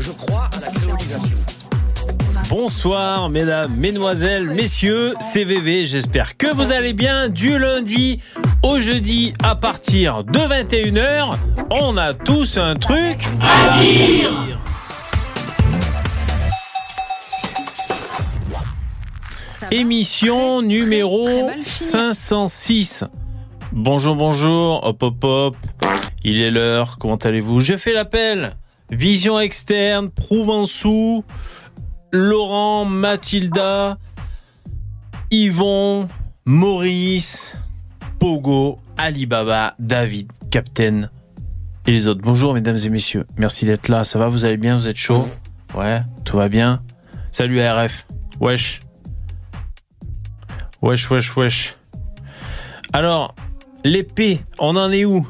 Je crois à la. Bonsoir mesdames, mesdemoiselles, messieurs, c'est VV, j'espère que vous allez bien du lundi au jeudi à partir de 21h. On a tous un truc à dire. Émission numéro 506. Bonjour, bonjour, hop, hop, hop. Il est l'heure, comment allez-vous? Je fais l'appel. Vision externe, Prouvençou, Laurent, Mathilda, Yvon, Maurice, Pogo, Alibaba, David, Captain et les autres. Bonjour mesdames et messieurs, merci d'être là. Ça va, vous allez bien, vous êtes chaud? Ouais, tout va bien? Salut ARF. Wesh. Wesh, wesh, wesh. Alors, l'épée, on en est où?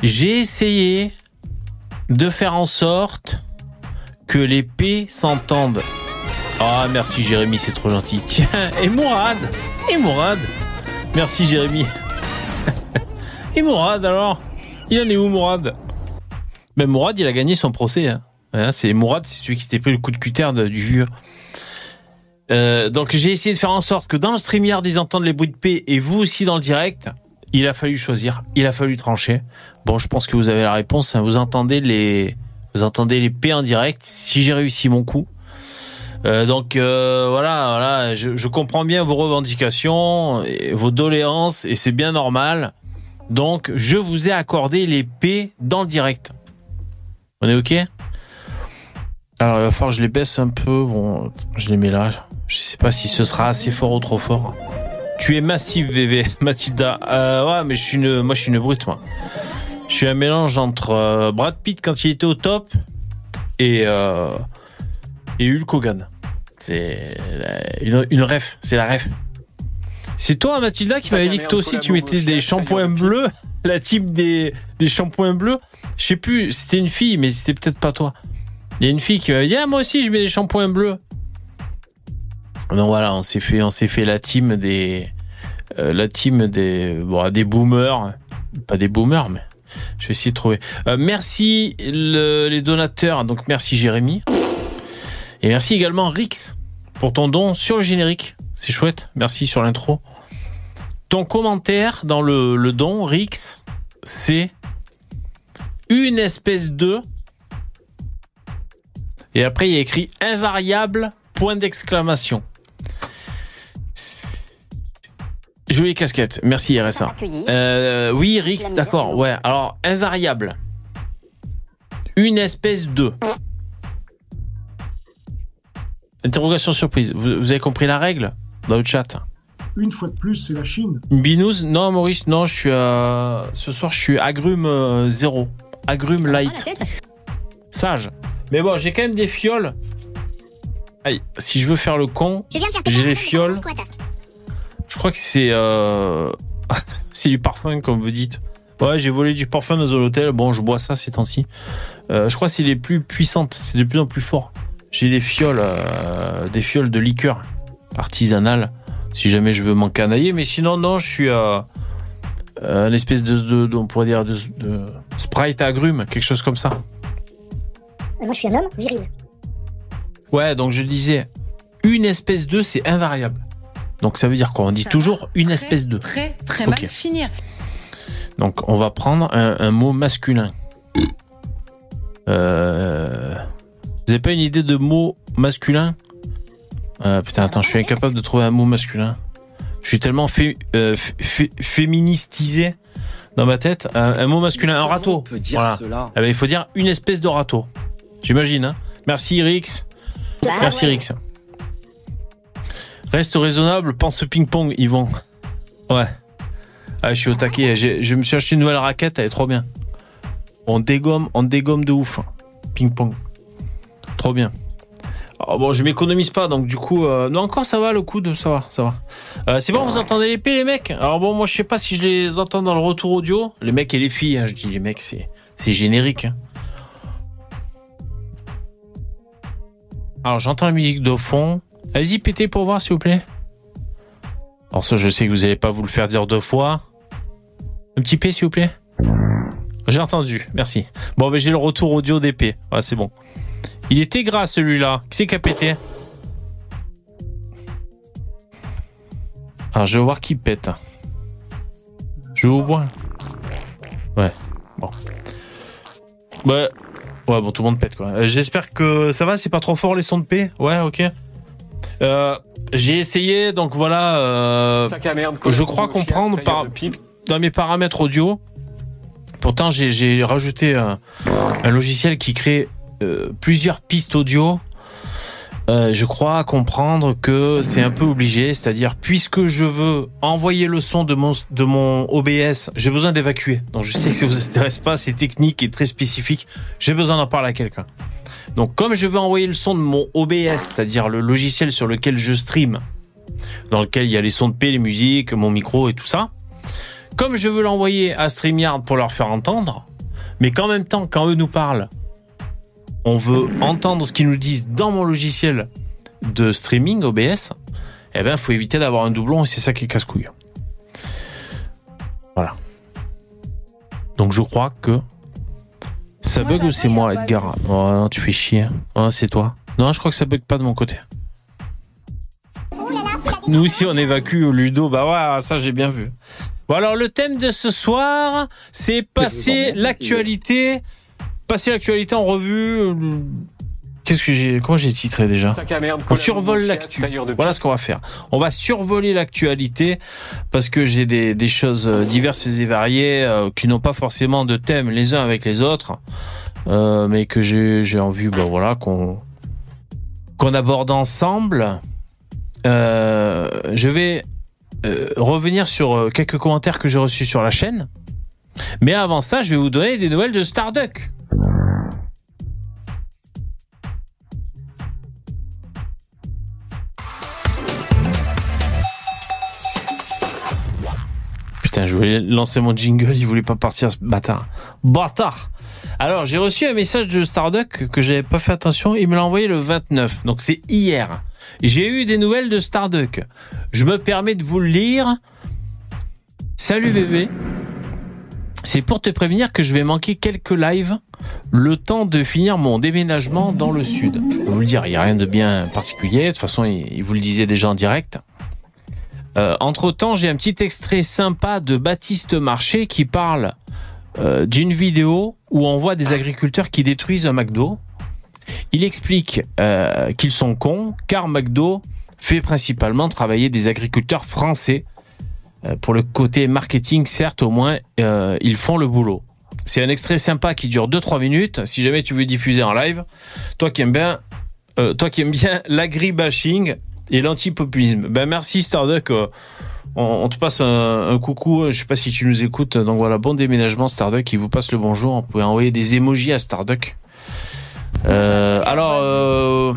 J'ai essayé de faire en sorte que les P s'entendent. Ah, merci Jérémy, c'est trop gentil. Tiens, et Mourad Et Mourad Merci Jérémy. et Mourad alors? Il en est où Mourad? Ben Mourad, il a gagné son procès. Hein. Hein, c'est Mourad, c'est celui qui s'était pris le coup de cutter du vieux. Euh, donc j'ai essayé de faire en sorte que dans le StreamYard, ils entendent les bruits de paix et vous aussi dans le direct. Il a fallu choisir, il a fallu trancher. Bon, je pense que vous avez la réponse. hein. Vous entendez les, vous entendez les P en direct. Si j'ai réussi mon coup. Euh, donc euh, voilà, voilà, je, comprends bien vos revendications, et vos doléances, et c'est bien normal. Donc je vous ai accordé les P dans le direct. On est ok? Alors il va falloir que je les baisse un peu. Bon, je les mets là. Je sais pas si ce sera assez fort ou trop fort. Tu es massif, VV, Mathilda. Euh, ouais, mais je suis une, moi je suis une brute, moi. Je suis un mélange entre euh, Brad Pitt quand il était au top et euh, et Hulk Hogan. C'est une, une ref, c'est la ref. C'est toi, Mathilda, qui m'avait dit que toi aussi tu mettais des la shampoings bleus, la type des, des shampoings bleus. Je sais plus, c'était une fille, mais c'était peut-être pas toi. Il y a une fille qui m'avait dit ah moi aussi je mets des shampoings bleus. Donc voilà, on s'est fait, on s'est fait la team des, euh, la team des, bon, boomers, pas des boomers, mais je vais essayer de trouver. Euh, merci le- les donateurs, donc merci Jérémy. Et merci également Rix pour ton don sur le générique. C'est chouette, merci sur l'intro. Ton commentaire dans le, le don, Rix, c'est une espèce de. Et après, il y a écrit invariable, point d'exclamation. Jolie casquette, merci RSA. Euh, oui, Rix, d'accord, ouais. Alors, invariable. Une espèce de. Interrogation surprise. Vous, vous avez compris la règle dans le chat? Une fois de plus, c'est la Chine. Une binouze? Non, Maurice, non, je suis à... Ce soir, je suis agrume euh, zéro. Agrume light. Sage. Mais bon, j'ai quand même des fioles. Aïe, si je veux faire le con, J'ai les fioles. Je crois que c'est... Euh... c'est du parfum, comme vous dites. Ouais, j'ai volé du parfum dans un hôtel. Bon, je bois ça ces temps-ci. Euh, je crois que c'est les plus puissantes. C'est de plus en plus fort. J'ai des fioles, euh, des fioles de liqueur artisanale. Si jamais je veux m'encanailler. Mais sinon, non, je suis à un espèce de, de- de- on pourrait dire, de, de sprite agrume, quelque chose comme ça. Moi, je suis un homme viril. Ouais, donc je disais, une espèce de, c'est invariable. Donc ça veut dire quoi On dit Ça toujours une très, espèce de. Très, très mal finir. Donc on va prendre un, un mot masculin. Euh, Vous avez pas une idée de mot masculin? Euh, Putain, attends, je suis incapable de trouver un mot masculin. Je suis tellement fé- euh, fé- fé- féministisé dans ma tête. Un, un mot masculin, un râteau. On peut dire Voilà. cela. Eh ben, il faut dire une espèce de râteau. J'imagine. Hein Merci Rix. Merci Rix. Reste raisonnable, pense au ping-pong, Yvon. Ouais. Ah, je suis au taquet. Je me suis acheté une nouvelle raquette, elle est trop bien. On dégomme, on dégomme de ouf. Ping-pong. Trop bien. Ah, bon, je m'économise pas, donc du coup, euh, non, encore ça va le coude, ça va, ça va. Euh, c'est bon, vous entendez l'épée, les mecs? Alors bon, moi, je sais pas si je les entends dans le retour audio. Les mecs et les filles, hein, je dis les mecs, c'est, c'est générique. hein. Alors, j'entends la musique de fond. Allez-y, pétez pour voir, s'il vous plaît. Alors ça, je sais que vous n'allez pas vous le faire dire deux fois. Un petit P, s'il vous plaît. J'ai entendu, merci. Bon, ben j'ai le retour audio d'épée. Ouais, c'est bon. Il était gras celui-là. Qui c'est qui a pété Alors, je vais voir qui pète. Je vous vois. Ouais, bon. Ouais, ouais, bon, tout le monde pète quoi. Euh, J'espère que ça va, c'est pas trop fort les sons de paix. Ouais, ok. Euh, j'ai essayé, donc voilà. euh, Sac à merde. je crois comprendre par dans mes paramètres audio. Pourtant, j'ai- rajouté un, un logiciel qui crée euh, plusieurs pistes audio. Euh, je crois comprendre que c'est un peu obligé, c'est-à-dire puisque je veux envoyer le son de mon de mon OBS, j'ai besoin d'évacuer. Donc je sais que ça vous intéresse pas, c'est technique et très spécifique. J'ai besoin d'en parler à quelqu'un. Donc comme je veux envoyer le son de mon OBS, c'est-à-dire le logiciel sur lequel je stream, dans lequel il y a les sons de paix, les musiques, mon micro et tout ça, comme je veux l'envoyer à StreamYard pour leur faire entendre, mais qu'en même temps, quand eux nous parlent, on veut entendre ce qu'ils nous disent dans mon logiciel de streaming OBS, eh ben, faut éviter d'avoir un doublon et c'est ça qui est casse-couille. Voilà. Donc je crois que ça bug ou c'est moi, Edgar Oh non, tu fais chier. Oh, c'est toi. Non, je crois que ça bug pas de mon côté. Nous aussi, on évacue au Ludo. Bah ouais, ça j'ai bien vu. Bon alors le thème de ce soir, c'est passer l'actualité, passer l'actualité en revue. euh, Qu'est-ce que j'ai, comment j'ai titré déjà Sac à merde. On survole l'actu. Voilà ce qu'on va faire. On va survoler l'actualité parce que j'ai des, des choses euh, diverses et variées euh, qui n'ont pas forcément de thème les uns avec les autres, euh, mais que j'ai envie, ben voilà, qu'on qu'on aborde ensemble. Euh, je vais revenir sur quelques commentaires que j'ai reçus sur la chaîne. Mais avant ça, je vais vous donner des nouvelles de Starduck. Putain, je voulais lancer mon jingle, il voulait pas partir, ce bâtard. Bâtard Alors, j'ai reçu un message de Starduck que j'avais pas fait attention, il me l'a envoyé le 29, donc c'est hier. J'ai eu des nouvelles de Starduck. Je me permets de vous le lire. Salut bébé. C'est pour te prévenir que je vais manquer quelques lives le temps de finir mon déménagement dans le sud. Je peux vous le dire, il n'y a rien de bien particulier. De toute façon, il vous le disait déjà en direct. Euh, entre temps, j'ai un petit extrait sympa de Baptiste Marché qui parle euh, d'une vidéo où on voit des agriculteurs qui détruisent un McDo. Il explique euh, qu'ils sont cons car McDo fait principalement travailler des agriculteurs français. Euh, pour le côté marketing, certes, au moins, euh, ils font le boulot. C'est un extrait sympa qui dure 2-3 minutes. Si jamais tu veux diffuser en live, toi qui aimes bien, euh, toi qui aimes bien l'agribashing et l'antipopulisme. Ben merci Starduck. on, te passe un, coucou. Je sais pas si tu nous écoutes. Donc voilà, bon déménagement Starduck. Il vous passe le bonjour. On pouvait envoyer des emojis à Starduck. Alors.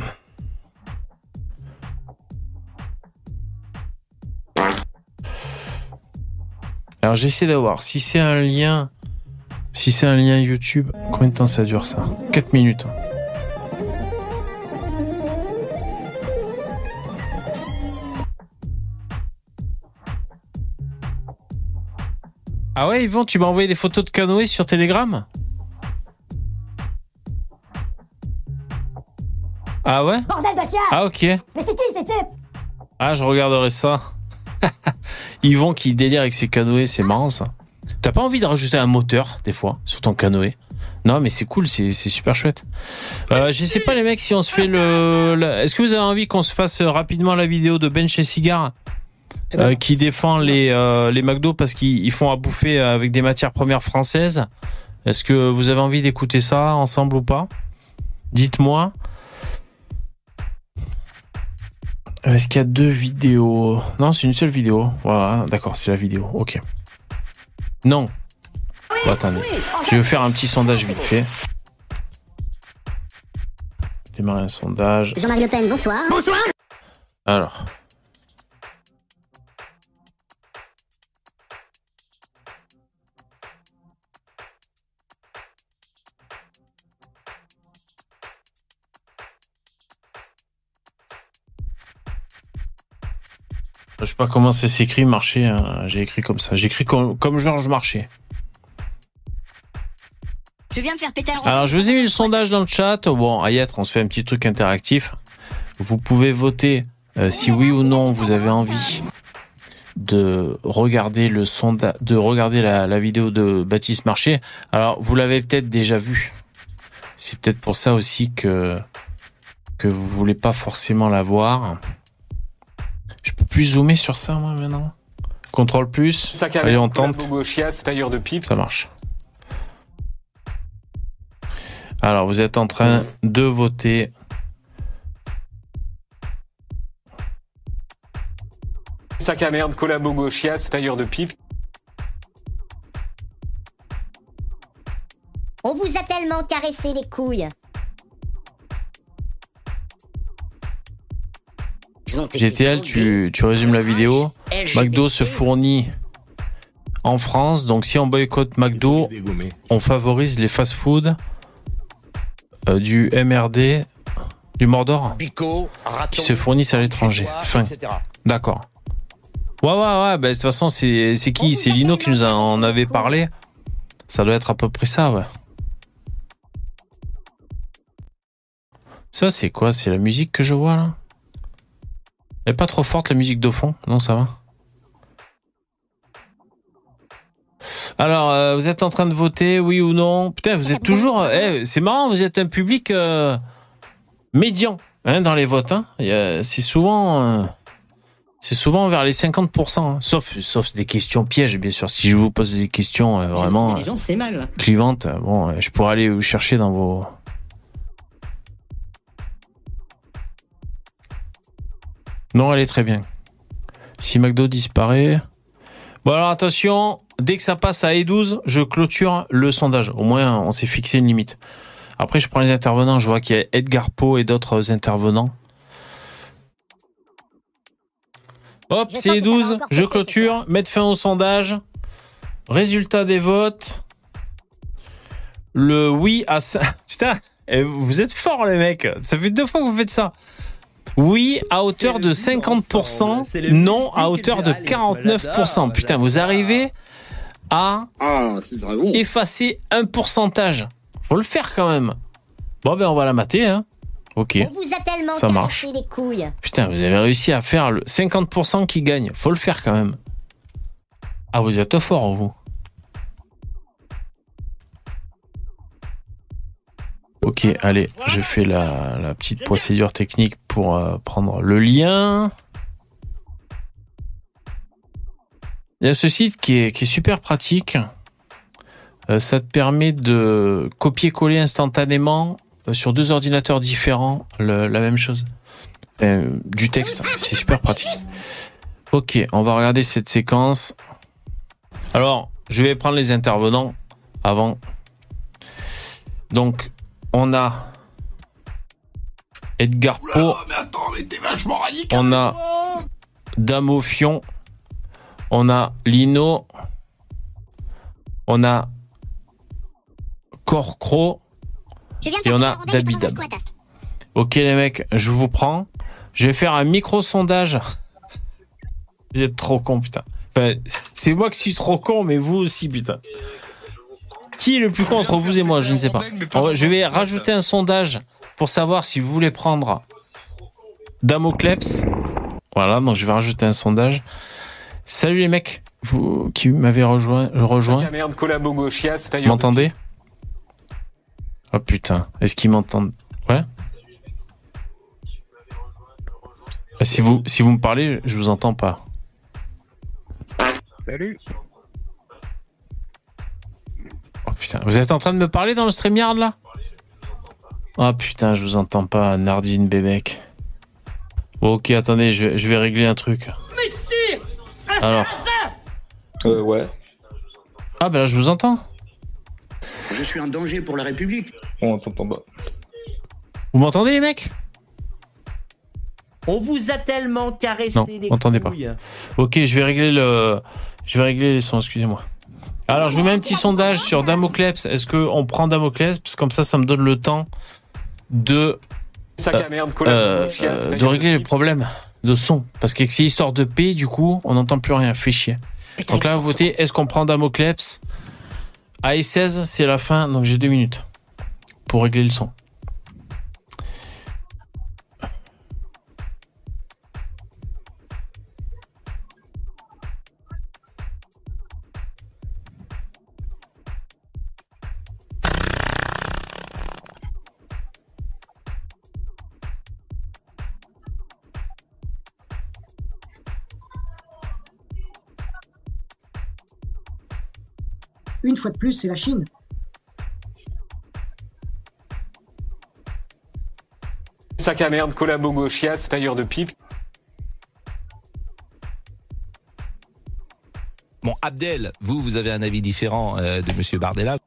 Alors j'essaie d'avoir si c'est un lien, si c'est un lien YouTube, combien de temps ça dure ça? 4 minutes. Ah ouais Yvon, tu m'as envoyé des photos de canoë sur Telegram? Ah ouais? Bordel de chien Ah ok. Mais c'est qui ces types? Ah, je regarderai ça. Yvon qui délire avec ses canoës, c'est marrant ça. T'as pas envie de rajouter un moteur, des fois, sur ton canoë? Non, mais c'est cool, c'est super chouette. Euh, je sais pas, les mecs, si on se fait le. Est-ce que vous avez envie qu'on se fasse euh, rapidement la vidéo de Ben chez Cigare euh, qui défend les, euh, les McDo parce qu'ils ils font à bouffer avec des matières premières françaises? Est-ce que vous avez envie d'écouter ça ensemble ou pas? Dites-moi. Est-ce qu'il y a deux vidéos? Non, c'est une seule vidéo. Voilà, d'accord, c'est la vidéo. Ok. Non. Bon, attendez. Je vais faire un petit sondage vite fait? Démarrer un sondage. Jean-Marie Le Pen, bonsoir. Bonsoir Alors. Je sais pas comment ça s'écrit marché. hein. J'ai écrit comme ça. J'ai écrit comme, comme Georges Marché. Je viens me faire péter un Alors, je vous ai mis le sondage dans le chat. Bon, Ayat, on se fait un petit truc interactif. Vous pouvez voter euh, si oui ou non vous avez envie de regarder le sondage, de regarder la, la vidéo de Baptiste Marché. Alors, vous l'avez peut-être déjà vu. C'est peut-être pour ça aussi que que vous voulez pas forcément la voir. Je peux plus zoomer sur ça moi maintenant. Contrôle plus. Sac à Allez, main, on tente. gauchias, tailleur de pipe. Ça marche. Alors, vous êtes en train de voter. Sac à merde, collabo gauchias, tailleur de pipe. On vous a tellement caressé les couilles. GTL, tu, tu résumes la vidéo. McDo se fournit en France. Donc, si on boycotte McDo, on favorise les fast-food euh, du MRD, du Mordor, qui se fournissent à l'étranger. D'accord. Ouais, ouais, ouais. bah, de toute façon, c'est c'est qui? C'est Lino qui nous en avait parlé. Ça doit être à peu près ça, ouais. Ça, c'est quoi? C'est la musique que je vois là? Elle est pas trop forte la musique de fond Non, ça va. Alors, euh, vous êtes en train de voter, oui ou non? Putain, vous êtes toujours. eh, c'est marrant, vous êtes un public euh, médian hein, dans les votes. Hein. C'est souvent. euh, c'est souvent vers les 50%, hein. sauf, sauf des questions pièges, bien sûr. Si je vous pose des questions vraiment Les gens, c'est mal. clivantes, bon, je pourrais aller vous chercher dans vos. Non, elle est très bien. Si McDo disparaît. Bon, alors attention, dès que ça passe à E12, je clôture le sondage. Au moins, on s'est fixé une limite. Après, je prends les intervenants. Je vois qu'il y a Edgar Poe et d'autres intervenants. Hop, c'est que ça va E12. encore Je clôture. Mettre fin au sondage. Résultat des votes. Le oui à ça. Putain, eh, vous êtes forts les mecs. Ça fait deux fois que vous faites ça. Oui à hauteur de 50%, non à hauteur de 49%. Putain, vous arrivez à effacer un pourcentage. Faut le faire quand même. Bon ben on va la mater hein. OK. On vous a tellement Ça marche. les couilles. Putain, vous avez réussi à faire le 50% qui gagne. Faut le faire quand même. Ah, vous êtes fort, vous. Ok, allez, je fais la, petite procédure technique pour euh, prendre le lien. Il y a ce site qui est, super pratique. Euh, ça te permet de copier-coller instantanément euh, sur deux ordinateurs différents la même chose. Du texte. C'est super pratique. Ok, on va regarder cette séquence. Alors, je vais prendre les intervenants avant. Donc, on a Edgar Poe. On a Damo Fion. On a Lino. On a Corcro. Et on a Dabidab. Ok les mecs, je vous prends. Je vais faire un micro-sondage. Vous êtes trop con, putain. Enfin, c'est moi qui suis trop con, mais vous aussi, putain. Qui est le plus con entre vous et moi Je ne sais pas. Je vais rajouter un sondage pour savoir si vous voulez prendre Damocleps. Voilà, donc je vais rajouter un sondage. Salut les mecs, vous qui m'avez rejoint, tailleur de m'entendez? Oh putain, est-ce qu'ils m'entendent? Ouais Ah, si vous, si vous me parlez, je vous entends pas. Salut. Oh putain, vous êtes en train de me parler dans le StreamYard là? Oh putain, je vous entends pas, Nardine Bébek. Bon, ok, attendez, je vais, je vais régler un truc. Alors, Euh, ouais. ah ben là, je vous entends. Je suis un danger pour la République. On t'entend pas. Vous m'entendez les mecs? On vous a tellement caressé Non, les entendez pas. couilles. Ok, je vais régler le, je vais régler les sons. Excusez-moi. Alors, je vous mets un petit sondage sur Damocleps. Est-ce que on prend Damocleps Parce que comme ça, ça me donne le temps de Sac à merde, collabo euh, euh, de régler le problème de son. Parce que c'est histoire de paix, du coup, on n'entend plus rien. Fait chier. Donc là, vous votez, est-ce qu'on prend Damocleps AE16, c'est la fin, donc j'ai deux minutes pour régler le son. Une fois de plus, c'est la Chine. Sac à merde, collabo gauchias, tailleur de pipe. Bon, Abdel, vous, vous avez un avis différent euh, de Monsieur Bardella.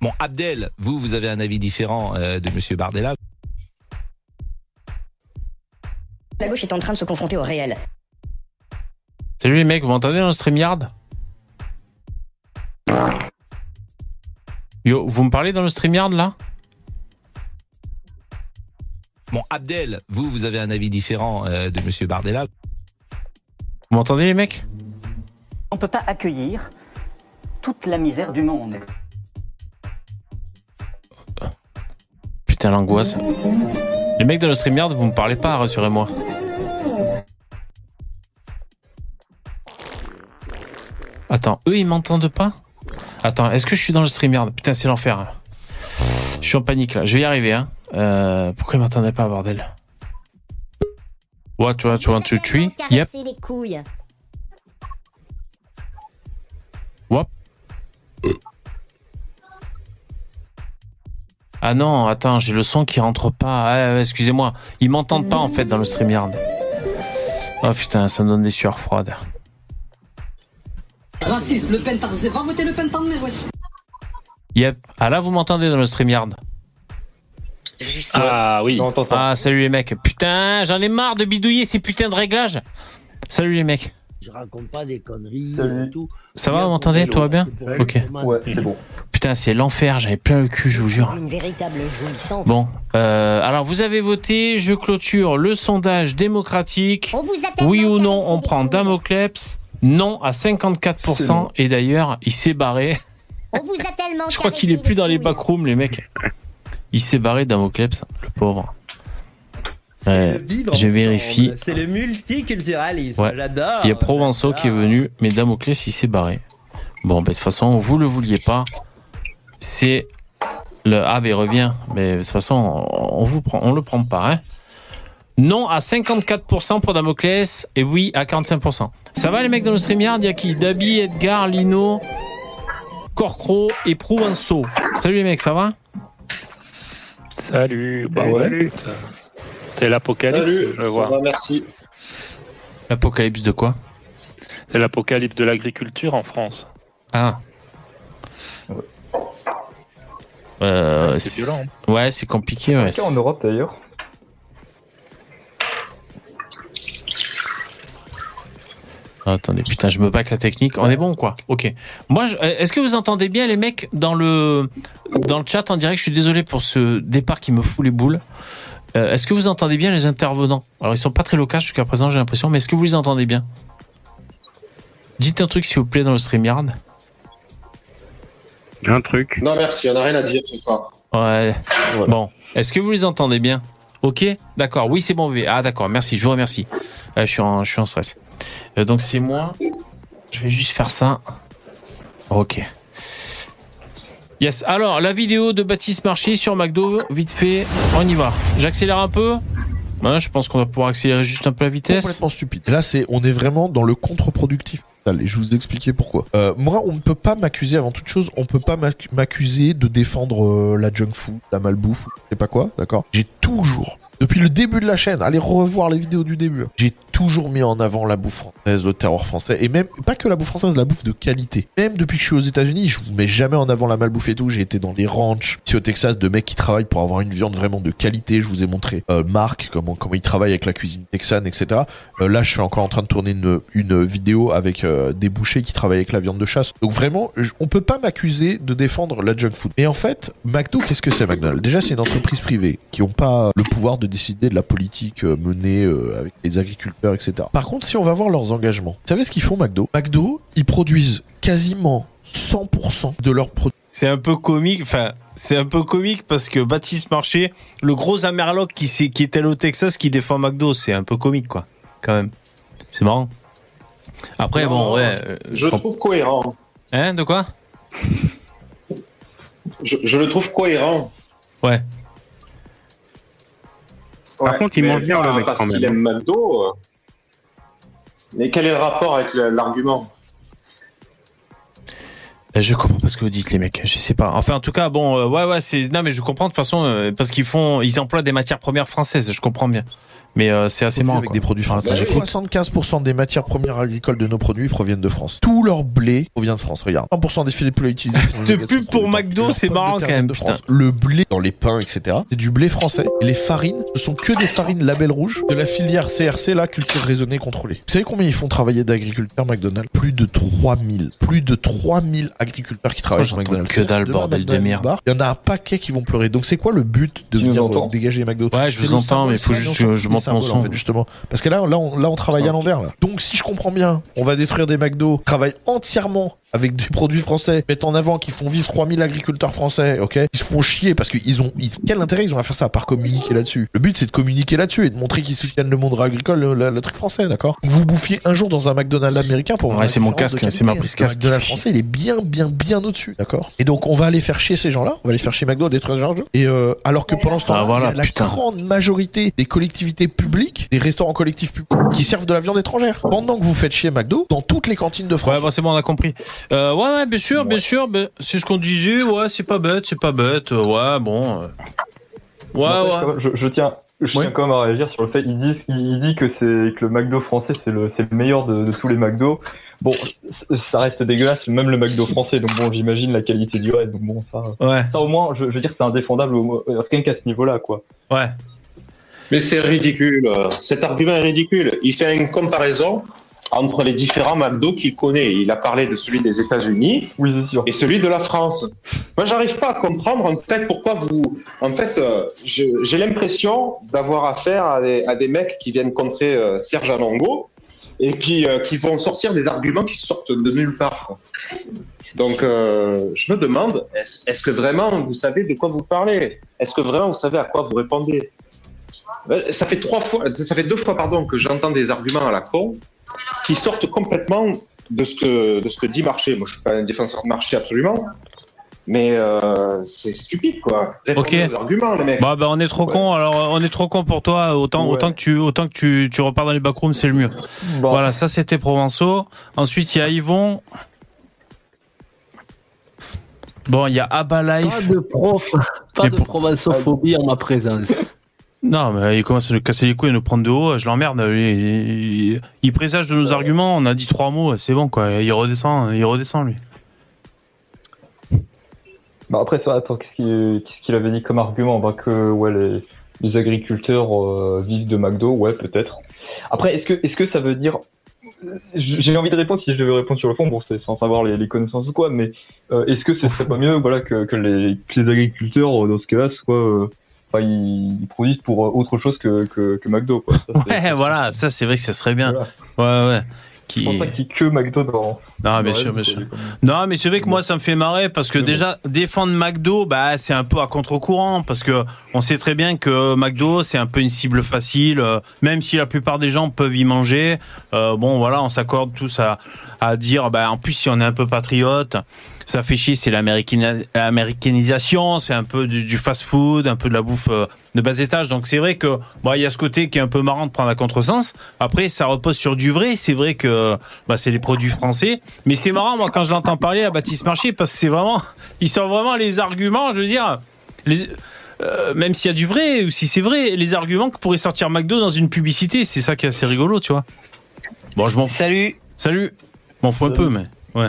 Bon, Abdel, vous, vous avez un avis différent euh, de Monsieur Bardella. La gauche est en train de se confronter au réel. Salut les mecs, vous m'entendez dans le StreamYard? Yo, vous me parlez dans le StreamYard là? Bon, Abdel, vous, vous avez un avis différent euh, de Monsieur Bardella. Vous m'entendez les mecs? On ne peut pas accueillir toute la misère du monde. Putain, l'angoisse. Les mecs dans le StreamYard, vous me parlez pas, rassurez-moi. Attends, eux ils m'entendent pas? Attends, est-ce que je suis dans le StreamYard Putain, c'est l'enfer. hein. Je suis en panique là, je vais y arriver. Hein. Euh, pourquoi ils m'entendaient pas, bordel? What, what, one, two, three? Yep. Wop. Ah non, attends, j'ai le son qui rentre pas. Ah, excusez-moi. Ils m'entendent pas en fait dans le StreamYard. Oh putain, ça me donne des sueurs froides. Raciste, Le Pen, t'as va voter Le Pen, t'en mets, wesh. Yep. Ah là, vous m'entendez dans le StreamYard Ah oui. Ah, salut les mecs. Putain, j'en ai marre de bidouiller ces putains de réglages. Salut les mecs. Je raconte pas des conneries Salut. et tout. Ça va, vous m'entendez Tout va bien Ok. Ouais, c'est bon. Putain, c'est l'enfer, j'avais plein le cul, je vous jure. Une véritable jouissance. Bon, euh, alors vous avez voté, je clôture le sondage démocratique. On vous Oui ou non, on prend. Damocleps Non à 54%. Et d'ailleurs, il s'est barré. On vous a tellement Je crois qu'il est plus dans les backrooms, les mecs. Il s'est barré, Damocleps, le pauvre. Ouais, le vivre je ensemble, vérifie. C'est le multiculturalisme. Ouais. J'adore. Il y a Provençal qui est venu, mais Damoclès, il s'est barré. Bon, ben, de toute façon, vous le vouliez pas. C'est le. Ah, ben, il revient. Mais de toute façon, on, vous prend, on le prend pas, hein. Non à 54% pour Damoclès et oui à 45%. Ça va les mecs dans le StreamYard Il y a qui? Dabi, Edgar, Lino, Corcro et Provençal. Salut les mecs, ça va? Salut, bah ouais. C'est l'apocalypse, je vois. merci. L'apocalypse de quoi? C'est l'apocalypse de l'agriculture en France. Ah. Euh, C'est violent. hein. Ouais, c'est compliqué. Ouais. en Europe d'ailleurs. Attendez, putain, je me bats avec la technique. On est bon, quoi Ok. Moi, je- euh, est-ce que vous entendez bien les mecs dans le dans le chat en direct? Je suis désolé pour ce départ qui me fout les boules. Euh, est-ce que vous entendez bien les intervenants? Alors, ils sont pas très locaux jusqu'à présent, j'ai l'impression, mais est-ce que vous les entendez bien? Dites un truc, s'il vous plaît, dans le StreamYard. Un truc. Non merci, on a rien à dire ce soir. Ouais. Voilà. Bon, est-ce que vous les entendez bien? Ok, d'accord. Oui, c'est bon. Ah, d'accord. Merci. Je vous remercie. Euh, je suis en, je suis en stress. Euh, donc c'est moi. Je vais juste faire ça. Ok. Yes. Alors la vidéo de Baptiste Marché sur McDo, vite fait. On y va. J'accélère un peu. Je pense qu'on va pouvoir accélérer juste un peu la vitesse. complètement stupide. Là, c'est, on est vraiment dans le contre-productif. Et je vais vous expliquer pourquoi. Euh, moi, on ne peut pas m'accuser, avant toute chose, on peut pas m'ac- m'accuser de défendre euh, la junk food, la malbouffe, ou je sais pas quoi, d'accord? J'ai toujours, depuis le début de la chaîne, allez revoir les vidéos du début, hein, j'ai toujours mis en avant la bouffe française, le terror français, et même, pas que la bouffe française, la bouffe de qualité. Même depuis que je suis aux États-Unis, je vous mets jamais en avant la malbouffe et tout. J'ai été dans les ranchs, ici au Texas, de mecs qui travaillent pour avoir une viande vraiment de qualité. Je vous ai montré euh, Marc, comment, comment il travaille avec la cuisine texane, etc. Euh, là, je suis encore en train de tourner une, une vidéo avec euh, des bouchers qui travaillent avec la viande de chasse. Donc vraiment, on peut pas m'accuser de défendre la junk food. Et en fait, McDo, qu'est-ce que c'est McDonald's? Déjà, c'est une entreprise privée qui ont pas le pouvoir de décider de la politique euh, menée avec les agriculteurs, etc. Par contre, si on va voir leurs engagements, vous savez ce qu'ils font McDo? McDo, ils produisent quasiment 100% de leurs produits. C'est un peu comique, enfin, c'est un peu comique parce que Baptiste Marché, le gros Amerloc qui, s'est- qui est allé au Texas, qui défend McDo, c'est un peu comique, quoi, quand même. C'est marrant. Après, bon, ouais. euh, Je le comp- trouve cohérent. Hein, de quoi? Je, je le trouve cohérent. Ouais. Par contre, il mange bien, le mec, Parce qu'il aime McDo. Mais quel est le rapport avec l'argument Euh, Je comprends pas ce que vous dites, les mecs. Je sais pas. Enfin, en tout cas, bon, euh, ouais, ouais, c'est. Non, mais je comprends de toute façon euh, parce qu'ils font, ils emploient des matières premières françaises. Je comprends bien. Mais euh, c'est assez marrant. avec quoi. des produits Enfin, français. ça, j'écoute. 75% des matières premières agricoles de nos produits proviennent de France. Tout leur blé provient de France. Regarde, 100% des filets de poulet utilisés. Cette pub pour McDo, c'est marrant quand même, putain. Le blé dans les pains, etc. C'est du blé français. Et les farines, ce sont que des farines label rouge de la filière CRC, là, culture raisonnée contrôlée. Vous savez combien ils font travailler d'agriculteurs McDonald's? Plus de 3000. Plus de 3000 agriculteurs qui travaillent Oh, McDonald's. que dalle, bordel de merde. Il y en a un paquet qui vont pleurer. Donc c'est quoi le but de venir dégager les McDo? Ouais, je vous entends, mais il faut juste que je monte mon son. en fait, justement. Parce que là, là, on, là, on travaille à l'envers. là. Donc, si je comprends bien, on va détruire des McDo, travaille entièrement avec des produits français, mettent en avant qu'ils font vivre 3000 agriculteurs français, ok? Ils se font chier parce qu'ils ont... ils- quel intérêt ils ont à faire ça à part communiquer là-dessus? Le but, c'est de communiquer là-dessus et de montrer qu'ils soutiennent le monde agricole, le, le- le truc français, d'accord? Vous bouffiez un jour dans un McDonald's américain pour voir Ouais, c'est mon casque, c'est ma prise Le casque. McDonald's français, il est bien, bien, bien au-dessus, d'accord? Et donc, on va aller faire chier ces gens-là, on va aller faire chier McDo, détruire gens Et euh, alors que pendant ce temps-là, Ah, voilà, la putain. grande majorité des collectivités publiques, des restaurants collectifs publics, qui servent de la viande étrangère. Pendant que vous faites chier McDo, dans toutes les cantines de France. Ouais, bon, c'est bon, on a compris. Euh, ouais, ouais, bien sûr, bien sûr. c'est ce qu'on disait. Ouais, c'est pas bête, c'est pas bête. euh, Ouais, bon. euh. Ouais, ouais. Je, je tiens, je tiens quand même à réagir sur le fait. Il dit, il dit que c'est que le McDo français c'est le, c'est le meilleur de, de tous les McDo. Bon, ça reste dégueulasse, même le McDo français. Donc bon, j'imagine la qualité du reste. Donc bon, ça, Ouais. ça au moins, je, je veux dire, c'est indéfendable. au Rien qu'à ce niveau-là, quoi. Ouais. Mais c'est ridicule. Cet argument est ridicule. Il fait une comparaison entre les différents McDo qu'il connaît. Il a parlé de celui des États-Unis et celui de la France. Moi, j'arrive pas à comprendre en fait pourquoi vous. En fait, euh, j'ai l'impression d'avoir affaire à des, à des mecs qui viennent contrer euh, Serge Anongo et puis euh, qui vont sortir des arguments qui sortent de nulle part. Donc, euh, je me demande, est-ce que vraiment vous savez de quoi vous parlez? Est-ce que vraiment vous savez à quoi vous répondez? Ça fait trois fois, ça fait deux fois pardon que j'entends des arguments à la con qui sortent complètement de ce que de ce que dit Marché. Moi, je suis pas un défenseur de Marché absolument, mais euh, c'est stupide quoi. Ok. aux arguments, les mecs. Bah, bah, on est trop con. Alors, on est trop con pour toi. Autant, Ouais. autant que tu, autant que tu, tu repars dans les backrooms, c'est le mieux. Voilà, ça c'était Provençaux. Ensuite, il y a Yvon. Bon, il y a Abba Life. Pas de prof, pas de provençophobie en ma présence. Non, mais il commence à nous casser les couilles et nous prendre de haut. Je l'emmerde. Il, il- il présage de nos arguments. On a dit trois mots. C'est bon, quoi. Il redescend, il redescend, lui. Bah après ça, attends, qu'est-ce qu'il avait dit comme argument? Bah que ouais les, les agriculteurs euh, vivent de McDo, ouais peut-être. Après, est-ce que est-ce que ça veut dire j'ai envie de répondre si je devais répondre sur le fond, bon c'est sans savoir les, les connaissances ou quoi, mais euh, est-ce que ce serait pas mieux voilà que, que, les, que les agriculteurs euh, dans ce cas-là soient enfin, ils, ils produisent pour euh, autre chose que, que, que McDo quoi. Ça, c'est- Ouais, voilà. Ça, c'est vrai que ça serait bien. Ouais, ouais. Qui... Je pense pas qu'il y ait que McDo dans. Non, bien sûr, bien sûr. Non, mais c'est vrai que moi, ça me fait marrer parce que déjà, défendre McDo, bah, c'est un peu à contre-courant parce que on sait très bien que McDo, c'est un peu une cible facile, euh, même si la plupart des gens peuvent y manger. Euh, bon, voilà, on s'accorde tous à, à dire, bah, en plus, si on est un peu patriote, ça fait chier, c'est l'américanisation, c'est un peu du, du fast-food, un peu de la bouffe euh, de bas étage. Donc c'est vrai que, bah, il y a ce côté qui est un peu marrant de prendre à contresens. Après, ça repose sur du vrai. C'est vrai que, bah, c'est des produits français. Mais c'est marrant, moi, quand je l'entends parler à Baptiste Marché, parce que c'est vraiment, il sort vraiment les arguments, je veux dire, les, euh, même s'il y a du vrai, ou si c'est vrai, les arguments que pourrait sortir McDo dans une publicité, c'est ça qui est assez rigolo, tu vois. Bon, je m'en Salut. Salut. Je m'en fous un peu, mais ouais.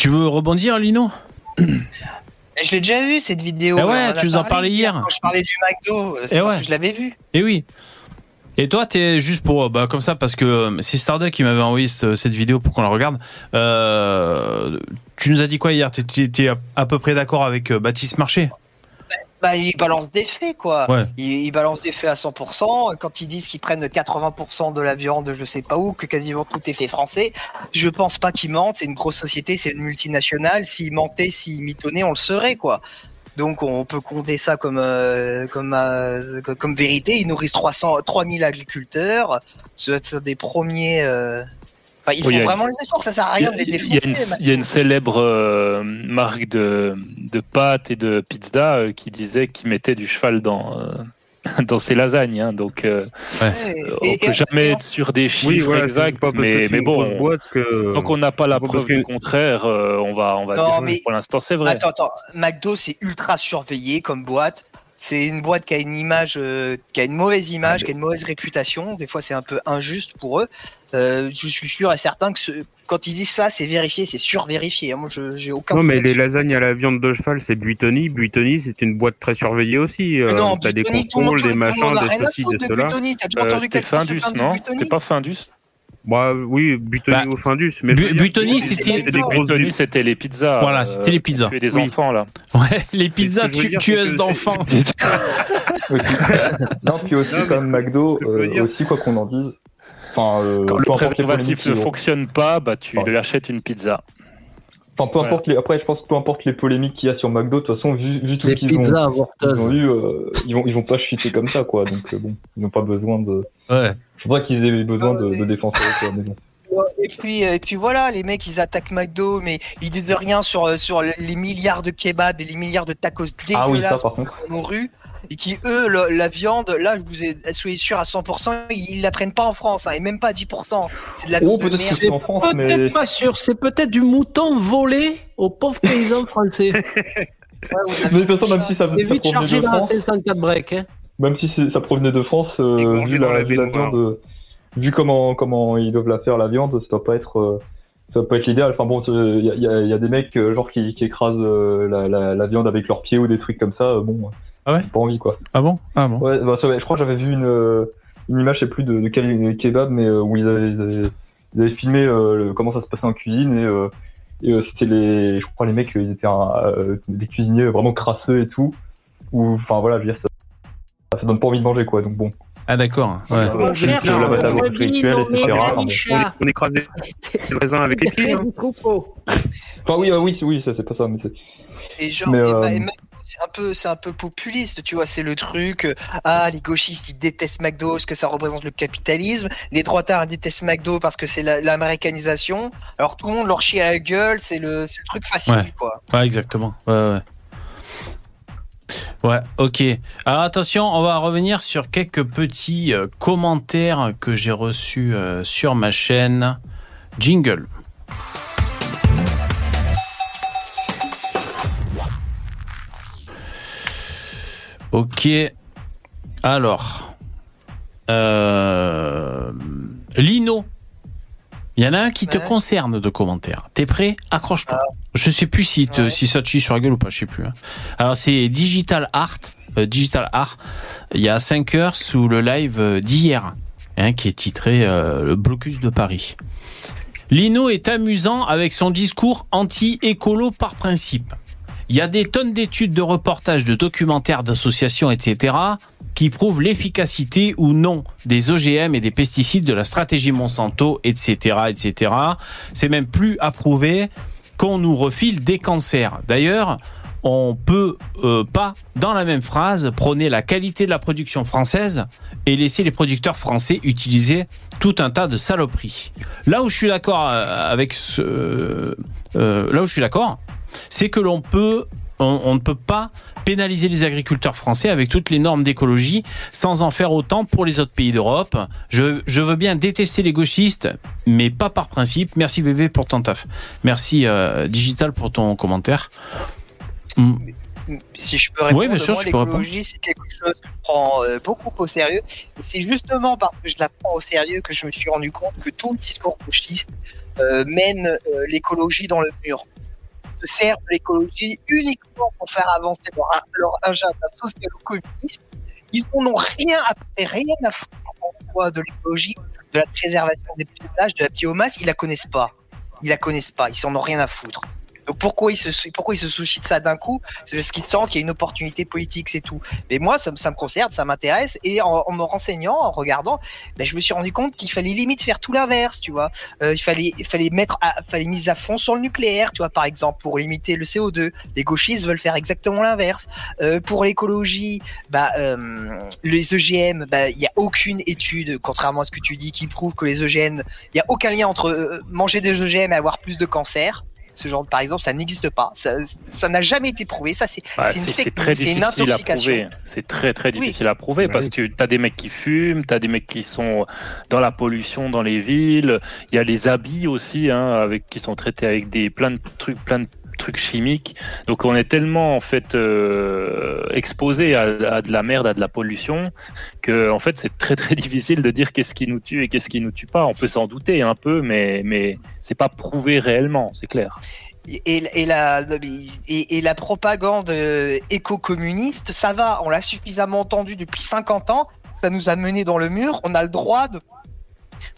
Tu veux rebondir, Lino Je l'ai déjà vu cette vidéo. Eh ouais, tu nous en parlais hier. Quand je parlais du McDo, euh, c'est Eh parce ouais. que je l'avais vu. Eh oui. Et toi, t'es juste pour, bah, comme ça, parce que euh, c'est Starduck qui m'avait envoyé cette, cette vidéo pour qu'on la regarde. Euh, tu nous as dit quoi hier? T'étais à, à peu près d'accord avec Baptiste Marché? Bah, ils balancent des faits, quoi. Ouais. Ils, ils balancent des faits à 100%. Quand ils disent qu'ils prennent 80% de la viande, de je sais pas où, que quasiment tout est fait français, je pense pas qu'ils mentent. C'est une grosse société, c'est une multinationale. S'ils mentaient, s'ils mitonnaient, on le saurait, quoi. Donc on peut compter ça comme euh, comme euh, comme- comme vérité. Ils nourrissent 300 3000 agriculteurs. Ce sont des premiers. euh, enfin, ils Oui, font a- vraiment les efforts. Ça sert à rien de les Il y, a une, défoncer. il y a une célèbre euh, marque de, de pâtes et de pizza euh, qui disait qu'il mettait du cheval dans, euh, dans ses lasagnes. hein. donc, euh, euh, on Et- peut et- jamais et- être sûr des chiffres Oui, voilà, exacts, pas que mais, bon, boîte que- tant qu'on n'a pas la pas preuve parce du que- contraire, euh, on va, on va Non, dire que mais- pour l'instant c'est vrai. Attends, attends. McDo, c'est ultra surveillé comme boîte. C'est une boîte qui a une image, euh, qui a une mauvaise image, qui a une mauvaise réputation. Des fois, c'est un peu injuste pour eux. Euh, je suis sûr et certain que ce- quand ils disent ça, c'est vérifié, c'est survérifié. Moi, je j'ai aucun. Non, mais les lasagnes à la viande de cheval, c'est Buitoni. Buitoni, c'est une boîte très surveillée aussi. Euh, non, T'as des contrôles, des machins, a des ceci, foutre des de cela. Euh, se Findus, de non? C'était pas Findus? Bah oui, Buitoni au Findus. Mais Bu- c'est- c'était- les pizzas. Voilà, euh, c'était les pizzas. tuer des Oui. enfants là. Ouais, les pizzas tu- tueuses d'enfants. non, puis aussi, quand même, McDo, euh, aussi, quoi qu'on en dise. Enfin, euh, Quand le les préservatif ne fonctionne pas, bah tu lui achètes une pizza. Enfin, peu importe les, après, je pense que peu importe les polémiques qu'il y a sur McDo, de toute façon, vu, vu tout Les ce qu'ils ont, ils avorteuses. ont eu, euh, ils vont, ils vont pas chuter comme ça, quoi. Donc, euh, bon, ils n'ont pas besoin de. Ouais. Je vois qu'ils aient besoin de, de défenseurs, quoi, mais bon. Et puis, et puis voilà, les mecs, ils attaquent McDo, mais ils disent rien sur, euh, sur les milliards de kebabs et les milliards de tacos Ah oui, ça, dégueulasses par contre. dans nos rues. Et qui, eux, le- la viande, là, je vous ai, soyez sûr à 100%, ils la prennent pas en France, hein, et même pas à 10%. C'est de la Oh, viande de peut-être c'est en France, mais. Peut-être pas sûr, c'est peut-être du mouton volé aux pauvres paysans français. Mais de toute façon, même si ça, C'est ça vite provenait chargé dans la France, 504 break. Hein. Même si ça provenait de France, euh, vu la, la vu la baignoire. viande, euh, vu comment, comment ils doivent la faire, la viande, ça doit pas être. euh, ça doit pas être l'idéal. Enfin bon, il y a, y a- y a des mecs euh, genre qui, qui écrasent euh, la, la, la viande avec leurs pieds ou des trucs comme ça. euh, Bon, Ah ouais pas envie quoi. Ah bon? Ah bon? Ouais, bah, va, je crois que j'avais vu une, euh, une image, je sais plus de, de quel kebab, mais euh, où ils avaient, ils avaient, ils avaient filmé euh, le- comment ça se passait en cuisine et, euh, et, euh, c'était les, je crois les mecs, ils étaient un- euh, des cuisiniers vraiment crasseux et tout. Ou enfin voilà, je veux dire, ça, ça donne pas envie de manger quoi. Donc bon. Ah d'accord. Ouais. Cherche la bataille spirituelle, etc. Chat. On écrase des, raisins avec les pieds. hein. Enfin oui, oui, oui, ça c'est pas ça, mais c'est. Et genre, euh, c'est un peu, c'est un peu populiste, tu vois. C'est le truc. euh, ah, les gauchistes ils détestent McDo parce que ça représente le capitalisme. Les droitards ils détestent McDo parce que c'est la- l'américanisation. Alors tout le monde leur chie à la gueule. C'est le, c'est le truc facile, Ouais. quoi. Ouais, exactement. Ouais, ouais. Ouais, ok. Alors attention, on va revenir sur quelques petits euh, commentaires que j'ai reçus euh, sur ma chaîne. Jingle. Ok. Alors. Euh, Lino. Il y en a un qui te concerne de commentaires. T'es prêt? Accroche-toi. Je sais plus si, te- si ça te chie sur la gueule ou pas, je sais plus. hein. Alors c'est Digital Art. euh, Digital Art. Il y a 5 heures sous le live euh, d'hier, hein, qui est titré euh, Le blocus de Paris. Lino est amusant avec son discours anti-écolo par principe. Il y a des tonnes d'études, de reportages, de documentaires, d'associations, etc., qui prouvent l'efficacité ou non des OGM et des pesticides de la stratégie Monsanto, etc., etc. C'est même plus approuvé qu'on nous refile des cancers. D'ailleurs, on peut euh, pas, dans la même phrase, prôner la qualité de la production française et laisser les producteurs français utiliser tout un tas de saloperies. Là où je suis d'accord euh, avec euh, là où je suis d'accord, c'est que l'on peut, on, on ne peut pas pénaliser les agriculteurs français avec toutes les normes d'écologie sans en faire autant pour les autres pays d'Europe. Je, je veux bien détester les gauchistes, mais pas par principe. Merci bébé pour ton taf. Merci euh, Digital pour ton commentaire. Mm. Si je peux répondre, Oui, l'écologie, c'est quelque chose que je prends euh, beaucoup au sérieux. C'est justement parce que je la prends au sérieux que je me suis rendu compte que tout le discours gauchiste euh, mène euh, l'écologie dans le mur. Se sert de l'écologie uniquement pour faire avancer leur, leur agenda social-communiste. Ils n'en ont rien à faire, rien à foutre en de l'écologie, de la préservation des paysages, de la biomasse. Ils la connaissent pas. Ils la connaissent pas. Ils s'en ont rien à foutre. Donc pourquoi ils se, pourquoi se soucient de ça d'un coup? C'est parce qu'ils sentent qu'il y a une opportunité politique, c'est tout. Mais moi, ça, me- ça me concerne, ça m'intéresse. Et en, me renseignant, en regardant, ben, je me suis rendu compte qu'il fallait limite faire tout l'inverse, tu vois. Euh, il fallait, il fallait mettre, à, fallait mise à fond sur le nucléaire, tu vois, par exemple, pour limiter le CO2. Les gauchistes veulent faire exactement l'inverse. Euh, pour l'écologie, bah, euh, les EGM, bah, il y a aucune étude, contrairement à ce que tu dis, qui prouve que les EGM, il y a aucun lien entre manger des EGM et avoir plus de cancer. Ce genre, par exemple, ça n'existe pas. Ça, ça n'a jamais été prouvé. Ça, c'est une c'est- fake c'est une difficile à intoxication. prouver. C'est très très Oui. difficile à prouver Bah parce oui. que tu as des mecs qui fument, tu as des mecs qui sont dans la pollution dans les villes, il y a les habits aussi hein, avec qui sont traités avec des plein de trucs plein de trucs chimiques. Donc on est tellement en fait euh, exposé à, de la merde, à de la pollution que en fait c'est très très difficile de dire qu'est-ce qui nous tue et qu'est-ce qui nous tue pas. On peut s'en douter un peu mais mais c'est pas prouvé réellement, c'est clair. Et, la, et la propagande euh, éco-communiste, ça va, on l'a suffisamment entendu depuis 50 ans, ça nous a mené dans le mur, on a le droit de,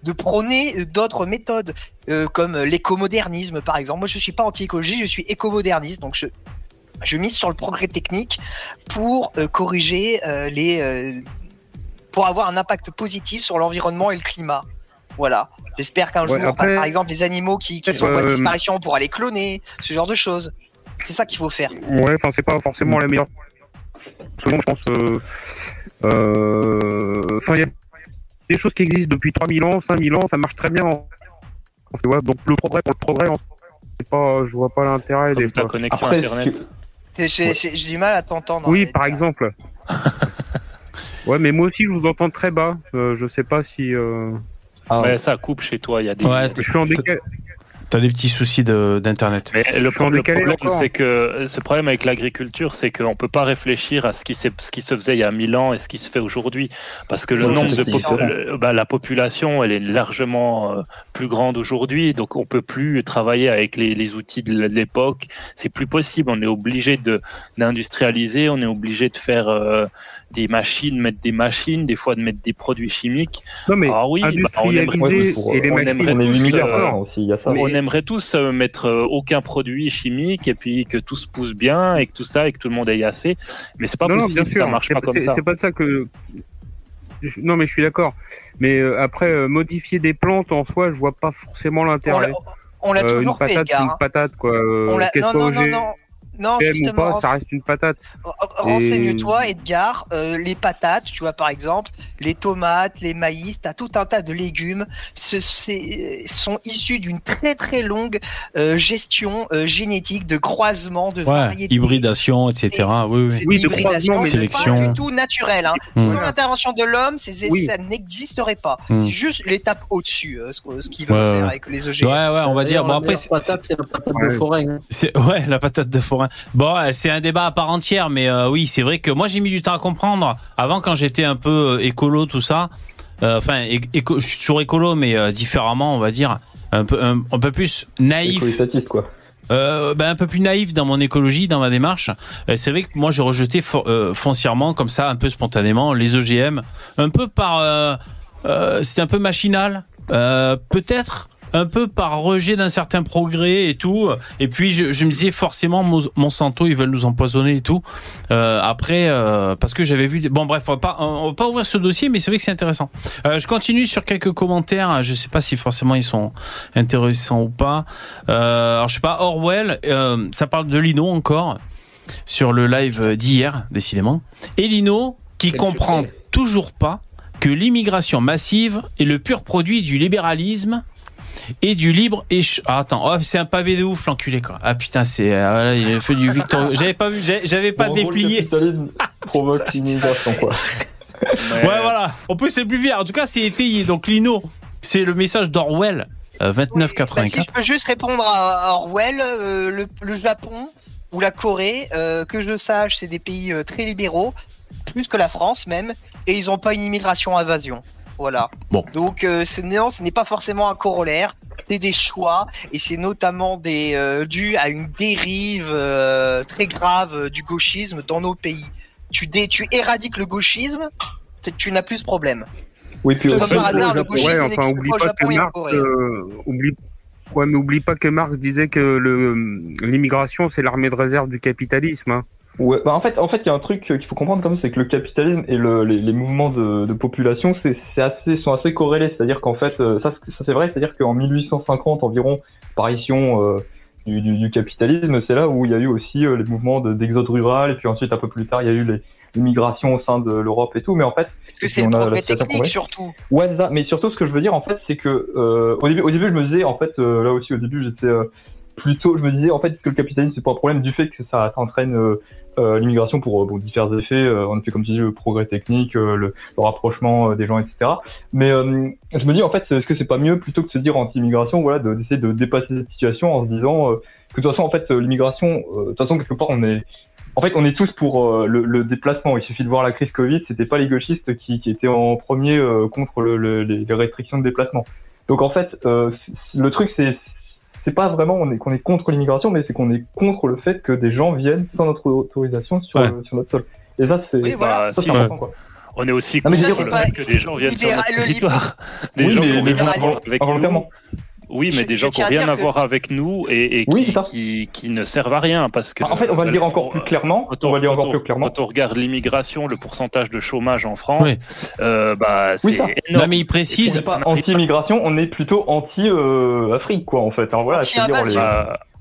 de prôner d'autres méthodes, euh, comme l'écomodernisme par exemple. Moi je suis pas anti-écologie, je suis écomoderniste, donc je, je mise sur le progrès technique pour euh, corriger euh, les... euh, pour avoir un impact positif sur l'environnement et le climat. Voilà. J'espère qu'un Ouais, jour, après- par exemple, les animaux qui, qui sont en voie de disparition, on pourra les cloner, ce genre de choses. C'est ça qu'il faut faire. Ouais, enfin, c'est pas forcément la meilleure. Selon, je pense. Enfin, il y a des choses qui existent depuis 3000 ans, 5000 ans, ça marche très bien. Tu vois, donc le progrès pour le progrès, en pas, je vois pas l'intérêt des ta fois. connexion Après, internet. J'ai du mal à t'entendre. Oui, par exemple. ouais, mais moi aussi, je vous entends très bas. Euh, je sais pas si. euh, Ouais, ça coupe chez toi, il y a des Ouais, Je suis en décalé. T'as des petits soucis d'internet. Mais le, problème, c'est que ce problème avec l'agriculture, c'est qu'on peut pas réfléchir à ce qui, s'est- ce qui se faisait il y a 1000 ans et ce qui se fait aujourd'hui, parce que le Ouais, nombre c'est de popu- différent. le- bah, la population, elle est largement euh, plus grande aujourd'hui, donc on peut plus travailler avec les, les outils de l'époque. C'est plus possible. On est obligé d'industrialiser, on est obligé de faire euh, des machines, mettre des machines, des fois de mettre des produits chimiques. Non, mais Ah oui, bah, on aimerait tous- et les on machines, aimerait on est tous, 8 milliards euh, par an aussi, il y a ça. on Mais- aimerait tous mettre euh, aucun produit chimique et puis que tout se pousse bien et que tout ça et que tout le monde ait assez. Mais c'est pas non, non, possible, bien sûr, ça marche pas comme ça. C'est pas ça que. Non, mais je suis d'accord. Mais euh, après, euh, modifier des plantes en soi, je vois pas forcément l'intérêt. on l'a Euh, toujours une fait, patate, c'est Edgar, une hein. patate, quoi. Euh, On l'a- Qu'elle non, non, non, non. Non, ou justement, pas, ça reste une patate. Renseigne-toi, Edgar. euh, les patates, tu vois, par exemple, les tomates, les maïs, t'as tout un tas de légumes. Ce, c'est- sont issus d'une très très longue euh, gestion euh, génétique de croisement, de Ouais, variétés. hybridation, etc. Oui, oui. D'hybridation, c'est pas du tout naturel. Hein. Mm. Sans l'intervention de l'homme, ces Oui. essais n'existeraient pas. Mm. C'est juste l'étape au-dessus, euh, ce, qu'ils veulent Ouais, faire avec les OGM. Ouais, ouais, on va dire. Bon, après, c'est- patate, c'est la patate Ouais. de forêt. hein. Ouais la patate de forain. Bon, euh, c'est un débat à part entière, mais euh, oui, c'est vrai que moi j'ai mis du temps à comprendre. Avant, quand j'étais un peu euh, écolo, tout ça. Enfin, je suis toujours écolo, mais euh, différemment, on va dire, un peu, un, un peu plus naïf. quoi. Euh, ben, un peu plus naïf dans mon écologie, dans ma démarche. C'est vrai que moi, je rejetais fo- euh, foncièrement, comme ça, un peu spontanément, les OGM, un peu par, c'était un peu machinal, peut-être un peu par rejet d'un certain progrès et tout. Et puis je, je me disais forcément Mo- Monsanto, ils veulent nous empoisonner et tout. Euh, après, euh, parce que j'avais vu. Des... Bon, bref, on va pas, on va pas ouvrir ce dossier, mais c'est vrai que c'est intéressant. Euh, je continue sur quelques commentaires. Je sais pas si forcément ils sont intéressants ou pas. Euh, alors je sais pas. Orwell, euh, ça parle de Lino encore sur le live d'hier, décidément. Et Lino qui Quel comprend succès. toujours pas que l'immigration massive est le pur produit du libéralisme et du libre et ah, attends oh, c'est un pavé de ouf l'enculé quoi. Ah putain c'est ah, voilà, il a fait du Victor j'avais pas vu j'avais pas déplié. capitalisme provoque l'immigration, quoi. ouais voilà. En plus c'est plus bien en tout cas c'est étayé. Donc Lino c'est le message d'Orwell euh, Bah, 2984 si je peux juste répondre à Orwell, euh, le, le Japon ou la Corée, euh, que je sache, c'est des pays euh, très libéraux, plus que la France même, et ils n'ont pas une immigration invasion. Voilà. Bon. Donc euh, ce, non, ce n'est pas forcément un corollaire, c'est des choix, et c'est notamment des, euh, dû à une dérive euh, très grave euh, du gauchisme dans nos pays. Tu, dé, tu éradiques le gauchisme, c'est- tu n'as plus ce problème. Oui, puis Comme par hasard, le gauchisme Ouais, enfin, n'existe oublie pas au pas Japon que et en Marx, Corée. euh, oublie, Ouais, mais oublie pas que Marx disait que l'immigration, c'est l'armée de réserve du capitalisme. hein. Ouais, bah en fait, en fait, il y a un truc qu'il faut comprendre comme c'est que le capitalisme et le, les, les mouvements de, de population, c'est c'est assez, sont assez corrélés. C'est-à-dire qu'en fait, euh, ça, ça c'est vrai. C'est-à-dire qu'en 1850 environ, apparition euh, du, du, du capitalisme, c'est là où il y a eu aussi euh, les mouvements de- d'exode rural, et puis ensuite un peu plus tard, il y a eu les l'immigration au sein de l'Europe et tout. Mais en fait, Parce que c'est le progrès technique surtout. Ouais, ça. Mais surtout, ce que je veux dire, en fait, c'est que euh, au début, au début, je me disais, en fait, euh, là aussi, au début, j'étais euh, plutôt, je me disais, en fait, que le capitalisme, c'est pas un problème du fait que ça, ça entraîne euh, l'immigration pour, euh, pour divers effets. Euh, en effet, comme tu dis, le progrès technique, euh, le, le rapprochement euh, des gens, etc. Mais euh, je me dis, en fait, est-ce que c'est pas mieux plutôt que de se dire anti-immigration, voilà, de- d'essayer de, dépasser cette situation en se disant que de toute façon, en fait, l'immigration, de toute façon, quelque part, on est en fait, on est tous pour le, le déplacement. Il suffit de voir la crise Covid. C'était pas les gauchistes qui, qui étaient en premier contre le, le- les, les restrictions de déplacement. Donc en fait, euh, le truc c'est c'est pas vraiment on est qu'on est contre l'immigration, mais c'est qu'on est contre le fait que des gens viennent sans notre autorisation sur, Ouais. sur notre sol. Et ça c'est Oui, voilà. Si, important, quoi. On est aussi contre le fait que des gens viennent sur notre territoire. Des Oui, gens qui ont gens Oui, mais Je- des je gens qui n'ont rien à que- voir avec nous et, et Oui, qui, qui, qui ne servent à rien parce que. En fait, on va le dire encore plus clairement. Quand On va le dire encore plus clairement. Quand on regarde l'immigration, le pourcentage de chômage en France, Oui. euh, bah, c'est énorme. Non, mais il On précise. n'est pas anti-immigration, on est plutôt anti-Afrique, quoi, en fait. hein, voilà,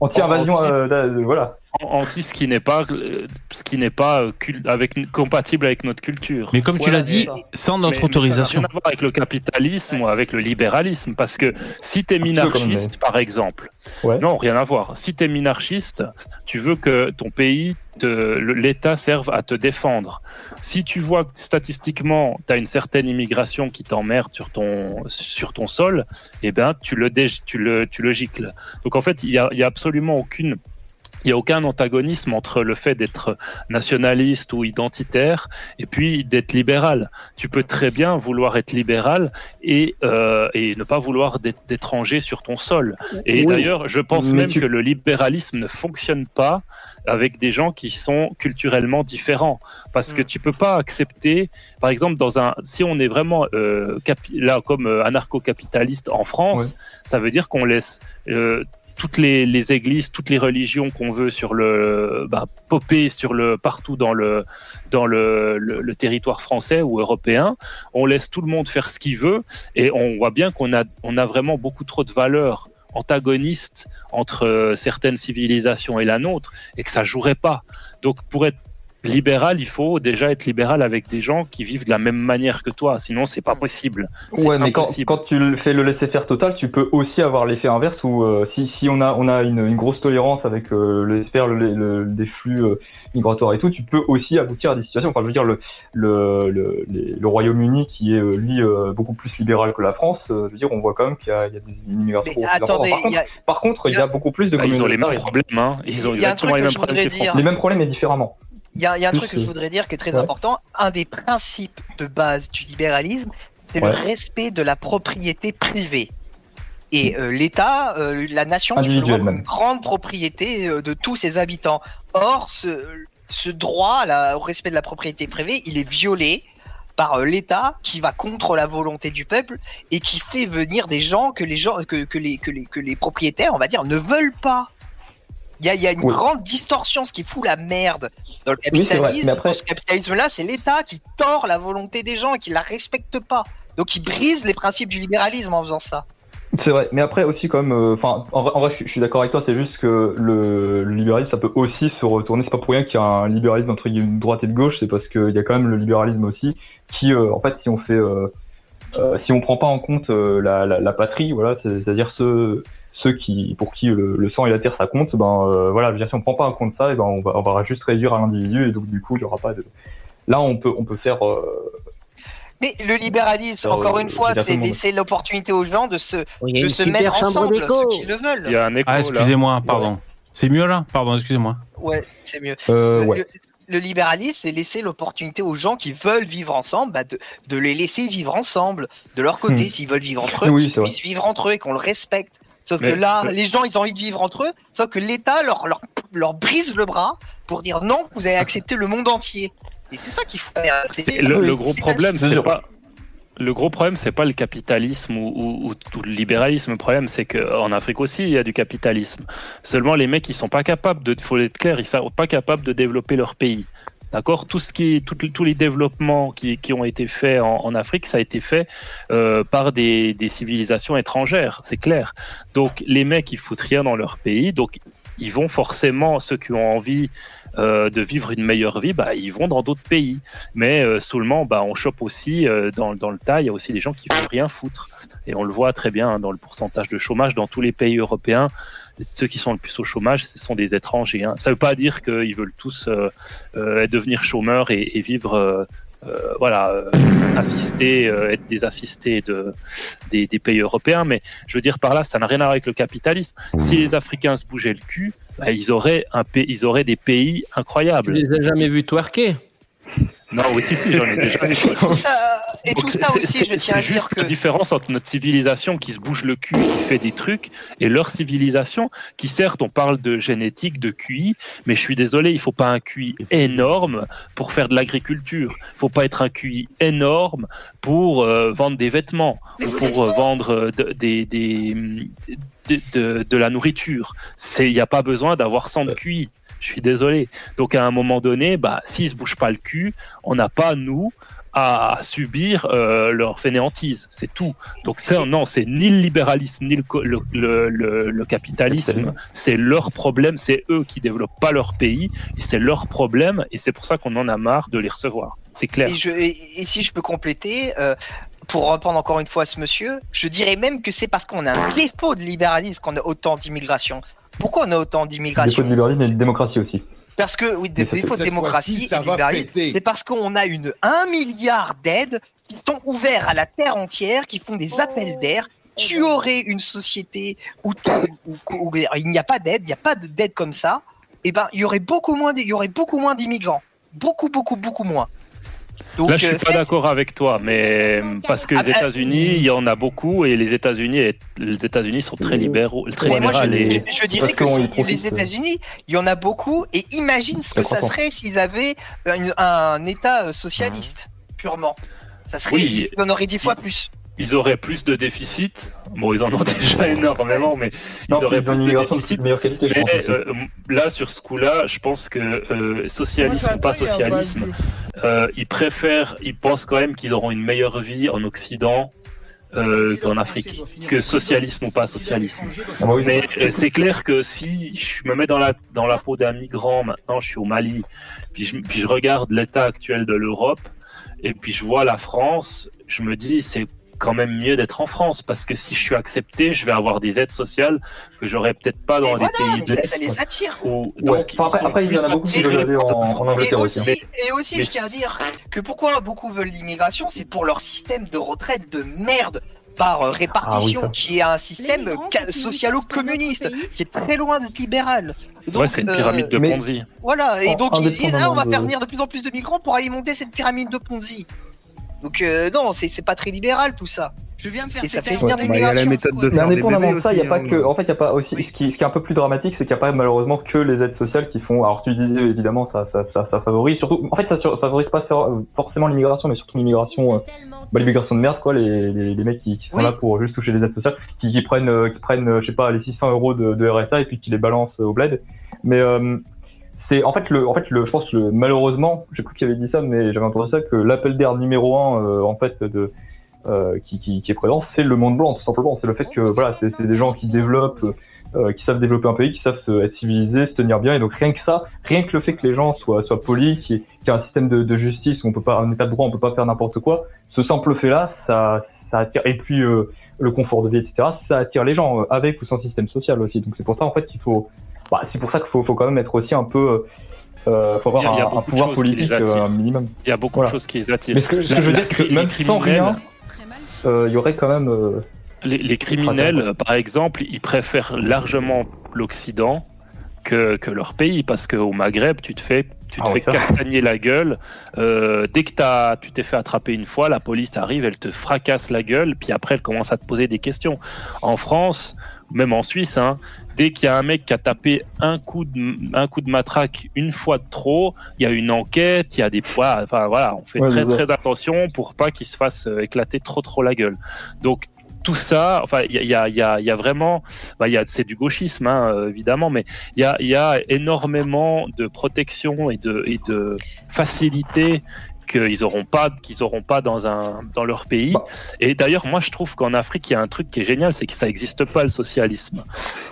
Anti-invasion. anti- euh, euh, voilà. anti ce qui n'est pas euh, ce qui n'est pas avec compatible avec notre culture. Mais comme tu l'as dit, sans Mais- notre mais ça n'a autorisation. rien à voir avec le capitalisme ou avec le libéralisme parce que si tu es minarchiste par exemple, Ouais. non, rien à voir. Si tu es minarchiste, tu veux que ton pays l'État serve à te défendre. Si tu vois que statistiquement, tu as une certaine immigration qui t'emmerde sur ton, sur ton sol, eh ben, tu le, dé- tu le, tu le gicles. Donc en fait, il n'y a, y a absolument aucune il n'y a aucun antagonisme entre le fait d'être nationaliste ou identitaire et puis d'être libéral. Tu peux très bien vouloir être libéral et, euh, et ne pas vouloir d'étrangers sur ton sol. Et Oui. d'ailleurs, je pense Mais même tu- que le libéralisme ne fonctionne pas avec des gens qui sont culturellement différents. Parce que Mm. tu peux pas accepter, par exemple, dans un, si on est vraiment euh, capi- là comme euh, anarcho-capitaliste en France, ça veut dire qu'on laisse euh, toutes les, les églises, toutes les religions qu'on veut sur le bah, popper sur le partout dans le dans le, le, le territoire français ou européen. On laisse tout le monde faire ce qu'il veut et on voit bien qu'on a on a vraiment beaucoup trop de valeurs antagonistes entre euh, certaines civilisations et la nôtre et que ça jouerait pas. Donc pour être libéral, il faut déjà être libéral avec des gens qui vivent de la même manière que toi, sinon c'est pas possible. Ouais, mais quand, tu fais le laisser faire total, tu peux aussi avoir l'effet inverse où euh, si, si on a on a une, une grosse tolérance avec euh, le faire le, le- des flux euh, migratoires et tout, tu peux aussi aboutir à des situations. Enfin, je veux dire le le le, les- le Royaume-Uni qui est euh, lui euh, beaucoup plus libéral que la France, euh, je veux dire on voit quand même qu'il y a, il y a des immigrations. Attendez, a- par, contre, par contre, il y a beaucoup plus de Bah, ils ont les mêmes problèmes, hein. Ils ont exactement mêmes problèmes. Les mêmes problèmes mais différemment. Il y a, il y a un truc que je voudrais dire qui est très Ouais. important. Un des principes de base du libéralisme, c'est Ouais. le respect de la propriété privée. Et euh, l'État, euh, la nation, tu peux voir comme même. une grande propriété euh, de tous ses habitants. Or, ce, ce droit au respect de la propriété privée, il est violé par l'État qui va contre la volonté du peuple et qui fait venir des gens que les gens que, que les, que les que les propriétaires, on va dire, ne veulent pas. Il y a, il y a une Oui. grande distorsion, ce qui fout la merde dans le capitalisme. mais après- Dans ce capitalisme-là, c'est l'État qui tord la volonté des gens et qui la respecte pas. Donc, il brise les principes du libéralisme en faisant ça. C'est vrai, mais après aussi comme, euh, enfin, en, vrai- en vrai, je, je suis d'accord avec toi. C'est juste que le, le libéralisme, ça peut aussi se retourner. C'est pas pour rien qu'il y a un libéralisme entre de droite et de gauche. C'est parce qu'il y a quand même le libéralisme aussi, qui, euh, en fait, si on fait, euh, si on prend pas en compte la, la, la patrie, voilà, c'est- c'est-à-dire ceux, ceux qui, pour qui le, le sang et la terre ça compte, ben euh, voilà, je veux dire, si on prend pas en compte ça, et ben on va, on va juste réduire à l'individu et donc du coup, il y aura pas de. Là, on peut, on peut faire. euh, Mais le libéralisme, Alors, encore euh, une fois, c'est laisser l'opportunité aux gens de se, de se mettre ensemble, ceux qui le veulent. Il y a un écho Ah, excusez-moi, pardon. C'est mieux là? Pardon, excusez-moi. Ouais, c'est mieux. euh, Le- ouais. le, le libéralisme, c'est laisser l'opportunité aux gens qui veulent vivre ensemble, bah, de, de les laisser vivre ensemble de leur côté. Hmm. S'ils veulent vivre entre eux, Oui, qu'ils puissent vivre entre eux et qu'on le respecte. Sauf Mais- que là, mais- les gens, ils ont envie de vivre entre eux, sauf que l'État leur, leur, leur brise le bras pour dire non, vous avez accepté le monde entier. Et c'est ça qu'il faut faire. Le, gros problème, c'est pas. le gros problème, c'est pas le capitalisme ou, ou- ou tout le libéralisme. Le problème, c'est qu'en Afrique aussi, il y a du capitalisme. Seulement, les mecs, ils sont pas capables de, faut être clair, ils sont pas capables de développer leur pays. D'accord Tout ce qui, tout- tous les développements qui, qui ont été faits en, en Afrique, ça a été fait euh, par des, des civilisations étrangères, c'est clair. Donc, les mecs, ils foutent rien dans leur pays, donc ils vont forcément, ceux qui ont envie euh, de vivre une meilleure vie, bah, ils vont dans d'autres pays. Mais euh, seulement, bah, on chope aussi euh, dans, dans le tas, il y a aussi des gens qui veulent rien foutre. Et on le voit très bien hein, dans le pourcentage de chômage dans tous les pays européens. Ceux qui sont le plus au chômage, ce sont des étrangers. hein. Ça ne veut pas dire qu'ils veulent tous euh, euh, devenir chômeurs et, vivre, euh, voilà, assister, être des assistés de, des, pays européens. Mais je veux dire par là, ça n'a rien à voir avec le capitalisme. Si les Africains se bougeaient le cul, bah, ils auraient un ils auraient des pays Tu incroyables. les as jamais vus twerker? Non, oui, si, si, j'en ai déjà vu. Tout ça, et tout ça aussi, je tiens à c'est dire juste que la différence entre notre civilisation qui se bouge le cul, qui fait des trucs, et leur civilisation qui, certes, on parle de génétique, de QI, mais je suis désolé, il faut pas un QI énorme pour faire de l'agriculture. Il faut pas être un QI énorme pour euh, vendre des vêtements ou pour euh, vendre euh, de, des, des- de, de- de la nourriture. C'est- Il n'y a pas besoin d'avoir 100 de QI. Je suis désolé. Donc à un moment donné, bah, s'ils se bougent pas le cul, on n'a pas nous à subir euh, leur fainéantise, c'est tout. Donc ça, non, c'est ni le libéralisme ni le, co- le, le- le- le capitalisme, c'est leur problème, c'est eux qui développent pas leur pays et c'est leur problème et c'est pour ça qu'on en a marre de les recevoir. C'est clair. Et, je, et, et si je peux compléter, euh, pour reprendre encore une fois ce monsieur, je dirais même que c'est parce qu'on a un défaut de libéralisme qu'on a autant d'immigration. Pourquoi on a autant Défaut d'immigration de libéralisme et de démocratie aussi. Parce que, oui, des défauts de démocratie et libéralisme, c'est parce qu'on a une 1 milliard d'aides qui sont ouverts à la terre entière, qui font des appels d'air. Tu aurais une société où, tout- où- où il n'y a pas d'aide, il n'y a pas de- d'aide comme ça, et ben il y aurait beaucoup moins, d- il y aurait beaucoup moins d'immigrants, beaucoup, beaucoup, beaucoup moins. Donc, Là, je suis euh, pas d'accord avec toi, mais parce que Ah, les bah, États-Unis, il y en a beaucoup et les États-Unis, les États-Unis sont très libéraux, très moi, je, libéraux. et- je- je dirais que si les États-Unis, il y en a beaucoup, et imagine ce que ça serait s'ils avaient un, un État euh, socialiste, purement. Ça serait, Oui. en auraient dix fois plus. Ils auraient plus de déficit. Bon, ils en ont déjà énormément, mais ils Non, auraient ils plus de déficit. qualité, Mais euh, là, sur ce coup-là, je pense que euh, socialisme ou pas socialisme, euh, ils préfèrent, ils pensent quand même qu'ils auront une meilleure vie en Occident. euh, qu'en Afrique, que socialisme ou pas socialisme. Ah bah. Mais c'est clair que si je me mets dans la, dans la peau d'un migrant, maintenant je suis au Mali, puis je, puis je regarde l'état actuel de l'Europe, et puis je vois la France, je me dis c'est quand même mieux d'être en France, parce que si je suis accepté, je vais avoir des aides sociales que j'aurais peut-être pas dans Et les voilà, pays de ça les attire. Ouais. donc, Enfin, après, il y en a beaucoup qui veulent aller en, en Et Angleterre aussi. aussi, hein. et aussi Mais- je tiens à dire que pourquoi beaucoup veulent l'immigration, c'est pour leur système de retraite de merde par euh, répartition, Ah oui, qui est un système socialo-communiste, qui est très loin d'être libéral. Ouais, c'est une euh, pyramide de mais- Ponzi. Voilà, et En- donc ils disent ah, on va de- faire venir de plus en plus de migrants pour alimenter cette pyramide de Ponzi. Donc euh, non, c'est c'est pas très libéral tout ça. Je viens me faire Et ça fait venir un- de Bah, il y a la l'immigration. méthode de Mais faire des indépendamment de ça, il y a pas que, en fait, il y a pas aussi, ce qui, ce qui est un peu plus dramatique, c'est qu'il n'y a pas malheureusement que les aides sociales qui font, alors tu disais évidemment, ça, ça, ça, ça favorise, surtout, en fait, ça sur- favorise pas for- forcément l'immigration, mais surtout l'immigration, euh, bah, l'immigration de merde, quoi, les, les, les mecs qui, qui sont Oui. là pour juste toucher les aides sociales, qui, qui prennent, euh, qui prennent, euh, je sais pas, les 600 euros de, de RSA et puis qui les balancent au bled. Mais, euh, c'est, en fait, le, en fait, le, je pense, le, malheureusement, j'ai cru qu'il avait dit ça, mais j'avais entendu ça, que l'appel d'air numéro un, euh, en fait, de, euh, qui, qui, qui est présent, c'est le monde blanc, tout simplement. C'est le fait que voilà, c'est des gens qui développent, euh, qui savent développer un pays, qui savent se, être civilisés, se tenir bien. Et donc rien que ça, rien que le fait que les gens soient, soient polis, qu'il y qu'il y ait un système de, de justice où on peut pas, un état de droit, on peut pas faire n'importe quoi. Ce simple fait-là, ça, ça attire. Et puis euh, le confort de vie, etc. Ça attire les gens euh, avec ou sans système social aussi. Donc c'est pour ça en fait qu'il faut. Bah, c'est pour ça qu'il faut, faut quand même être aussi un peu. Euh, faut avoir Il y a- un- pouvoir politique euh, minimum. Il y a beaucoup Voilà. de choses qui les attirent. Mais ce que, La- je veux dire, que même sans rien, euh, il y aurait quand même. euh, Les, les criminels, par exemple, ils préfèrent largement l'Occident que, que leur pays, parce qu'au Maghreb, tu te fais tu te Ah fais castagner la gueule. Euh, dès que tu t'es fait attraper une fois, la police arrive, elle te fracasse la gueule, puis après elle commence à te poser des questions. En France, même en Suisse, hein, dès qu'il y a un mec qui a tapé un coup de, un coup de matraque une fois de trop, il y a une enquête, il y a des poids. Enfin voilà, on fait Ouais, très très attention pour pas qu'il se fasse euh, éclater trop trop la gueule. Donc tout ça, enfin, il y y, y, a, vraiment, bah, a, c'est du gauchisme, hein, euh, évidemment, mais il y y a énormément de protection et de, et de facilité qu'ils auront pas, qu'ils auront pas dans un, dans leur pays. Et d'ailleurs, moi, je trouve qu'en Afrique, il y a un truc qui est génial, c'est que ça n'existe pas le socialisme.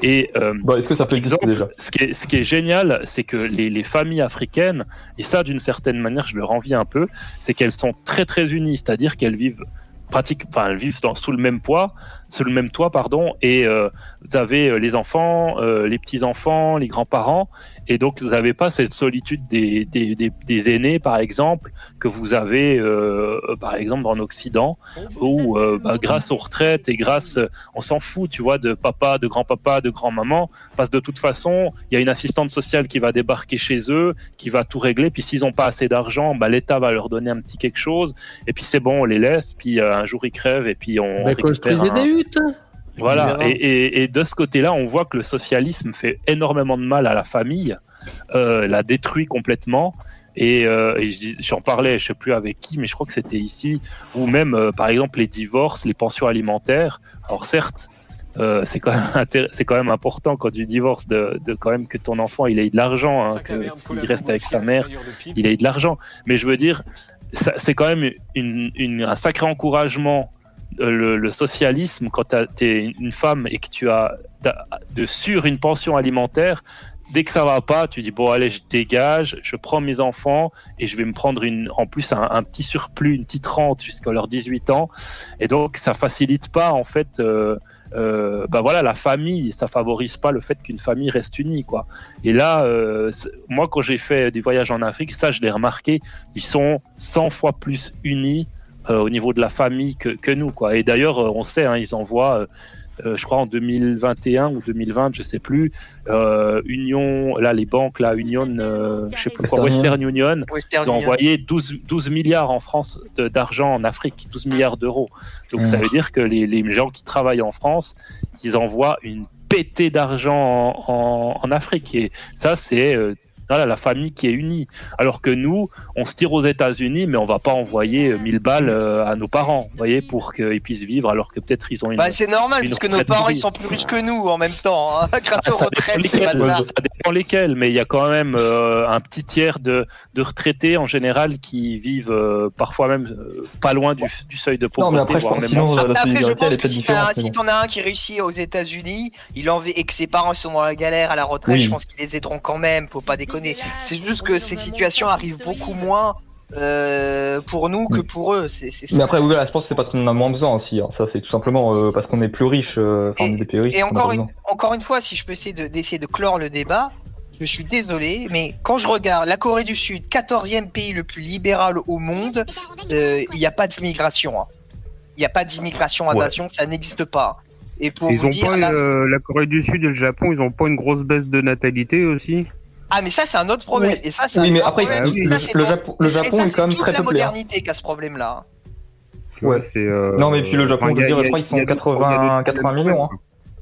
Et euh, est-ce que ça peut exister déjà? ce qui est, ce qui est génial, c'est que les, les familles africaines, et ça, d'une certaine manière, je leur envie un peu, c'est qu'elles sont très très unies, c'est-à-dire qu'elles vivent pratique, enfin elles vivent dans, sous le même poids, sous le même toit, pardon, et euh, vous avez euh, les enfants, euh, les petits enfants, les grands-parents, et donc vous n'avez pas cette solitude des, des, des, des aînés, par exemple, que vous avez, euh, par exemple, en Occident, où euh, bah, grâce aux retraites et grâce, on s'en fout, tu vois, de papa, de grand-papa, de grand-maman, parce que de toute façon, il y a une assistante sociale qui va débarquer chez eux, qui va tout régler, puis s'ils n'ont pas assez d'argent, bah, l'État va leur donner un petit quelque chose, et puis c'est bon, on les laisse, puis euh, un jour ils crèvent, et puis on Bah, récupère construisez un- des voilà, et, et, et de ce côté-là, on voit que le socialisme fait énormément de mal à la famille, euh, la détruit complètement. Et, euh, et j'en parlais, je sais plus avec qui, mais je crois que c'était ici, ou même, euh, par exemple, les divorces, les pensions alimentaires. Alors certes, euh, c'est quand même intér- c'est quand même important quand tu divorces de, de quand même que ton enfant il ait de l'argent, hein, que s'il reste avec sa mère, il ait de l'argent. Mais je veux dire, c'est quand même une, une- un sacré encouragement le, le socialisme quand tu es une femme et que tu as de sur une pension alimentaire dès que ça va pas tu dis bon allez je dégage je prends mes enfants et je vais me prendre une en plus un, petit surplus une petite rente jusqu'à leurs 18 ans. Et donc ça facilite pas en fait euh, euh, bah voilà la famille ça favorise pas le fait qu'une famille reste unie quoi. Et là euh, moi quand j'ai fait des voyages en Afrique ça je l'ai remarqué ils sont 100 fois plus unis euh, au niveau de la famille que, que nous quoi et d'ailleurs euh, on sait hein, ils envoient euh, euh, je crois en 2021 ou 2020 je sais plus euh, Union là les banques là Union euh, je sais plus quoi Western Union Western ils ont Union. envoyé 12, 12 milliards en France d'argent en Afrique 12 milliards d'euros donc ça Mm. veut dire que les, les gens qui travaillent en France ils envoient une pétée d'argent en, en- en Afrique et ça c'est euh, voilà, la famille qui est unie. Alors que nous, on se tire aux États-Unis, mais on va pas envoyer euh, 1000 balles euh, à nos parents, vous voyez, pour qu'ils puissent vivre, alors que peut-être ils ont une. Bah, c'est normal, une puisque nos parents ils sont plus riches que nous en même temps, hein, grâce Ah, aux retraites, c'est ça dépend lesquels, mais il y a quand même euh, un petit tiers de, de retraités en général qui vivent euh, parfois même euh, pas loin du, du seuil de Non, mais pauvreté, après, je voire pense même en Après, je pense que si t'en as un qui réussit aux États-Unis, il en et que ses parents sont dans la galère à la retraite, Oui. je pense qu'ils les aideront quand même. Faut pas déconner. C'est juste que ces situations arrivent beaucoup moins euh, pour nous que pour eux. Mais après, oui, voilà, je pense que c'est parce qu'on en a moins besoin aussi. hein. Ça, c'est tout simplement euh, parce qu'on est plus riche. euh, des pays riches. Et encore une, besoin. encore une fois, si je peux essayer de- d'essayer de, clore le débat, je suis désolé, mais quand je regarde la Corée du Sud, 14e pays le plus libéral au monde, euh, il n'y a pas d'immigration. hein. Il n'y a pas d'immigration invasion, ça n'existe pas. Et pour Ils vous ont dire, pas la- euh, la Corée du Sud et le Japon, ils ont pas une grosse baisse de natalité aussi? Ah mais ça c'est un autre problème. Oui. Et ça c'est Oui, mais après, problème. le- ça, c'est Japon- le et ça, Japon ça, est c'est quand même très la peuplé, hein. modernité qui a ce problème-là. Ouais. c'est. euh, Non, mais puis le Japon, enfin, je dire, je crois font des- 80, y a des- 80 millions. Hein.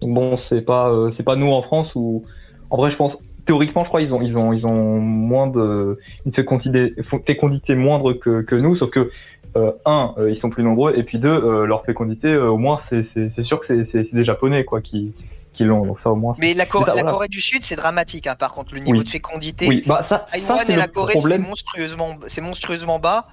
Donc bon, c'est pas, euh, c'est pas nous en France où, en vrai, je pense, théoriquement, je crois, ils ont, ils ont, ils ont moins de, une fécondité, fécondité moindre que, que nous, sauf que, euh, un, euh, ils sont plus nombreux, et puis deux, euh, leur fécondité, euh, au moins, c'est, c'est, c'est sûr que c'est, c'est, c'est des Japonais, quoi, qui, qui l'ont. Donc ça, au moins. Mais la, c'est Cor- ça, la voilà. Corée du Sud c'est dramatique. hein, par contre le niveau Oui. de fécondité. Oui, bah, ça- Taïwan ça, c'est et la Corée c'est monstrueusement, c'est monstrueusement bas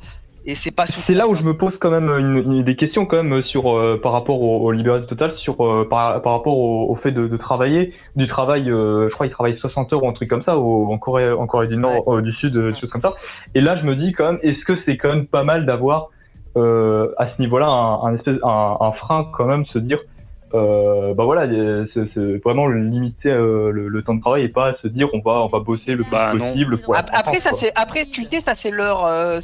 et c'est pas C'est là où je me pose quand même une, une- des questions quand même sur euh, par rapport au, au libéralisme total, sur euh, par, par rapport au, au fait de, de travailler, du travail, euh, je crois qu'ils travaillent 60 heures ou un truc comme ça au, en Corée, en Corée du Nord, du Sud, des choses comme ça. Et là, je me dis quand même, est-ce que c'est quand même pas mal d'avoir à ce niveau-là un, un espèce un, un frein quand même, se dire euh, bah voilà, c'est vraiment limiter euh, le, le temps de travail et pas se dire on va on va bosser le plus Bah, possible pour Après, France, ça c'est après tu sais ça c'est leur. euh,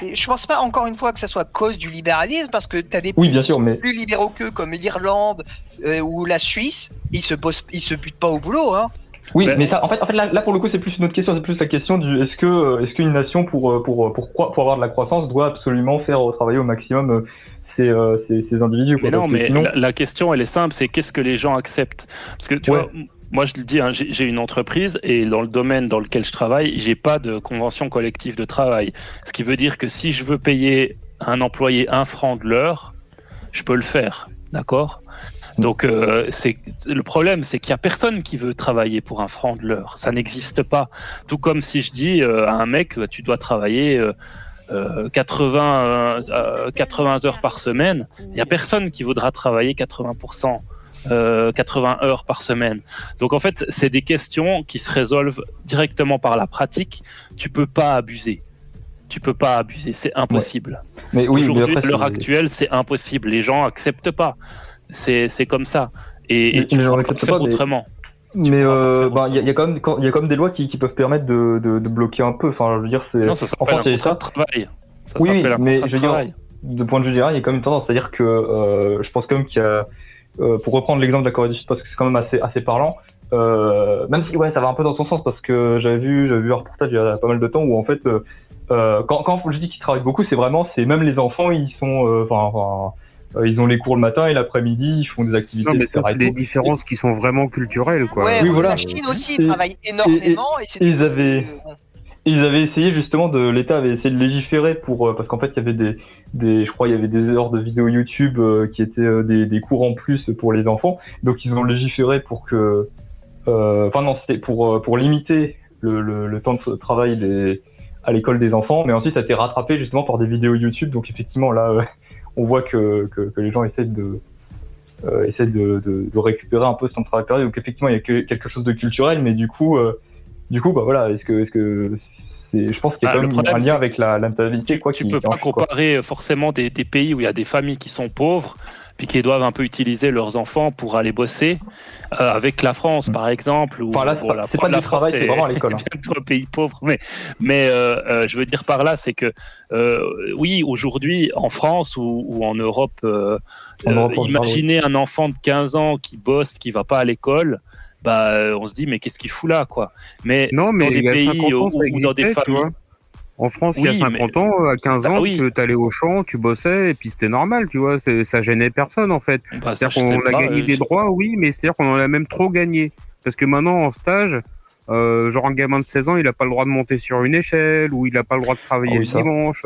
je pense pas encore une fois que ça soit à cause du libéralisme parce que t'as des Oui, pays bien qui sûr, sont mais- plus libéraux qu'eux comme l'Irlande euh, ou la Suisse, ils se bossent, ils se butent pas au boulot hein. Oui, mais, ça, en fait, en fait là, là, pour le coup, c'est plus une autre question. C'est plus la question du est-ce que euh, est-ce qu'une nation pour pour pour pour, pour avoir de la croissance doit absolument faire travailler au maximum euh, ces, euh, ces, ces individus quoi. Mais non, mais sinon- la, la question, elle est simple, c'est qu'est-ce que les gens acceptent? Parce que tu Ouais. vois, moi je le dis, hein, j'ai une entreprise et dans le domaine dans lequel je travaille, j'ai pas de convention collective de travail. Ce qui veut dire que si je veux payer un employé un franc de l'heure, je peux le faire, d'accord? Donc euh, c'est le problème, c'est qu'il y a personne qui veut travailler pour un franc de l'heure. Ça n'existe pas. Tout comme si je dis euh, à un mec, bah, tu dois travailler euh, euh, 80, euh, euh, 80 heures par semaine. Il n'y a personne qui voudra travailler 80%. euh, 80 heures par semaine. Donc en fait, c'est des questions qui se résolvent directement par la pratique. Tu peux pas abuser. Tu peux pas abuser, c'est impossible. Mais oui, Aujourd'hui, à l'heure actuelle, c'est impossible. Les gens acceptent pas. C'est comme ça. Et, et Mais- tu gens peux pas faire mais- autrement. Mais euh, bah, il y, a- il y a quand même quand- il y a quand même des lois qui, qui peuvent permettre de, de, de bloquer un peu. Enfin, je veux dire, c'est Non, ça en s'appelle France, il y un a contrat ça. de travail. Ça oui, un mais je veux dire, de point de vue général, il y a quand même une tendance, c'est-à-dire que euh, je pense quand même qu'il y a, euh, pour reprendre l'exemple de la Corée du Sud, parce que c'est quand même assez assez parlant. Euh, même si ouais, ça va un peu dans son sens parce que j'avais vu j'avais vu un reportage il y a pas mal de temps où en fait euh, euh, quand quand je dis qu'ils travaillent beaucoup, c'est vraiment c'est même les enfants ils sont euh, enfin enfin euh, ils ont les cours le matin et l'après-midi, ils font des activités. Non, mais ça, c'est des différences qui sont vraiment culturelles, quoi. Ouais, Oui, voilà. la Chine aussi, Et- ils travaillent énormément et, ils avaient, ils avaient essayé justement de, l'État avait essayé de légiférer pour, euh, parce qu'en fait il y avait des, des, je crois il y avait des heures de vidéos YouTube euh, qui étaient euh, des, des cours en plus pour les enfants. Donc ils ont légiféré pour que, euh, enfin non c'était pour euh, pour limiter le, le, le temps de travail des, à l'école des enfants, mais ensuite ça a été rattrapé justement par des vidéos YouTube. Donc effectivement là euh, on voit que, que, que les gens essaient de euh, essaient de, de, de récupérer un peu de travail perdu. Donc effectivement, il y a que, quelque chose de culturel, mais du coup, euh, du coup, bah voilà, est-ce que, est-ce que c'est, je pense qu'il y a Ah, quand même problème, un lien avec la, la natalité, quoi. Tu qui, peux qui pas quoi. comparer forcément des, des pays où il y a des familles qui sont pauvres puis qui doivent un peu utiliser leurs enfants pour aller bosser euh, avec la France par exemple ou là, c'est bon, pas- la, c'est pas la du travail, France c'est est- vraiment à l'école, hein. un pays pauvre mais mais euh, euh, je veux dire par là c'est que euh, oui aujourd'hui en France ou, ou en Europe euh, En euh, Europe, parle, imaginez un enfant de 15 ans qui bosse qui va pas à l'école bah euh, on se dit mais qu'est-ce qu'il fout là quoi? Mais Non, mais dans des pays 50 ans, où- ou dans des familles. En France, il y a Oui, 50 mais- ans, à 15 Bah ans, oui. tu allais au champ, tu bossais, et puis c'était normal, tu vois. Ça gênait personne, en fait. Bah, c'est-à-dire qu'on a pas, gagné euh, des droits, oui, mais c'est-à-dire qu'on en a même trop gagné. Parce que maintenant, en stage, euh, genre un gamin de 16 ans, il a pas le droit de monter sur une échelle, ou il a pas le droit de travailler Ah oui, le dimanche.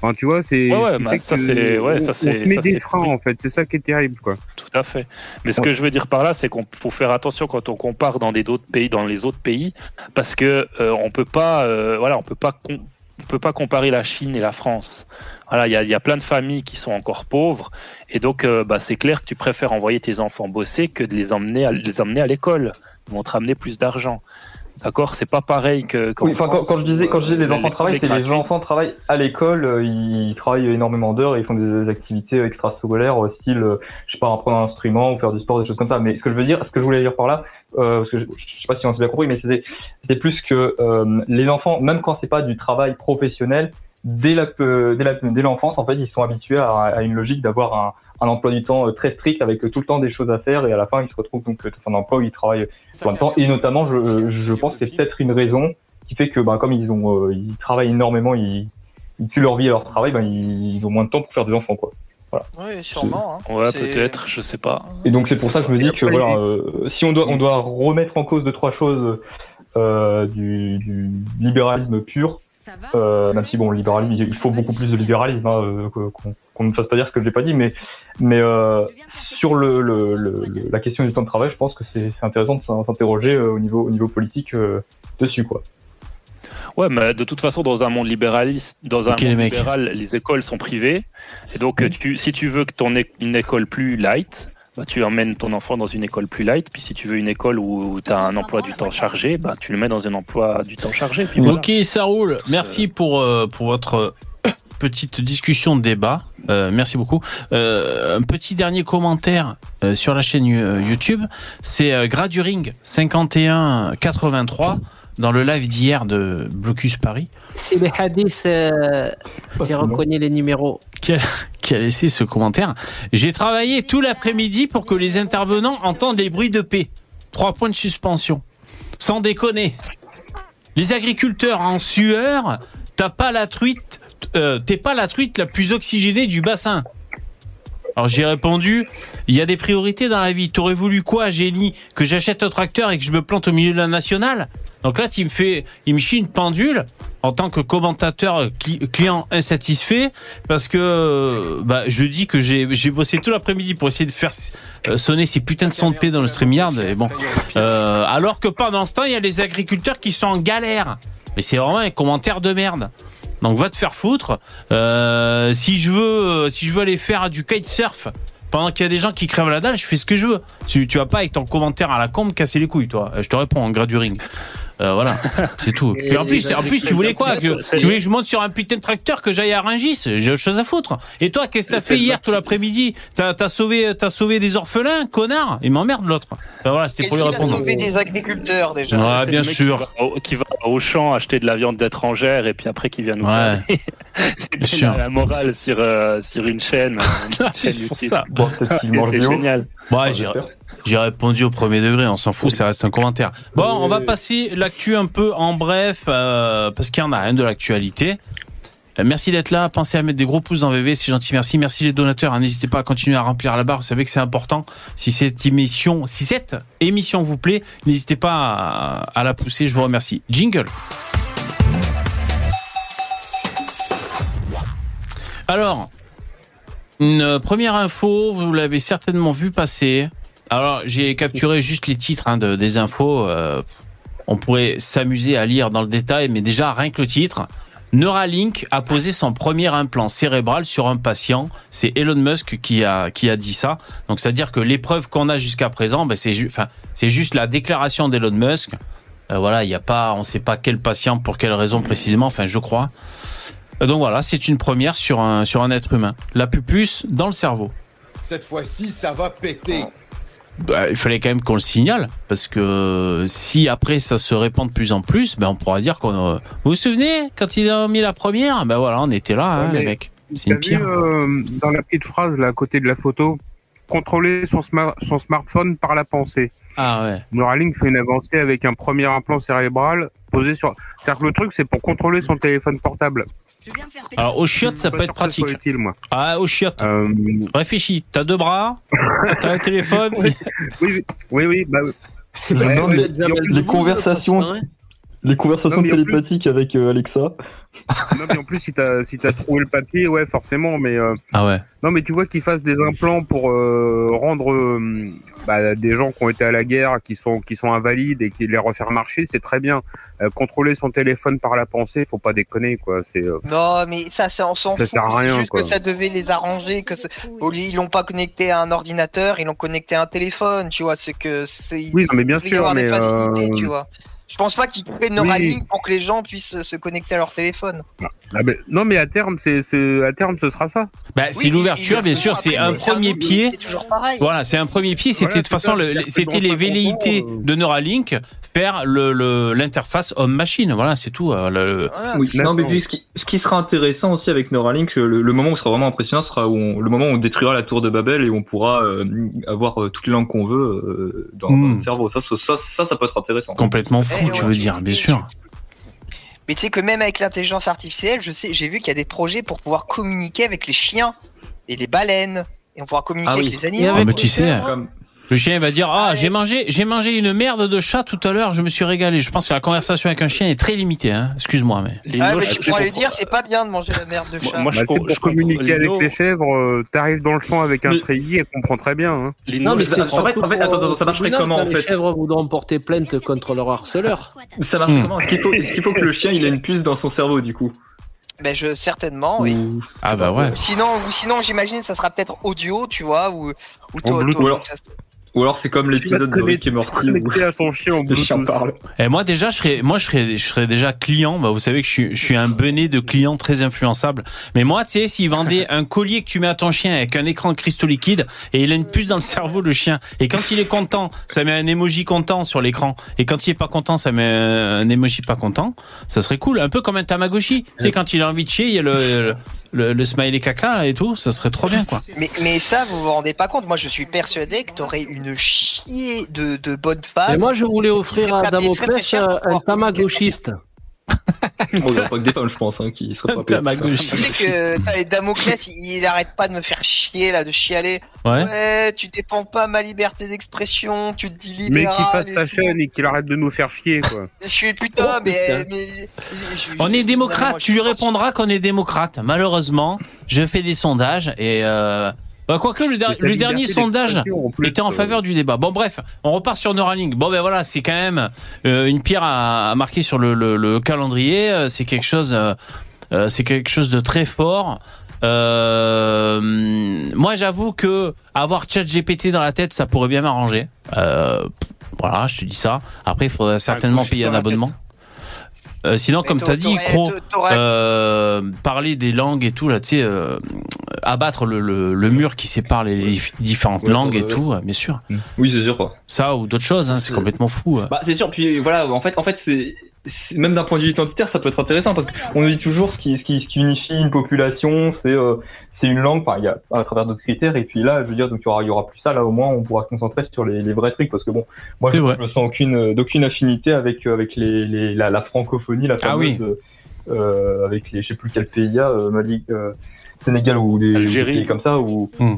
Enfin, tu vois, c'est. Ouais, ouais, bah, ça, c'est- ouais, ça, on c'est- se met ça, des freins, en fait. C'est ça qui est terrible, quoi. Tout à fait. Mais ce que je veux dire par là, c'est qu'on faut faire attention quand on compare dans des d'autres pays, dans les autres pays, parce que euh, on peut pas, euh, voilà, on peut pas, on peut pas comparer la Chine et la France. Voilà, il y a, y a plein de familles qui sont encore pauvres, et donc euh, bah, c'est clair que tu préfères envoyer tes enfants bosser que de les emmener à, les emmener à l'école. Ils vont te ramener plus d'argent. D'accord, c'est pas pareil que. qu'en Oui, enfin, quand, quand je disais, quand je disais les euh, enfants travaillent, est c'est les enfants travaillent à l'école, euh, ils travaillent énormément d'heures ils font des activités extrascolaires, euh, style, je sais pas, apprendre un instrument ou faire du sport, des choses comme ça. Mais ce que je veux dire, ce que je voulais dire par là, euh, parce que je, je sais pas si on s'est bien compris, mais c'était plus que euh, les enfants, même quand c'est pas du travail professionnel, dès la, euh, dès la, dès l'enfance, en fait, ils sont habitués à, à une logique d'avoir un, un emploi du temps euh, très strict avec euh, tout le temps des choses à faire et à la fin, ils se retrouvent donc euh, dans un emploi où ils travaillent plein de temps. Et notamment, je, je pense que c'est peut-être une raison qui fait que, bah, comme ils ont, euh, ils travaillent énormément, ils, ils tuent leur vie à leur travail, ben ils, ils ont moins de temps pour faire des enfants, quoi. Voilà. Oui, sûrement. hein. Ouais, peut-être, je sais pas. Et donc c'est pour ça que je me dis que voilà, euh, si on doit, on doit remettre en cause deux trois choses euh, du, du libéralisme pur, euh, même si bon, le libéralisme, il faut beaucoup plus de libéralisme, hein, euh, qu'on qu'on ne fasse pas dire ce que je n'ai pas dit, mais mais euh, sur le, le, le- le- la question du temps de travail, je pense que c'est intéressant de s'in- s'interroger euh, au niveau au niveau politique euh, dessus, quoi. Ouais, mais de toute façon, dans un monde libéraliste, dans un les monde mecs. libéral, les écoles sont privées. Et donc, Mm. tu, si tu veux que ton une école plus light, bah, tu emmènes ton enfant dans une école plus light. Puis si tu veux une école où, tu as un emploi du temps chargé, bah, tu le mets dans un emploi du temps chargé. Puis voilà. Ok, ça roule. Merci pour, euh, pour votre petite discussion de débat. Euh, merci beaucoup. Euh, un petit dernier commentaire euh, sur la chaîne euh, YouTube. C'est euh, Graduring 5183 dans le live d'hier de Blocus Paris C'est les hadiths, euh, j'ai reconnu les numéros. qui a, qui a laissé ce commentaire? J'ai travaillé tout l'après-midi pour que les intervenants entendent les bruits de paix. Trois points de suspension. Sans déconner. Les agriculteurs en sueur, t'as pas la truite, euh, t'es pas la truite la plus oxygénée du bassin. Alors j'ai répondu, il y a des priorités dans la vie. T'aurais voulu quoi, génie Que j'achète un tracteur et que je me plante au milieu de la nationale? Donc là, tu me fais, il me chie une pendule en tant que commentateur cli- client insatisfait parce que bah, je dis que j'ai j'ai bossé tout l'après-midi pour essayer de faire euh, sonner ces putains de sons de paix dans le StreamYard. Et bon, euh, alors que pendant ce temps, il y a les agriculteurs qui sont en galère. Mais c'est vraiment un commentaire de merde. Donc va te faire foutre. Euh, si je veux, euh, si je veux aller faire du kitesurf pendant qu'il y a des gens qui crèvent la dalle, je fais ce que je veux. Tu, tu vas pas avec ton commentaire à la con me casser les couilles, toi. Euh, Je te réponds en gras du ring. Euh, voilà, c'est tout. Et Puis en plus, en plus, tu voulais quoi que, Tu voulais que je monte sur un putain de tracteur que j'aille à Rungis? J'ai autre chose à foutre. Et toi, qu'est-ce que t'as fait hier tout l'après-midi? T'as as sauvé, t'as sauvé des orphelins, connard? Il m'emmerde l'autre. Ben voilà, c'était pour lui qu'il a répondre. sauvé des agriculteurs déjà Ouais, C'est bien sûr. Qui va, au, qui va au champ acheter de la viande étrangère et puis après qui vient nous Ouais. sûr. la morale sur, euh, sur une chaîne. Une C'est chaîne pour ça. Bon, C'est génial. Ouais, j'ai, j'ai répondu au premier degré, on s'en fout, ça reste un commentaire. Bon, on va passer l'actu un peu en bref, euh, parce qu'il y en a un de l'actualité. Euh, Merci d'être là. Pensez à mettre des gros pouces dans VV, c'est gentil. Merci. Merci les donateurs. hein. N'hésitez pas à continuer à remplir la barre. Vous savez que c'est important. Si cette émission, si cette émission vous plaît, n'hésitez pas à, la pousser. Je vous remercie. Jingle. Alors, une première info, vous l'avez certainement vu passer. Alors, j'ai capturé juste les titres hein, de, des infos. euh, on pourrait s'amuser à lire dans le détail, mais déjà, rien que le titre. Neuralink a posé son premier implant cérébral sur un patient. C'est Elon Musk qui a, qui a dit ça. Donc, c'est-à-dire que l'épreuve qu'on a jusqu'à présent, ben, c'est juste la déclaration d'Elon Musk. Euh, voilà, il n'y a pas, on ne sait pas quel patient, pour quelle raison précisément, enfin, je crois. Euh, Donc voilà, c'est une première sur un, sur un être humain. La pupuce dans le cerveau. Cette fois-ci, ça va péter. Bah, il fallait quand même qu'on le signale parce que euh, si après ça se répand de plus en plus, ben on pourra dire qu'on. a- Vous vous souvenez quand ils ont mis la première? Ben voilà, on était là, hein, Ouais, les mecs. C'est vu, euh, dans la petite phrase là à côté de la photo, contrôler son, sma- son smartphone par la pensée. Ah ouais. Neuralink fait une avancée avec un premier implant cérébral posé sur. C'est-à-dire que le truc, c'est pour contrôler son téléphone portable. Alors au chiottes, ça peut être pratique. utile, moi. Ah au chiottes. Euh, Réfléchis. T'as deux bras, t'as un téléphone. oui, oui, oui, bah, oui. Mais ouais, les conversations, les conversations Non, mais en plus- télépathiques avec euh, Alexa. Non, mais en plus, si t'as si t'as trouvé le papier, ouais, forcément, mais. euh, Ah ouais. Non, mais tu vois qu'ils fassent des implants pour euh, rendre euh, bah, des gens qui ont été à la guerre, qui sont qui sont invalides et qui les refaire marcher, c'est très bien. Euh, contrôler son téléphone par la pensée, faut pas déconner, quoi. C'est euh, Non, mais ça, c'est on s'en Ça fout. sert à C'est juste quoi. que ça devait les arranger. Que ils l'ont pas connecté à un ordinateur, ils l'ont connecté à un téléphone. Tu vois, c'est que c'est. Oui, non, mais bien il devait y avoir des mais, facilités, euh, tu vois. Je pense pas qu'ils créent Neuralink pour que les gens puissent se connecter à leur téléphone. ah, mais- non, mais à terme, c'est à terme, ce sera ça. Bah, c'est l'ouverture, bien sûr, c'est un premier pied. C'est toujours pareil. Voilà, c'est un premier pied. C'était Voilà, de toute façon, le- c'était les 50 ans, velléités euh, de Neuralink faire le le- l'interface homme-machine. Voilà, c'est tout. euh, le- Oui, non, mais puis ce qui, ce qui sera intéressant aussi avec Neuralink, le, le moment où ce sera vraiment impressionnant sera où on- le moment où on détruira la tour de Babel et où on pourra euh, avoir euh, toutes les langues qu'on veut euh, dans, dans Mm. le cerveau. Ça, ça, ça, ça, ça peut être intéressant. Complètement fou, Eh, tu ouais, veux dire, bien sûr. Mais tu sais que même avec l'intelligence artificielle, je sais, j'ai vu qu'il y a des projets pour pouvoir communiquer avec les chiens et les baleines. Et on pourra communiquer Ah oui. avec les animaux. Ah, mais tu sais, le chien il va dire ah j'ai mangé j'ai mangé une merde de chat tout à l'heure, je me suis régalé. Je pense que la conversation avec un chien est très limitée. Hein. Excuse-moi, mais. Ah, mais tu pourras lui dire, c'est pas bien de manger la merde de chat. Bah, c'est pour communiquer avec les chèvres, euh, t'arrives dans le champ avec un Mais- treillis, elle comprend très bien. Hein. Non, mais c'est en fait, en fait, attends, attends, ça marcherait comment, en Les fait chèvres voudront porter plainte contre leur harceleur. Ça marche Hmm. comment Est-ce qu'il faut, est-ce qu'il faut que le chien il ait une puce dans son cerveau du coup? Ben je certainement, oui. Ah bah ouais. Sinon, ou sinon, j'imagine, ça sera peut-être audio, tu vois, ou ou toi, Bluetooth. toi- Ou alors- Ou alors c'est comme l'épisode de Rick et Morty où Connecté à son chien en Bluetooth. Et moi déjà, je serais, moi je serais, je serais déjà client. Bah, vous savez que je suis, je suis un benet de clients très influençable. Mais moi, tu sais, s'il vendait un collier que tu mets à ton chien avec un écran de cristaux liquide et il a une puce dans le cerveau, le chien. Et quand il est content, ça met un emoji content sur l'écran. Et quand il est pas content, ça met un emoji pas content. Ça serait cool, un peu comme un Tamagotchi. Tu sais, quand il a envie de chier, il y a le, le- le, le smiley caca là, et tout, ça serait trop bien quoi. Mais, mais ça, vous vous rendez pas compte. Moi, je suis persuadé que t'aurais une chier de, de bonnes femmes. Et moi, je voulais offrir à Damoclès un pouvoir tamagoshiste. Bon, il y aura pas que des femmes, je pense, hein, qui seraient pas payées. Tu sais que t'as- Damoclès, il, il arrête pas de me faire chier là, de chialer. Ouais. tu défends pas ma liberté d'expression, tu te dis Mais libéral. qu'il fasse sa tout. chaîne et qu'il arrête de nous faire chier, quoi. Je suis putain, mais, mais- je- On est non, démocrate, moi, tu lui répondras qu'on est démocrate. Malheureusement, je fais des sondages et euh... bah, quoique le, der- dernier sondage d'expression, en plus, était en euh. faveur du débat. Bon bref, on repart sur Neuralink. Bon ben voilà, c'est quand même euh, une pierre à, à marquer sur le, le- le calendrier. Euh, C'est quelque chose, euh, c'est quelque chose de très fort. Euh, moi, j'avoue que avoir ChatGPT dans la tête, ça pourrait bien m'arranger. Euh, voilà, je te dis ça. Après, il faudrait certainement couche payer un tête. Euh, sinon, comme tu as dit, Cro, euh, parler des langues et tout, là, tu sais, euh, abattre le, le, le mur qui sépare les différentes Ouais, langues ouais, et tout, bien sûr. Oui, c'est sûr. Quoi. Ça ou d'autres choses, hein, c'est complètement fou. Bah, c'est sûr. Puis voilà, en fait, en fait, c'est c'est- même d'un point de vue identitaire, ça peut être intéressant parce qu'on nous dit toujours ce qui, ce qui, ce qui unifie une population, c'est euh, c'est une langue. Enfin, il y a à travers d'autres critères. Et puis là, je veux dire, donc il y aura, y aura plus ça. Là, au moins, on pourra se concentrer sur les, les vrais trucs parce que bon, moi, je, me sens aucune, d'aucune affinité avec euh, avec les, les la, la francophonie, la Ah fameuse, oui. euh, avec les, je sais plus quel pays il y a, euh, Mali, euh, Sénégal ou des, des pays comme ça où Hmm.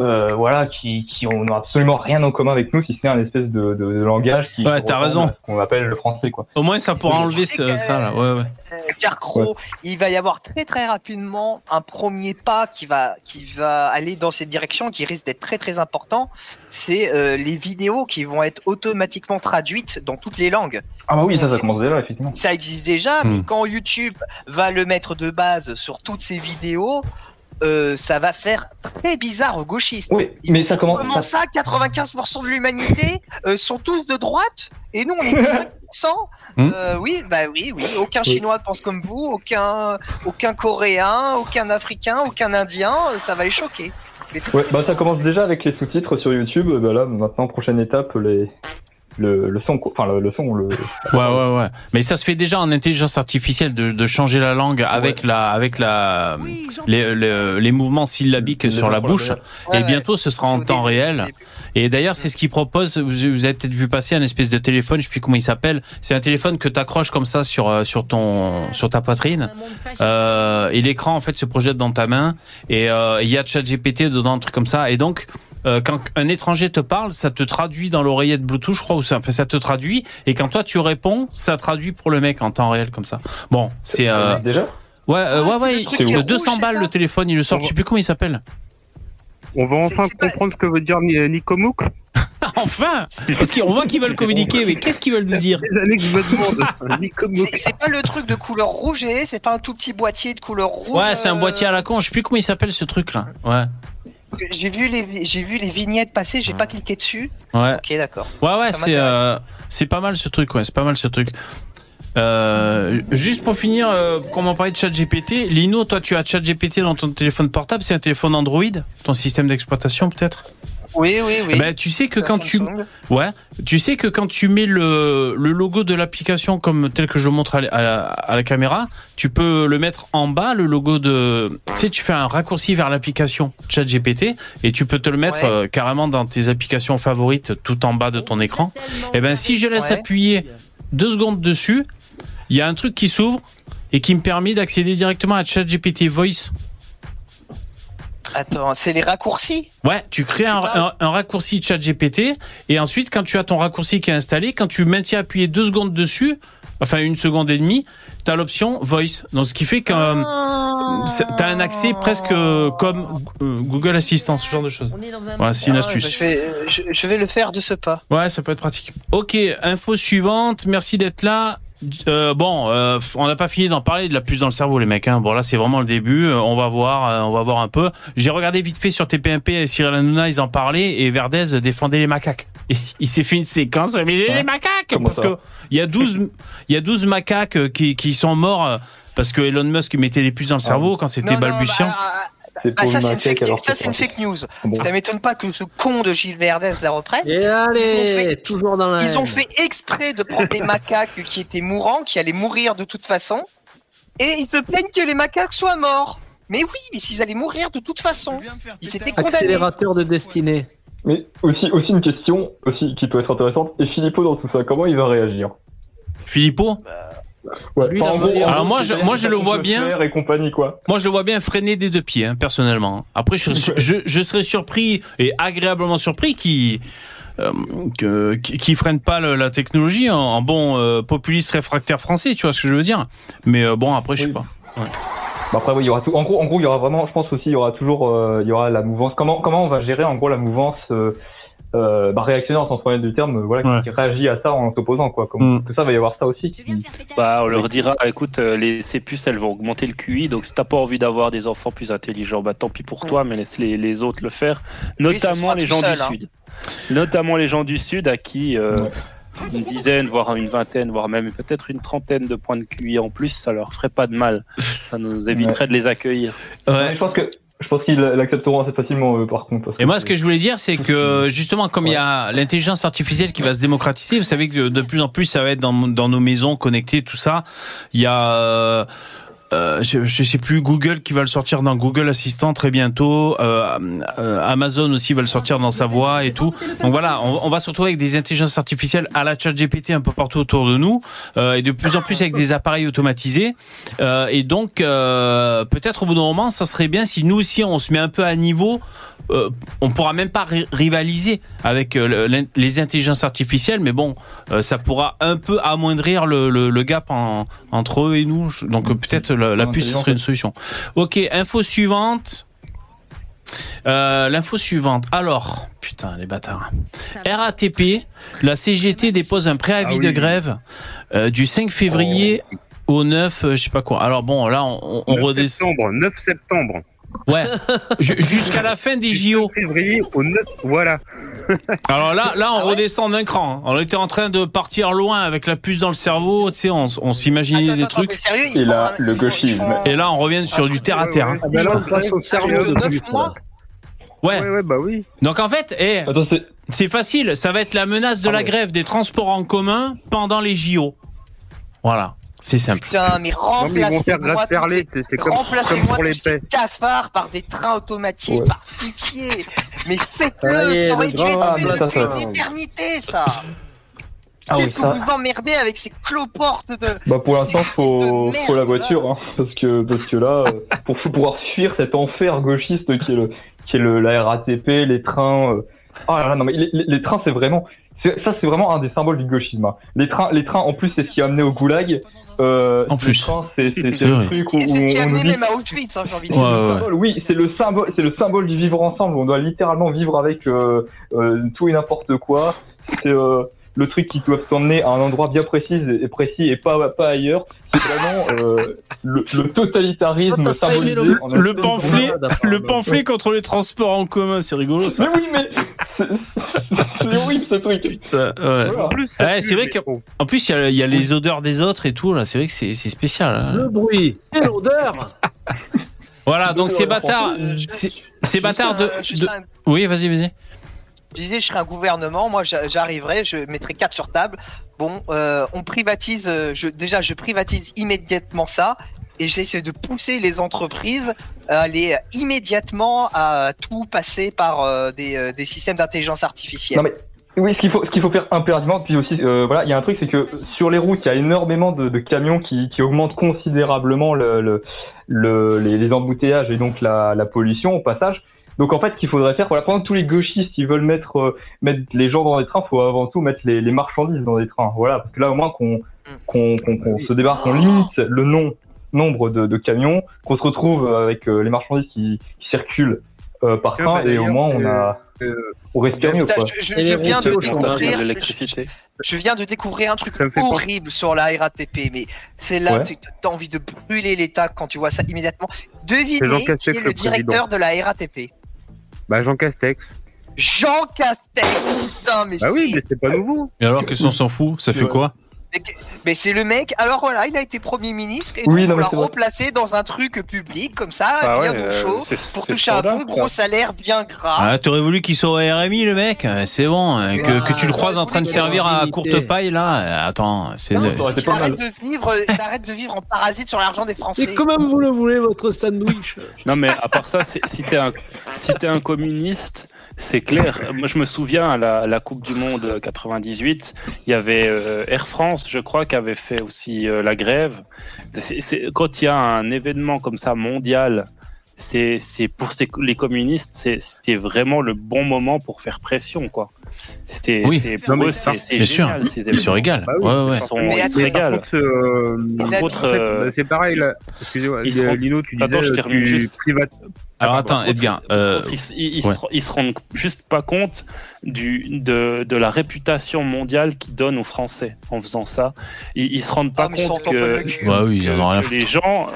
euh, voilà qui qui ont absolument rien en commun avec nous si ce n'est un espèce de, de, de langage qui Ouais, t'as raison. qu'on appelle le français quoi. Au moins, ça pourra enlever ce- ça, là. Ouais, ouais. Euh, Carcro, il va y avoir très très rapidement un premier pas qui va qui va aller dans cette direction, qui risque d'être très très important. C'est euh, les vidéos qui vont être automatiquement traduites dans toutes les langues. Ah bah oui, ça, ça commence déjà, effectivement. Ça existe déjà, Hmm. mais quand YouTube va le mettre de base sur toutes ces vidéos, euh, ça va faire très bizarre aux gauchistes. Oui, mais. Comment ça, 95% de l'humanité euh, sont tous de droite et nous on est que 5% Euh, Oui, bah oui, oui. Aucun. Chinois pense comme vous, aucun, aucun Coréen, aucun Africain, aucun Indien. Ça va les choquer. Ouais, bah ça commence déjà avec les sous-titres sur YouTube. Bah là, maintenant, prochaine étape, les le, le son, enfin le, le son, le. Ouais, ouais, ouais. Mais ça se fait déjà en intelligence artificielle de, de changer la langue avec la, avec la, les, les, les mouvements syllabiques sur la bouche. Ouais, et bientôt, ce sera en temps réel. Et d'ailleurs, c'est ce qu'ils proposent. Vous, vous avez peut-être vu passer un espèce de téléphone, je sais plus comment il s'appelle. C'est un téléphone que tu accroches comme ça sur, euh, sur ton, sur ta poitrine. Euh, et l'écran, en fait, se projette dans ta main. Et euh, il y a ChatGPT dedans, un truc comme ça. Et donc, euh, quand un étranger te parle, ça te traduit dans l'oreillette Bluetooth, je crois, ou ça, enfin, ça te traduit. Et quand toi tu réponds, ça traduit pour le mec en temps réel comme ça. Bon, c'est euh, déjà. Ouais, euh, ouais, ouais. est il- rouge, 200 balles le téléphone, il le sort. Je sais plus comment il s'appelle. On va enfin comprendre ce que veut dire Ni- Nicomouk. enfin Parce qu'on voit qu'ils veulent communiquer, mais qu'est-ce qu'ils veulent nous dire Les années que je me demande. C'est- C'est pas le truc de couleur rouge et c'est pas un tout petit boîtier de couleur rouge. Ouais, c'est un euh, boîtier à la con. Je sais plus comment il s'appelle ce truc là. Ouais. J'ai vu les j'ai vu les vignettes passer, j'ai pas cliqué dessus. Ouais. Ok, d'accord. Ouais, ouais, c'est euh, c'est pas mal ce truc, ouais, c'est pas mal ce truc. Euh, juste pour finir, euh, comme on parlait de ChatGPT, Lino, toi tu as ChatGPT dans ton téléphone portable, c'est un téléphone Android, ton système d'exploitation peut-être? Oui, oui, oui. Eh ben, tu sais que quand tu ouais, tu sais que quand tu mets le, le logo de l'application comme tel que je montre à, la- à la, à la caméra, tu peux le mettre en bas le logo de tu sais tu fais un raccourci vers l'application ChatGPT et tu peux te le mettre Ouais. euh, carrément dans tes applications favorites tout en bas de ton écran. Et ben si je laisse Ouais. appuyer deux secondes dessus, il y a un truc qui s'ouvre et qui me permet d'accéder directement à ChatGPT Voice. Attends, c'est les raccourcis Ouais, tu crées un, un, un raccourci chat GPT et ensuite quand tu as ton raccourci qui est installé, quand tu maintiens appuyé deux secondes dessus, enfin une seconde et demie, tu as l'option voice. Donc ce qui fait que euh, c'est- t'as un accès presque euh, comme euh, Google Assistant, ce genre de choses. Ouais, c'est une Ah ouais, astuce. bah, je, vais, je, je vais le faire de ce pas. Ouais, ça peut être pratique. Ok, info suivante. Merci d'être là. Euh, bon, euh, on n'a pas fini d'en parler de la puce dans le cerveau, les mecs. Hein. Bon, là, c'est vraiment le début. Euh, On va voir, euh, on va voir un peu. J'ai regardé vite fait sur TPMP et Cyril Hanouna, ils en parlaient et Verdez défendait les macaques. Il s'est fait une séquence, mais j'ai les macaques Comment parce que il y a 12 il y a 12 macaques euh, qui, qui sont morts euh, parce que Elon Musk mettait des puces dans le cerveau quand c'était Non, non, balbutiant. C'est Ah, ça, c'est une, fake, alors ça, que c'est une c'est fake news. Bon. Ça m'étonne pas que ce con de Gilles Verdez la reprenne. Et allez, toujours dans la. Ils ont fait exprès de prendre des macaques qui étaient mourants, qui allaient mourir de toute façon, et ils se plaignent que les macaques soient morts. Mais oui, mais s'ils allaient mourir de toute façon. Ils s'étaient condamnés. Accélérateur de destinée. Mais aussi, aussi une question aussi qui peut être intéressante. Et Philippot dans tout ça, comment il va réagir? Philippot? Ouais, Lui, en gros, Alors moi, je- moi, je le vois bien. Et compagnie, quoi. Moi, je le vois bien freiner des deux pieds, hein, personnellement. Après, je, serais- je, je serais surpris et agréablement surpris qu'il euh, qui qui freine pas le- la technologie en, en bon euh, populiste réfractaire français, tu vois ce que je veux dire Mais euh, bon, après, je sais pas. Bah après, oui, il y aura tout. En gros, en gros, il y aura vraiment, je pense aussi, il y aura toujours, euh, il y aura la mouvance. Comment, comment on va gérer en gros la mouvance euh, bah, réactionnaire, sans premier du terme, euh, voilà, Ouais. qui réagit à ça en s'opposant, quoi. Comme, Mm. que ça, va y avoir ça aussi. qui- Bah, on leur dira, écoute, euh, les, ces puces, elles vont augmenter le QI, donc si t'as pas envie d'avoir des enfants plus intelligents, bah tant pis pour toi, mais laisse les, les autres le faire. Notamment les gens seul, du hein. Sud. Notamment les gens du Sud à qui euh, une dizaine, voire une vingtaine, voire même peut-être une trentaine de points de QI en plus, ça leur ferait pas de mal. Ça nous éviterait de les accueillir. Mais je pense que, je pense qu'ils l'accepteront assez facilement, euh, par contre. parce Et moi, ce que je voulais dire, c'est que justement, comme il y a l'intelligence artificielle qui va se démocratiser, vous savez que de plus en plus, ça va être dans, dans nos maisons connectées, tout ça. Il y a, euh, je, je sais plus, Google qui va le sortir dans Google Assistant très bientôt. Euh, euh, Amazon aussi va le sortir dans sa voix et tout. Donc voilà, on, va se retrouver avec des intelligences artificielles à la chat GPT un peu partout autour de nous et de plus en plus avec des appareils automatisés. Et donc, peut-être au bout d'un moment, ça serait bien si nous aussi on se met un peu à niveau. Euh, on pourra même pas ri- rivaliser avec les intelligences artificielles, mais bon, ça pourra un peu amoindrir le, gap en- entre eux et nous. Donc peut-être la, la puce ce serait une solution. Ok, info suivante. Euh, L'info suivante. Alors, putain, les bâtards. RATP, la CGT dépose un préavis Ah oui. de grève euh, du 5 février au 9, euh, je sais pas quoi. Alors bon, là, on, on 9 redescend. septembre, 9 septembre. Ouais, Ju- jusqu'à la fin des JO. Février au 9, voilà. Alors là, là, on Ah redescend d'un cran. hein. On était en train de partir loin avec la puce dans le cerveau. Tu sais, on, on s'imaginait des trucs. sérieux, Et là, un- le gauchisme. font- Et là, on revient sur du terre à terre. hein. Ah ben là, on passe au de 9 plus. mois. Ouais. Ouais, ouais, bah oui. Donc en fait, eh, c'est, c'est facile. Ça va être la menace de Ah la ouais. grève des transports en commun pendant les JO. Voilà, c'est simple. Putain, mais remplacez-moi ces, tous ces paix. cafards par des trains automatiques, Ouais. par pitié. Mais faites-le, ça aurait dû être fait depuis ça. une éternité, ça. ah oui, Qu'est-ce que ça. vous m'emmerdez avec ces cloportes de... Bah pour l'instant, faut, faut la voiture, hein, parce que parce que là, euh, pour pouvoir fuir cet enfer gauchiste qui est le qui est le la RATP, les trains. euh, Oh là là, non mais les, les- les trains, c'est vraiment ça, c'est vraiment un des symboles du gauchisme. hein. Les trains, les trains, en plus, c'est ce qui a amené au goulag. Euh, En les plus. trains, c'est le truc où, Et c'est ce qui a où amené dit même à Auschwitz, hein, j'ai envie de dire. ouais, ouais. symbole, Oui, c'est le symbole, c'est le symbole du vivre ensemble. On doit littéralement vivre avec euh, euh, tout et n'importe quoi. C'est euh, le truc qui doit t'emmener à un endroit bien précis et précis et pas pas ailleurs. C'est vraiment euh, le, le totalitarisme symbolisé. Le de- pamphlet, le pamphlet contre les transports en commun, c'est rigolo ça. Mais oui, mais c'est horrible ce truc. Putain, ouais. Voilà. En plus, Ouais, c'est vrai plus, il y a, il y a les odeurs des autres et tout là. C'est vrai que c'est spécial. hein. Le bruit et l'odeur. Voilà, donc ces bâtards, ces- bâtards de, Oui, vas-y, vas-y. Je disais, je serais un gouvernement, moi j'a- j'arriverais, je mettrais 4 sur table. Bon, euh, on privatise, euh, je, déjà je privatise immédiatement ça et j'essaie de pousser les entreprises aller immédiatement à tout passer par euh, des, euh, des systèmes d'intelligence artificielle. Non mais oui, ce qu'il faut, ce qu'il faut faire impérativement, puis aussi, euh, voilà, il y a un truc, c'est que sur les routes, il y a énormément de, de camions qui, qui augmentent considérablement le, le, le- les, les embouteillages et donc la, la pollution au passage. Donc en fait, ce qu'il faudrait faire, voilà, pendant que tous les gauchistes ils veulent mettre euh, mettre les gens dans des trains, faut avant tout mettre les, les marchandises dans des trains. Voilà, parce que là au moins qu'on qu'on qu'on qu'on se débarque, qu'on limite le nom nombre de, de camions, qu'on se retrouve avec euh, les marchandises qui, qui circulent euh, par train bah, et au moins on a euh, on respire mieux Putain, quoi. je, je- Et je les viens de découvrir, je viens de découvrir un truc horrible sur la RATP, mais c'est là Ouais. tu as envie de brûler l'État quand tu vois ça immédiatement. Devinez qui est le le directeur de la RATP. Bah, Jean Castex. Jean Castex Putain, mais Bah oui, c'est- mais c'est pas nouveau. Et alors, qu'est-ce qu'on s'en fout? Ça fait quoi? Mais c'est le mec, alors voilà, il a été Premier ministre et Oui, donc non, on mais l'a vrai. remplacé dans un truc public comme ça, Ah bien ouais, au euh, chaud, pour toucher un bon gros salaire bien gras. Ah, t'aurais voulu qu'il soit au RMI, le mec euh, C'est bon. euh, Que, que tu le croises en train de servir à courte paille, là euh, Attends, c'est. Arrête de vivre, arrête de vivre en parasite sur l'argent des Français. Et comment vous le voulez, votre sandwich? Non, mais à part ça, si t'es un, si t'es un communiste, c'est clair. Moi, je me souviens à la, la Coupe du Monde 98, il y avait euh, Air France, je crois, qui avait fait aussi euh, la grève. Quand il y a un événement comme ça mondial, c'est pour ces- les communistes, c'était vraiment le bon moment pour faire pression, quoi. C'était Oui. pour mais eux, ça- c'est sûr. génial, ces Ils se événements. régalent. Bah oui, Ouais, ouais. Ils, sont- Mais ils se attends, régalent. Par contre, euh, Par contre, euh, c'est pareil. Excusez-moi, Lino, tu disais Attends, je termine tu juste. privates- Alors attends, Edgar. euh, Ils, ils- ouais. se, ils se rendent juste pas compte du, de, de la réputation mondiale qu'ils donnent aux Français en faisant ça. Ils, ils se rendent pas Ah, compte que. Bah oui, les gens,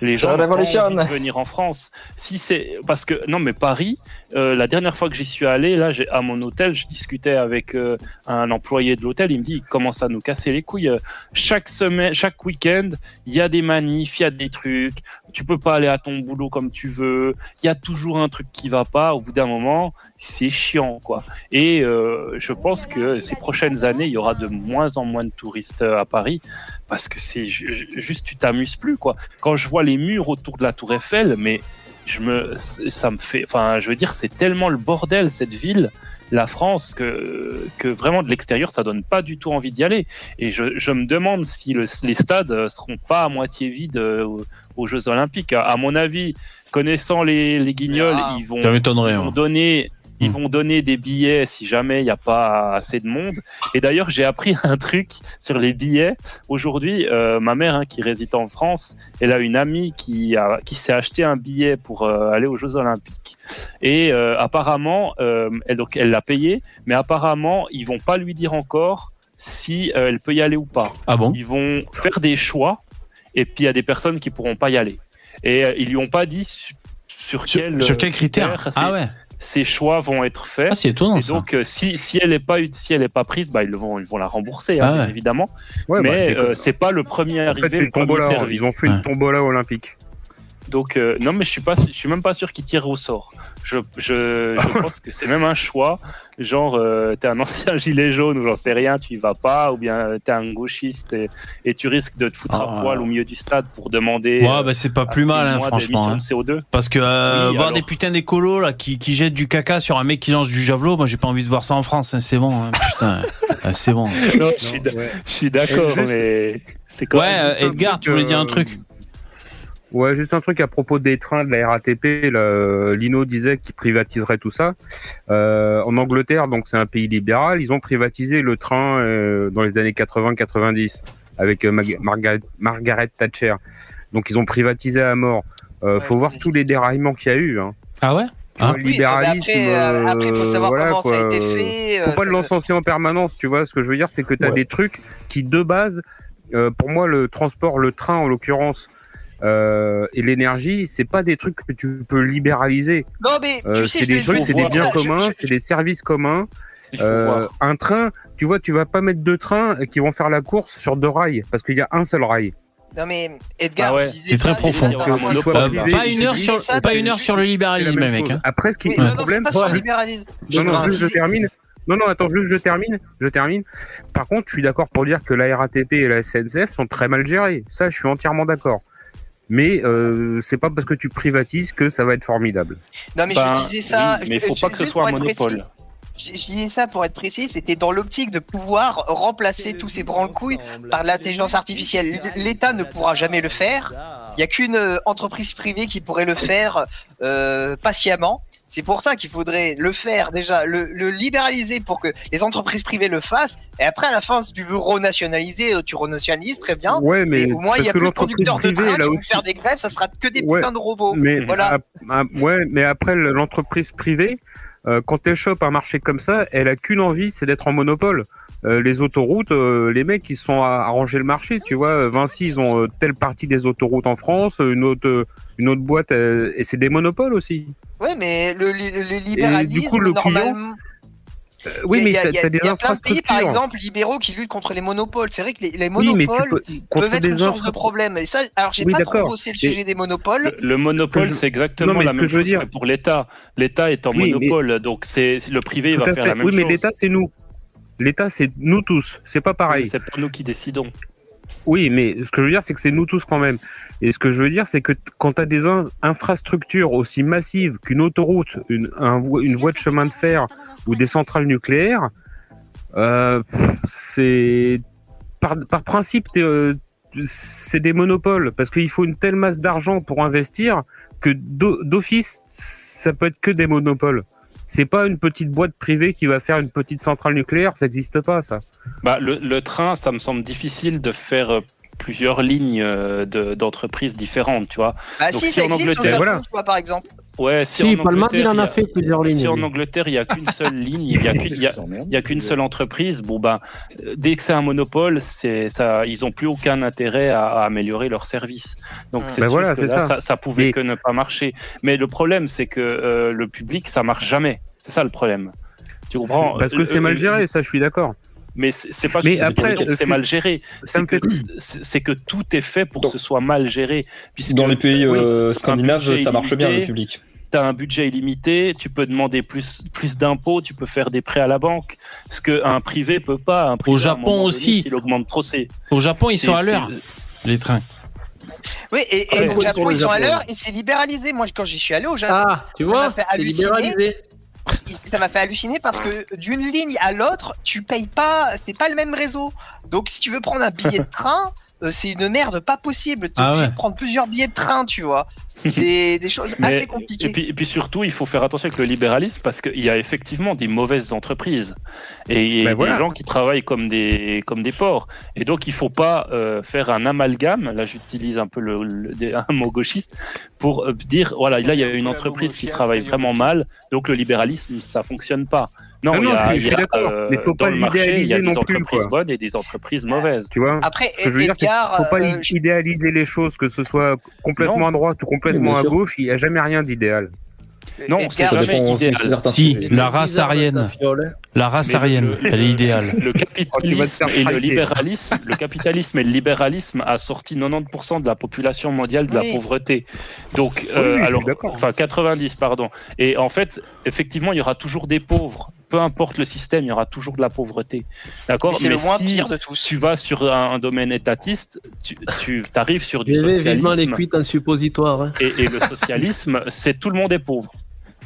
les gens ont envie de venir en France. Si c'est parce que non, mais Paris, euh, la dernière fois que j'y suis allé, là, j'ai- à mon hôtel, je discutais avec euh, un employé de l'hôtel. Il me dit, il commence à nous casser les couilles. Euh, Chaque semaine, chaque week-end, il y a des manifs, il y a des trucs. Tu peux pas aller à ton boulot comme tu veux. Il y a toujours un truc qui va pas. Au bout d'un moment, c'est chiant, quoi. Et euh, je pense que ces prochaines années, il y aura de moins en moins de touristes euh, à Paris parce que c'est ju- ju- juste tu t'amuses plus, quoi. Quand je vois les murs autour de la Tour Eiffel, mais je me, ça me fait, enfin, je veux dire, c'est tellement le bordel cette ville, la France, que que vraiment de l'extérieur, ça donne pas du tout envie d'y aller. Et je, je me demande si le- les stades euh, seront pas à moitié vides aux, Jeux Olympiques. À, à mon avis, connaissant les, les Guignols, Ah. ils vont, ils vont hein. donner. Ils Hmm. vont donner des billets si jamais il n'y a pas assez de monde. Et d'ailleurs, j'ai appris un truc sur les billets. Aujourd'hui, euh, ma mère, hein, qui réside en France, elle a une amie qui, a, qui s'est acheté un billet pour euh, aller aux Jeux Olympiques. Et euh, apparemment, euh, elle, donc, elle l'a payé, mais apparemment, ils vont pas lui dire encore si euh, elle peut y aller ou pas. Ah bon? Ils vont faire des choix, et puis il y a des personnes qui pourront pas y aller. Et euh, ils lui ont pas dit su- sur, Sur, quel, sur quel critère critère Ah ces- ouais. ces choix vont être faits. Ah, c'est étonnant Et donc, euh, si, si elle n'est pas, si elle est pas prise, bah, ils, vont, ils vont la rembourser, hein, Ah ouais. évidemment. Ouais, bah, Mais c'est- euh, c'est pas le premier En fait, arrivé, c'est le une premier tombola. servi. Ils ont fait Ouais. une tombola olympique. Donc, euh, non, mais je suis pas, je suis même pas sûr qu'ils tirent au sort. Je, je, je pense que c'est même un choix. Genre, euh, t'es un ancien gilet jaune ou j'en sais rien, tu y vas pas, ou bien euh, t'es un gauchiste et, et tu risques de te foutre Ah. à poil au milieu du stade pour demander. Ouais, euh, bah c'est pas à plus mal, hein, franchement. hein. d'émissions de CO2. Parce que euh, Oui, voir alors. des putains d'écolos là qui, qui jettent du caca sur un mec qui lance du javelot, moi j'ai pas envie de voir ça en France. hein, c'est bon, hein, putain, Ah, c'est bon. Non, je suis, d'a- je suis d'accord, mais c'est quand Ouais, même. euh, Edgar, tu voulais dire un truc Ouais, juste un truc à propos des trains de la RATP. Là, Lino disait qu'il privatiserait tout ça. Euh, en Angleterre, donc c'est un pays libéral, ils ont privatisé le train euh, dans les années 80-90 avec euh, Mag- Marga- Margaret Thatcher. Donc ils ont privatisé à mort. Euh, faut voir tous les déraillements qu'il y a eu. Hein. Ah ouais? Hein le Oui, libéralisme. après, euh, après, faut savoir voilà, comment ça a été fait. Faut euh, pas ça- le lancer en permanence, tu vois. Ce que je veux dire, c'est que tu as des trucs qui, de base, euh, pour moi, le transport, le train en l'occurrence, euh, et l'énergie, c'est pas des trucs que tu peux libéraliser. Non, mais Euh, tu sais, c'est des trucs, c'est des biens ça, communs, c'est des services communs. Euh, un train, tu vois, tu vas pas mettre deux trains qui vont faire la course sur deux rails parce qu'il y a un seul rail. Non, mais Edgar, Ah ouais, c'est très profond. pas une heure sur, pas une heure sur le libéralisme, mec. hein. Après, ce qui Oui, le non, c'est problème, pas sur le c'est- libéralisme. Non, non, je termine. Non, non, attends, juste je termine. Je termine. Par contre, je suis d'accord pour dire que la RATP et la SNCF sont très mal gérées. Ça, je suis entièrement d'accord. Mais euh, c'est pas parce que tu privatises que ça va être formidable. Non, mais Ben, je disais ça. oui, mais il je- faut je- pas que ce soit pour un être précis, monopole. Je je disais ça pour être précis, c'était dans l'optique de pouvoir remplacer tous ces branle-couilles par l'intelligence artificielle. L'État ne pourra jamais le faire. Il n'y a qu'une euh, entreprise privée qui pourrait le faire euh, patiemment. C'est pour ça qu'il faudrait le faire déjà, le, le libéraliser pour que les entreprises privées le fassent. Et après, à la fin, si tu veux renationaliser, euh, tu renationalises, très bien. Ouais, mais au moins, il parce y a plus de conducteurs de train qui vont aussi- faire des grèves, ça sera que des Ouais, putains de robots. Mais voilà. ouais, mais après le- l'entreprise privée, euh, quand elle chope un marché comme ça, elle a qu'une envie, c'est d'être en monopole. Euh, les autoroutes, euh, les mecs ils sont à arranger le marché, tu vois. Vinci, ils ont telle partie des autoroutes en France, une autre, une autre boîte, et c'est des monopoles aussi. Ouais, mais le, le, le libéralisme, du coup, le client- normalement. oui, il y mais a, il y a- t'as des il y a plein de pays, par exemple, libéraux qui luttent contre les monopoles. C'est vrai que les, Oui, monopoles peux- peuvent être une source de problème. Et ça, alors, j'ai Oui, pas trop bossé le Et- sujet des monopoles. Le monopole, c'est exactement Non, la ce même que je veux chose dire- que pour l'État. L'État est en Oui, mais- monopole, donc c'est le privé Tout va faire fait. la même oui, mais chose. l'État, c'est nous. L'État, c'est nous tous. C'est pas pareil. C'est pas nous qui décidons. Oui, mais ce que je veux dire, c'est que c'est nous tous quand même. Et ce que je veux dire, c'est que quand tu as des in- infrastructures aussi massives qu'une autoroute, une, un vo- une voie de chemin de fer ou des centrales nucléaires, euh, c'est par, principe, euh, c'est des monopoles parce qu'il faut une telle masse d'argent pour investir que d'o- d'office, ça peut être que des monopoles. C'est pas une petite boîte privée qui va faire une petite centrale nucléaire, ça n'existe pas ça. Bah, le, le train, ça me semble difficile de faire euh, plusieurs lignes euh, de- d'entreprises différentes, tu vois. Bah, Donc, si, ça en existe au Angleterre, tu vois, par exemple. Ouais, si, Si, en Palma, Angleterre, il en a y a- fait plusieurs lignes, Si en. Angleterre, il n'y a qu'une seule ligne, il n'y a qu'une y a- qu'une seule entreprise, bon ben, euh, dès que c'est un monopole, c'est ça, ils n'ont plus aucun intérêt à, à améliorer leur service. Donc c'est Ben voilà, que là, ça. ça. ça pouvait que ne pas marcher. Mais le problème, c'est que euh, le public, ça marche jamais. C'est ça le problème. Tu comprends? Parce que Le- c'est mal géré, ça, je suis d'accord. Mais c'est pas Mais que après, c'est- mal géré, c'est que, fait- tout est fait pour que ce soit mal géré. Puisque, Dans les pays euh, scandinaves, budget ça marche bien le public. tu as un budget illimité, tu peux demander plus, plus d'impôts, tu peux faire des prêts à la banque, ce qu'un privé peut pas. Un privé, Au Japon aussi. Il augmente trop ses. Au Japon, ils sont à l'heure, les trains. Oui, et, et Ouais. au Japon, ils sont à l'heure et c'est libéralisé. Moi, quand j'y suis allé au Japon, Ah, tu vois, c'est libéralisé. Ça m'a fait halluciner parce que d'une ligne à l'autre, tu payes pas, c'est pas le même réseau. Donc, si tu veux prendre un billet de train, euh, c'est une merde pas possible. Tu es Ah obligé ouais. de prendre plusieurs billets de train, tu vois. C'est des choses Mais- assez compliquées. Et puis, et puis surtout, il faut faire attention avec le libéralisme parce qu'il y a effectivement des mauvaises entreprises et, et Ben des voilà. gens qui travaillent comme des, comme des porcs. Et donc, il faut pas euh, faire un amalgame. Là, j'utilise un peu le, le- des- un mot gauchiste pour euh, dire voilà, là, il y a une entreprise qui travaille vraiment mal, donc le libéralisme, ça fonctionne pas. Non, Ah il y non, a, je- suis d'accord, euh, mais faut pas le marché, il y a l'idéaliser des non plus, entreprises quoi. bonnes et des entreprises mauvaises. Tu vois Après, Ce que je veux dire, c'est qu'il Edgar, faut pas euh, idéaliser les choses, que ce soit complètement Non. à droite ou complètement Oui, à gauche, il n'y a jamais rien d'idéal. Non, c'est jamais idéal. Si, la race arienne. La race le- arienne, le- elle est idéale. Le Oh, te capitalisme et le libéralisme, le capitalisme et le libéralisme a sorti 90% de la population mondiale de Oui. la pauvreté. Donc, euh, oui, je suis alors, d'accord. enfin 90, pardon. Et en fait, effectivement, il y aura toujours des pauvres. Peu importe le système, il y aura toujours de la pauvreté. D'accord? Mais c'est le moins si pire de tous. Tu vas sur un, un domaine étatiste, tu, tu arrives sur du Je vivement les socialisme. cuites en suppositoire. hein. Et, et le socialisme, c'est tout le monde est pauvre.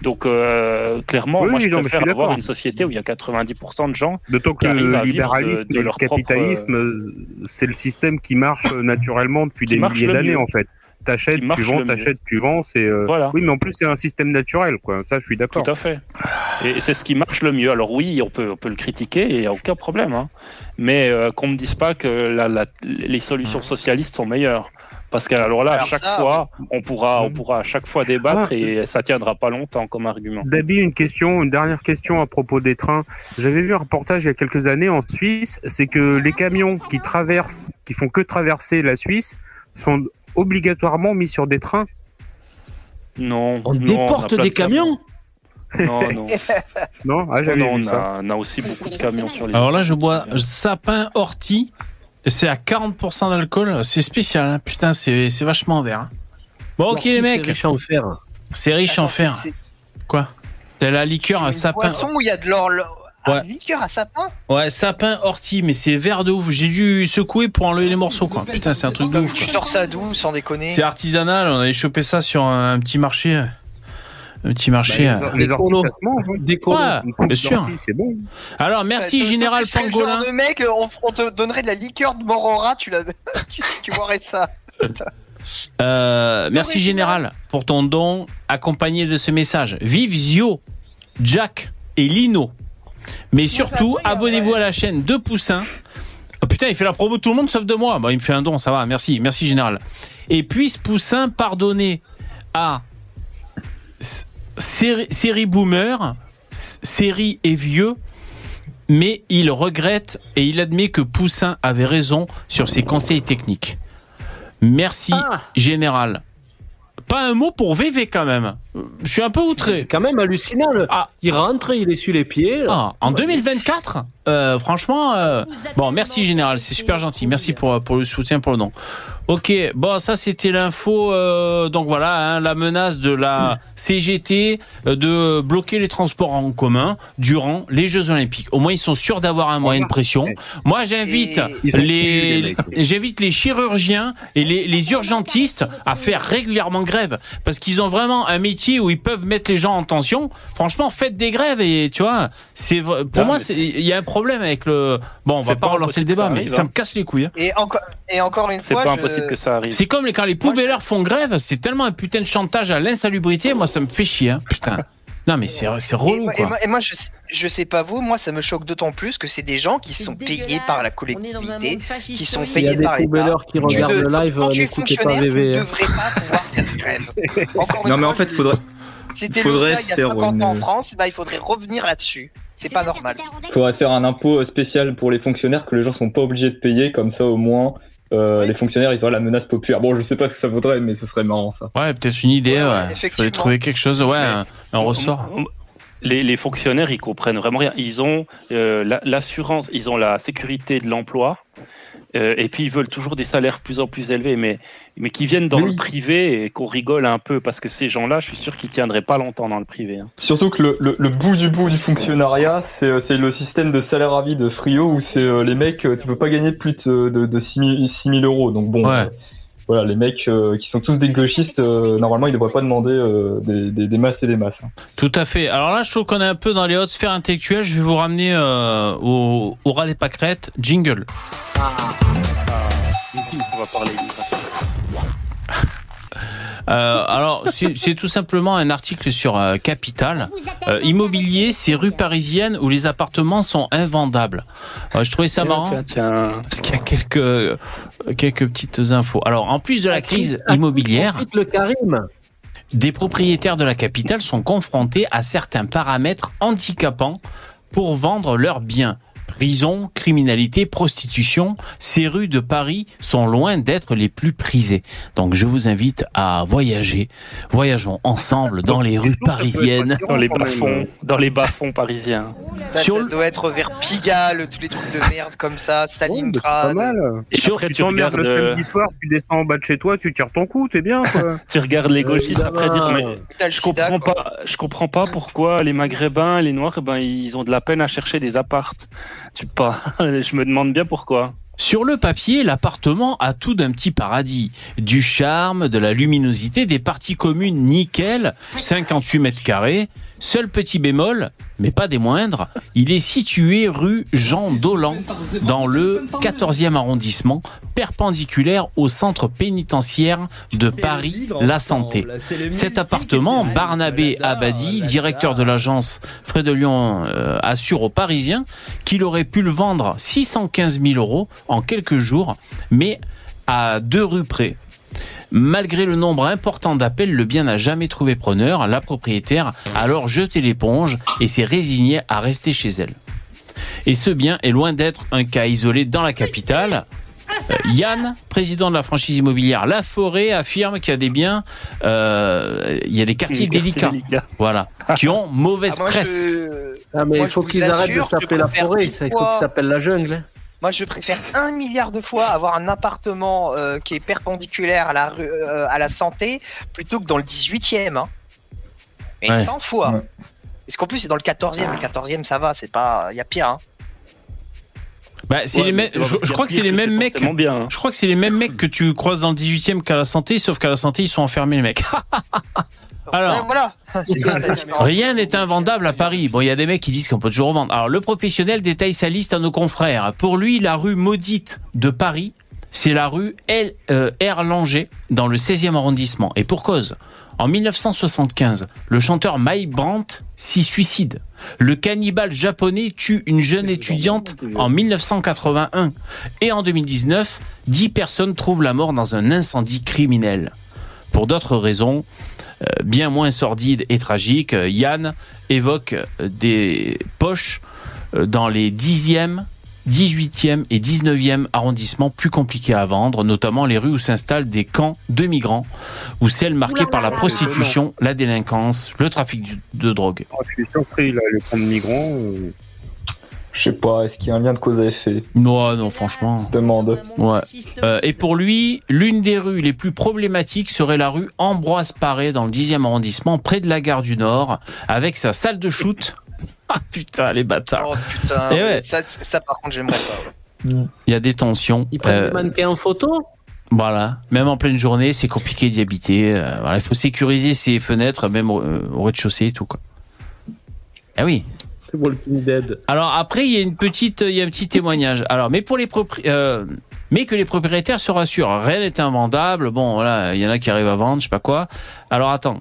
Donc, euh, clairement, Oui, moi, je non, je préfère suis avoir une société où il y a 90% de gens D'autant que le libéralisme de- de et le leur propre, capitalisme, euh, c'est le système qui marche euh, naturellement depuis Qui des milliers d'années en fait. T'achètes, tu vends, t'achètes, tu vends. C'est euh, Voilà. oui, mais en plus c'est un système naturel, quoi. Ça, je suis d'accord. Tout à fait. Et c'est ce qui marche le mieux. Alors oui, on peut, on peut le critiquer, et il n'y a aucun problème. hein. Mais euh, qu'on ne me dise pas que la- la- les solutions socialistes sont meilleures. Parce que alors là, à chaque ça, fois, on pourra, on pourra à chaque fois débattre Ah. et ça tiendra pas longtemps comme argument. Dabi, une question, une dernière question à propos des trains. J'avais vu un reportage il y a quelques années en Suisse, c'est que les camions qui traversent, qui font que traverser la Suisse, sont obligatoirement mis sur des trains. Non. On non, déporte des de camions. camions Non, non. Non, ah, Non, on, ça. a, on a aussi beaucoup de camions sur les. Alors là, je bois sapin ortie. C'est à 40% d'alcool. C'est spécial. hein. Putain, c'est c'est vachement vert. hein. Bon, ok, les c'est mecs. riche en fer. C'est riche en fer. c'est- Quoi? C'est la liqueur c'est à sapin. boisson où il y a de l'or. Ouais. Un liqueur à sapin Ouais, sapin ortie, mais c'est vert de ouf. J'ai dû secouer pour enlever les morceaux, quoi. Putain, c'est un truc de ouf. Tu sors ça d'où, sans déconner C'est artisanal. On avait chopé ça sur un, un petit marché. Un petit marché. Bah, euh. les, les orties, hein. Des. Ouais, bien sûr. c'est bon. Alors, merci, Euh, Général genre Pangolin. de mec, euh, on, on te donnerait de la liqueur de Morora, tu, la... tu, tu boirais ça. Euh, merci. Général pour ton don accompagné de ce message. Vive Zio, Jack et Lino. Mais surtout, abonnez-vous à la chaîne de Poussin. Oh, putain, il fait la promo de tout le monde sauf de moi. Bah, il me fait un don, ça va. Merci, merci Général. Et puisse Poussin pardonner à série, série Boomer, série et vieux, mais il regrette et il admet que Poussin avait raison sur ses conseils techniques. Merci, Ah. Général. Pas un mot pour VV quand même. Je suis un peu outré. C'est quand même hallucinant. le- Ah. Il rentre, il essuie les pieds. Ah, en 2024 Euh, Franchement, euh, bon, merci Général, c'est super gentil. Merci pour, pour le soutien, pour le don. Ok, bon, ça c'était l'info. euh, donc voilà, hein, la menace de la CGT euh, de bloquer les transports en commun durant les Jeux Olympiques. Au moins, ils sont sûrs d'avoir un moyen de pression. Moi, j'invite les, j'invite les chirurgiens et les, les urgentistes à faire régulièrement grève parce qu'ils ont vraiment un métier où ils peuvent mettre les gens en tension. Franchement, faites des grèves et tu vois, c'est vrai- pour Non, moi, il y a un problème avec le. Bon, on va pas relancer le débat, mais ça hein. me casse les couilles. hein. Et encore, et encore une fois, je- que ça arrive. C'est comme les- quand les poubelleurs font grève, c'est tellement un putain de chantage à l'insalubrité. Moi, ça me fait chier. hein, Putain. Non, mais c'est c'est Et relou moi, et quoi. moi- et moi, je, sais- je sais pas vous, moi ça me choque d'autant plus que c'est des gens qui sont payés par la collectivité, qui sont Il payés par l'État. poubelleurs qui Tu regardent de- le live, quand tu es fonctionnaire, tu VV, ne devrais pas pouvoir faire grève. Encore une Non, mais fois, en fait, je- faudrait, C'était le cas il y a faire 50 ans en France, bah, il faudrait revenir là-dessus. C'est pas normal. faudrait faire un impôt spécial pour les fonctionnaires que les gens sont pas obligés de payer, comme ça au moins euh, les fonctionnaires ils auraient la menace populaire. Bon, je sais pas ce que ça vaudrait, mais ce serait marrant ça. Ouais, peut-être une idée. Ouais, Faudrait effectivement. trouver quelque chose. Ouais, un, un ressort. Les, les fonctionnaires, ils comprennent vraiment rien. Ils ont euh, la- l'assurance, ils ont la sécurité de l'emploi, euh, et puis ils veulent toujours des salaires plus en plus élevés, mais, mais qui viennent dans Oui. le privé et qu'on rigole un peu, parce que ces gens-là, je suis sûr qu'ils tiendraient pas longtemps dans le privé. hein. Surtout que le, le, le bout du bout du fonctionnariat, c'est euh, c'est le système de salaire à vie de Frio où c'est euh, les mecs, tu peux pas gagner plus de, de, de 6 000 6 000 euros. Donc bon, euh, voilà, les mecs euh, qui sont tous des gauchistes, euh, normalement ils devraient pas demander euh, des, des, des masses et des masses. hein. Tout à fait. Alors là, je trouve qu'on est un peu dans les hautes sphères intellectuelles. Je vais vous ramener euh, au, au ras des pâquerettes. Jingle. On va parler Euh, alors, c'est c'est tout simplement un article sur euh, Capital. Euh, immobilier, c'est rue parisienne où les appartements sont invendables. Euh, je trouvais ça Tiens, marrant. tiens, tiens. Parce qu'il y a quelques, euh, quelques petites infos. Alors, en plus de la crise immobilière, Profite le Karim. des propriétaires de la capitale sont confrontés à certains paramètres handicapants pour vendre leurs biens. Prison, criminalité, prostitution, ces rues de Paris sont loin d'être les plus prisées. Donc je vous invite à voyager. Voyageons ensemble dans les rues parisiennes. Dans les bas-fonds, dans les bas-fonds parisiens. Là, Sur ça le- doit être vers Pigalle, tous les trucs de merde comme ça, Pas Stalingrad. mal. Et Sur- après, Tu tu t'emmerdes regardes, le euh, samedi soir, tu descends en bas de chez toi, tu tires ton coup, t'es bien quoi. tu regardes les gauchistes après dire mais je sida, comprends quoi. pas je comprends pas pourquoi les maghrébins et les noirs eh ben ils ont de la peine à chercher des appartes pas je me demande bien pourquoi Sur le papier, l'appartement a tout d'un petit paradis. Du charme, de la luminosité, des parties communes nickel, 58 mètres carrés. Seul petit bémol, mais pas des moindres, il est situé rue Jean Dolan, dans le 14e arrondissement, perpendiculaire au centre pénitentiaire de Paris, La Santé. Cet appartement, Barnabé Abadi, directeur de l'agence Frais de Lyon, euh, assure aux Parisiens qu'il aurait pu le vendre 615 000 euros en quelques jours, mais à deux rues près. Malgré le nombre important d'appels, le bien n'a jamais trouvé preneur. La propriétaire a alors jeté l'éponge et s'est résignée à rester chez elle. Et ce bien est loin d'être un cas isolé dans la capitale. Euh, Yann, président de la franchise immobilière La Forêt, affirme qu'il y a des biens, euh, il y a des quartiers délicats, délicats. voilà, qui ont mauvaise Ah, moi, presse. je... Ah, mais Moi, il faut qu'ils arrêtent de s'appeler la forêt, il faut qu'ils s'appellent la jungle. Moi, je préfère un milliard de fois avoir un appartement euh, qui est perpendiculaire à la, rue, euh, à la santé plutôt que dans le 18e. Hein. Mais Ouais. 100 fois. Ouais. Parce qu'en plus, c'est dans le 14e. Le 14e, ça va, c'est pas. Il y a pire. Hein. Bah, Ouais, les je, crois que c'est les mêmes mecs. bien hein. Je crois que c'est les mêmes mecs que tu croises dans le 18e qu'à la santé, sauf qu'à la santé, ils sont enfermés, les mecs. Alors, voilà. Ça. Rien n'est invendable à Paris. Bon, il y a des mecs qui disent qu'on peut toujours vendre. Alors, le professionnel détaille sa liste à nos confrères. Pour lui, la rue maudite de Paris, c'est la rue L, euh, Erlanger, dans le 16e arrondissement. Et pour cause. En 1975, le chanteur Mike Brandt s'y suicide. Le cannibale japonais tue une jeune étudiante en 1981. Et en 2019, 10 personnes trouvent la mort dans un incendie criminel. Pour d'autres raisons, bien moins sordides et tragiques, euh, Yann évoque euh, des poches euh, dans les 10e, 18e et 19e arrondissements plus compliqués à vendre, notamment les rues où s'installent des camps de migrants ou celles marquées par la prostitution, la délinquance, le trafic de drogue. Oh, je suis surpris, là, les camps de migrants. euh, Je sais pas, est-ce qu'il y a un lien de cause à effet? Non, non, franchement. Demande. Ouais. Euh, et pour lui, l'une des rues les plus problématiques serait la rue Ambroise Paré dans le 10e arrondissement, près de la gare du Nord, avec sa salle de shoot. Ah putain, les bâtards. Oh putain, Et ouais. ça, ça par contre j'aimerais pas. ouais. Il y a des tensions. Ils prennent Euh, le mannequin en photo? Voilà, même en pleine journée, c'est compliqué d'y habiter. Euh, voilà, il faut sécuriser ses fenêtres, même au, euh, au rez-de-chaussée et tout quoi. Ah oui. C'est Walking Dead. Alors après, il y a une petite, il y a un petit témoignage. Alors, mais pour les propri- euh, mais que les propriétaires se rassurent, rien n'est invendable. Bon, voilà, il y en a qui arrivent à vendre, je sais pas quoi. Alors attends,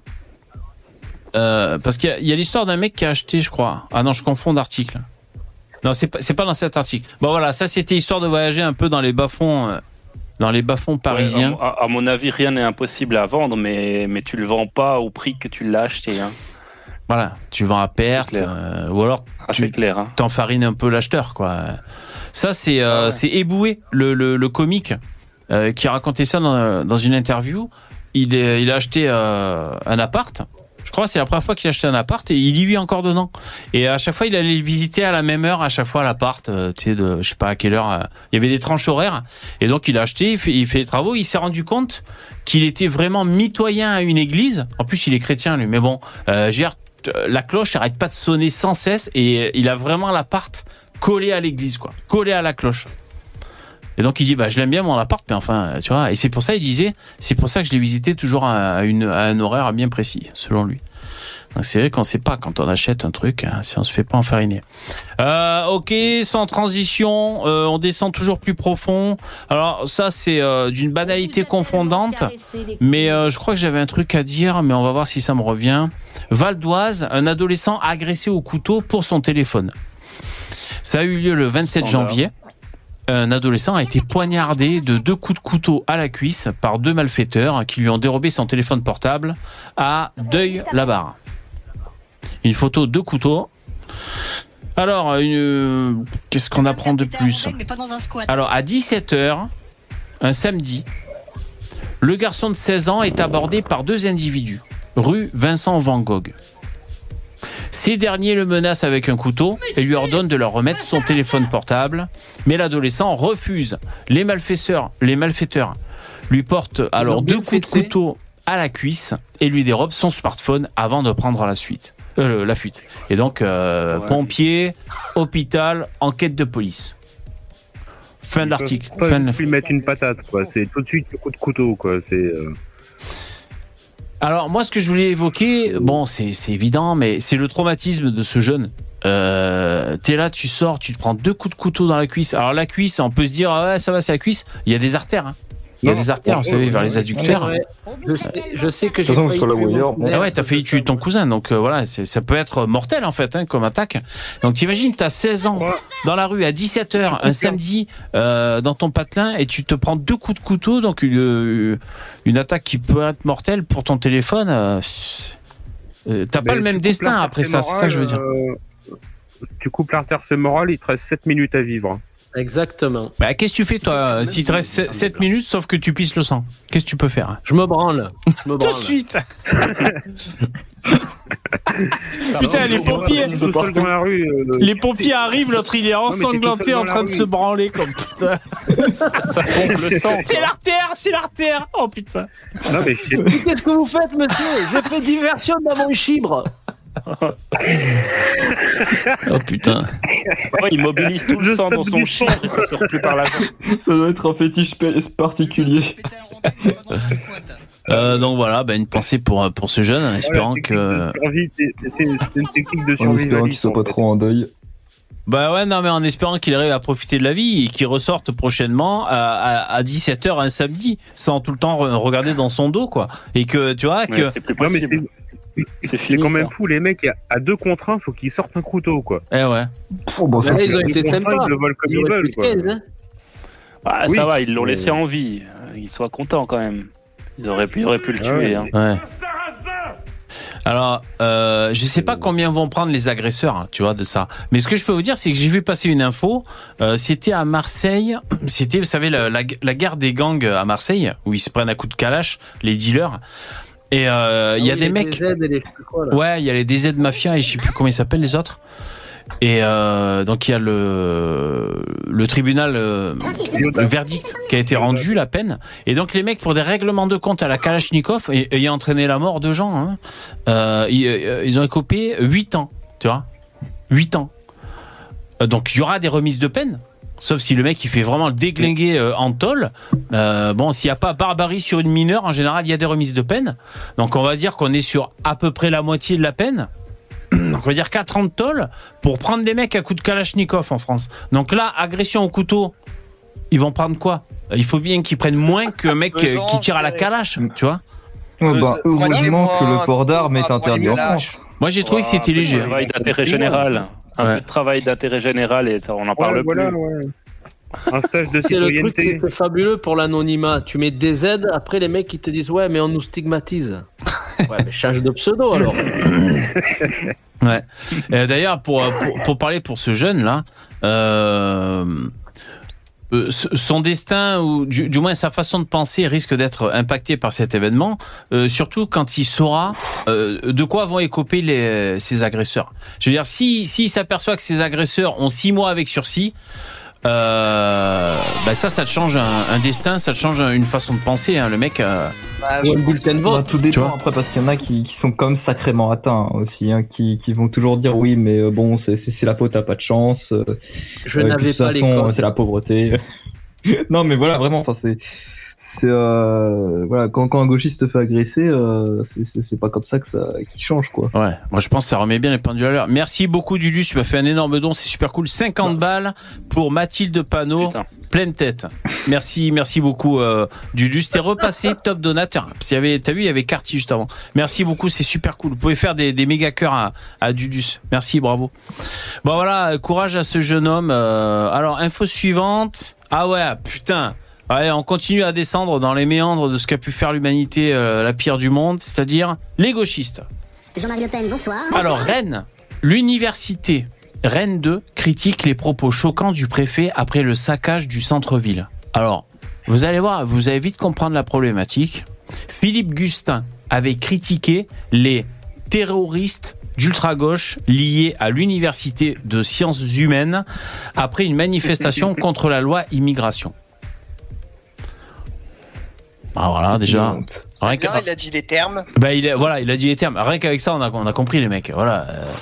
Euh, parce qu'il y a- l'histoire d'un mec qui a acheté, je crois. Ah non, je confonds d'articles. Non, c'est pas, c'est pas dans cet article. Bon voilà, ça c'était histoire de voyager un peu dans les bas-fonds, euh, dans les bas-fonds parisiens. Ouais, à, à mon avis, rien n'est impossible à vendre, mais, mais tu le vends pas au prix que tu l'as acheté. Hein. Voilà, tu vends à perte, euh, ou alors Ah, tu clair. Hein. t'enfarines un peu l'acheteur, quoi. Ça, c'est euh, c'est Eboué, le, le, le comique, euh, qui a raconté ça dans, dans une interview. Il, est, il a acheté euh, un appart. Je crois que c'est la première fois qu'il a acheté un appart et il y vit encore dedans. Et à chaque fois, il allait le visiter à la même heure, à chaque fois l'appart, euh, tu sais, de je sais pas à quelle heure. il y avait des tranches horaires. Et donc, il a acheté, il fait, il fait les travaux. Il s'est rendu compte qu'il était vraiment mitoyen à une église. En plus, il est chrétien, lui. Mais bon, euh, je veux dire, la cloche arrête pas de sonner sans cesse et il a vraiment l'appart collé à l'église, quoi. Collé à la cloche. Et donc il dit bah je l'aime bien mon appart mais enfin tu vois et c'est pour ça il disait c'est pour ça que je l'ai visité toujours à une à un horaire bien précis selon lui. Donc c'est vrai qu'on sait pas quand on achète un truc hein, si on se fait pas enfariner. Euh, ok sans transition euh, on descend toujours plus profond. Alors ça c'est euh, d'une banalité confondante mais je crois que j'avais un truc à dire mais on va voir si ça me revient. Val d'Oise un adolescent agressé au couteau pour son téléphone. Ça a eu lieu le 27 Standard. janvier. Un adolescent a été poignardé de deux coups de couteau à la cuisse par deux malfaiteurs qui lui ont dérobé son téléphone portable à Deuil-la-Barre. Une photo de couteau. Alors, une- qu'est-ce qu'on apprend de plus? Alors, à 17h, un samedi, le garçon de 16 ans est abordé par deux individus, rue Vincent Van Gogh. Ces derniers le menacent avec un couteau et lui ordonnent de leur remettre son téléphone portable, mais l'adolescent refuse. Les malfaiteurs, les malfaiteurs lui portent alors deux coups de couteau à la cuisse et lui dérobent son smartphone avant de prendre la suite, euh, la fuite. Et donc euh, pompiers, hôpital, enquête de police. Fin de l'article. Pas Fin de- lui mettre une patate, quoi. C'est tout de suite le coup de couteau, quoi. C'est. euh, Alors moi, ce que je voulais évoquer, bon, c'est c'est évident, mais c'est le traumatisme de ce jeune. Euh, T'es là, tu sors, tu te prends deux coups de couteau dans la cuisse. Alors la cuisse, on peut se dire, ah ouais, ça va, c'est la cuisse. Il y a des artères. hein. Il y a des artères, vous savez, vers les adducteurs. Je sais, je sais que j'ai failli tuer mon. Ah ouais, t'as failli tuer ton cousin, donc euh, voilà, c'est- ça peut être mortel en fait, hein, comme attaque. Donc t'imagines, t'as 16 ans dans la rue à 17h un samedi euh, dans ton patelin et tu te prends deux coups de couteau, donc une, une attaque qui peut être mortelle pour ton téléphone. euh, euh, t'as pas le même destin après ça, c'est ça que je veux dire. euh, Tu coupes l'artère fémorale, il te reste 7 minutes à vivre. Exactement. Bah, qu'est-ce que tu fais toi si te reste 7 minutes sauf que tu pisses le sang Qu'est-ce que tu peux faire Je me branle. Je me Tout de suite Putain, les pompiers Tout seul dans la rue. euh, Les pompiers arrivent, l'autre il est ensanglanté en train de se branler comme putain. Ça pompe le sang. C'est l'artère, c'est l'artère Oh putain Qu'est-ce que vous faites, monsieur? Je fais diversion dans mon chibre. Oh putain Ouais, il mobilise tout le sang dans son chien et ça sort plus par la jambe. Ça doit être un fétiche pa- particulier. euh, Donc voilà, bah, une pensée pour, pour ce jeune, en espérant Ouais, que... c'est une technique de survie, En espérant qu'il soit pas trop en deuil. Bah ouais, non mais en espérant qu'il arrive à profiter de la vie et qu'il ressorte prochainement à, à, 17h un samedi, sans tout le temps re- regarder dans son dos, quoi. Et que, tu vois, que... Ouais, c'est quand même fou, les mecs, à- deux contre un, faut qu'ils sortent un couteau, quoi. Eh ouais. Oh, Là, ils ont été sympas. Ils le volent comme Ils veulent, quoi. 15, hein. Ah, Oui. Ça va, ils l'ont laissé en vie. Ils soient contents quand même. Ils auraient pu, ils auraient pu le Ah ouais. tuer. hein. Ouais. Alors, euh, je sais pas combien vont prendre les agresseurs, hein, tu vois, de ça. Mais ce que je peux vous dire, c'est que j'ai vu passer une info. Euh, c'était à Marseille. C'était, vous savez, la, la, la guerre des gangs à Marseille, où ils se prennent à coups de calache, les dealers. Et euh, il y a Ah des mecs. DZ et les quoi. Ouais, il y a les DZ Mafia et je sais plus comment ils s'appellent les autres. Et euh, donc il y a le le tribunal euh, le verdict qui a été rendu la peine et donc les mecs pour des règlements de compte à la Kalachnikov et- ayant entraîné la mort de gens hein, euh, ils, ils ont écopé 8 ans tu vois 8 ans donc il y aura des remises de peine Sauf si le mec il fait vraiment le déglinguer euh, en tôle. Euh, bon, s'il n'y a pas barbarie sur une mineure, en général, il y a des remises de peine. Donc on va dire qu'on est sur à peu près la moitié de la peine. Donc on va dire 4 ans de tôle pour prendre des mecs à coups de Kalachnikov en France. Donc là, agression au couteau, ils vont prendre quoi Il faut bien qu'ils prennent moins qu'un mec euh, qui tire à la calache, tu vois Ouais, bah, heureusement que le port d'armes est interdit en France. Moi j'ai trouvé que c'était léger. Un travail d'intérêt général. Un peu de travail d'intérêt général et ça, on n'en parle Ouais, voilà, plus. ouais. Un stage de C'est le truc qui est fabuleux pour l'anonymat. Tu mets des aides, après les mecs ils te disent ouais mais on nous stigmatise. Ouais mais change de pseudo alors. Ouais. Euh, D'ailleurs, pour, pour, pour parler pour ce jeune là, euh, euh, son destin ou du, moins sa façon de penser risque d'être impacté par cet événement, euh, surtout quand il saura euh, de quoi vont écoper les, ses agresseurs. Je veux dire, si s'il s'aperçoit que ses agresseurs ont six mois avec sursis. Euh, bah ça, ça te change un, un destin, ça te change une façon de penser. Hein. Le mec, euh, Ouais, bah, tout dépend après parce qu'il y en a qui, qui sont quand même sacrément atteints aussi, hein, qui, qui vont toujours dire oui mais euh, bon c'est c'est- c'est la faute, t'as pas de chance. euh, Je euh, n'avais pas les C'est la pauvreté. non mais voilà vraiment, enfin c'est c'est euh, voilà quand, quand un gauchiste se fait agresser, euh, c'est- pas comme ça que ça qui change quoi. Ouais, moi je pense que ça remet bien les pendules à l'heure. Merci beaucoup Dudus, tu m'as fait un énorme don, c'est super cool. 50 balles pour Mathilde Panot, pleine tête. Merci, merci beaucoup euh, Dudus. T'es repassé top donateur. Qu'il y avait, t'as vu, il y avait Carty juste avant. Merci beaucoup, c'est super cool. Vous pouvez faire des, des méga cœurs à, à Dudus. Merci, bravo. Bon voilà, courage à ce jeune homme. Euh, alors info suivante. Ah ouais, putain. Allez, on continue à descendre dans les méandres de ce qu'a pu faire l'humanité euh, la pire du monde, c'est-à-dire les gauchistes. Jean-Marie Le Pen, bonsoir. Alors Rennes, l'université Rennes 2 critique les propos choquants du préfet après le saccage du centre-ville. Alors, vous allez voir, vous allez vite comprendre la problématique. Philippe Gustin avait critiqué les terroristes d'ultra-gauche liés à l'université de sciences humaines après une manifestation contre la loi immigration. Ah voilà, déjà. Rien il a dit les termes. bah, il est, voilà, il a dit les termes. Rien qu'avec ça, on a, on a compris les mecs. Voilà. euh.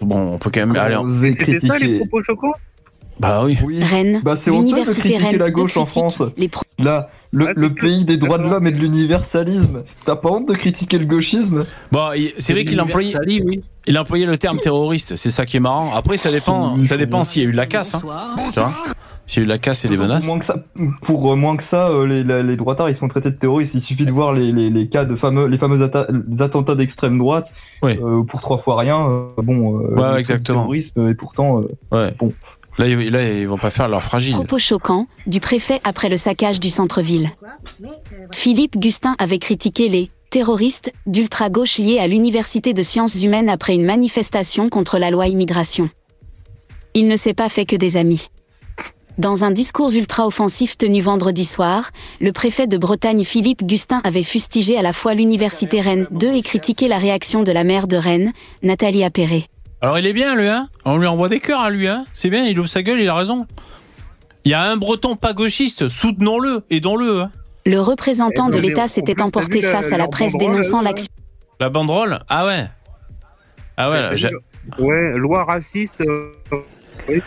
Bon, on peut quand même. Allez, on- C'était ça les propos choquants? Bah oui. Rennes, Bah, l'université Rennes la gauche en France. les pro- Là, le, le pays des droits de l'homme et de l'universalisme. T'as pas honte de critiquer le gauchisme? Bon, il- c'est vrai qu'il a employé. Il a employé le terme terroriste. C'est ça qui est marrant. Après, ça dépend. Ça dépend s'il y a eu de la casse. Hein. Tu vois? S'il y a eu de la casse et des menaces. Moins que ça, pour euh, moins que ça, euh, les, les, les droitards ils sont traités de terroristes. Il suffit de voir les, les, les cas de fameux les fameux atta- les attentats d'extrême droite euh, pour trois fois rien. euh, bon, euh, Ouais, exactement. terrorisme et pourtant. euh, Ouais. Là, ils, vont pas faire leur fragile. propos choquants du préfet après le saccage du centre-ville. Philippe Gustin avait critiqué les terroristes d'ultra-gauche liés à l'université de sciences humaines après une manifestation contre la loi immigration. Il ne s'est pas fait que des amis. Dans un discours ultra-offensif tenu vendredi soir, le préfet de Bretagne Philippe Gustin avait fustigé à la fois l'université Rennes 2 et critiqué la réaction de la maire de Rennes, Nathalie Appéré. Alors, il est bien, lui, hein On lui envoie des cœurs à lui, hein C'est bien, il ouvre sa gueule, il a raison. Il y a un breton pas gauchiste, soutenons-le, aidons-le. Hein. Le représentant Eh de l'État en s'était emporté la- face à la presse dénonçant l'action. La banderole? Ah ouais. Ah ouais, là, j'ai- Ouais, loi raciste. euh, oui,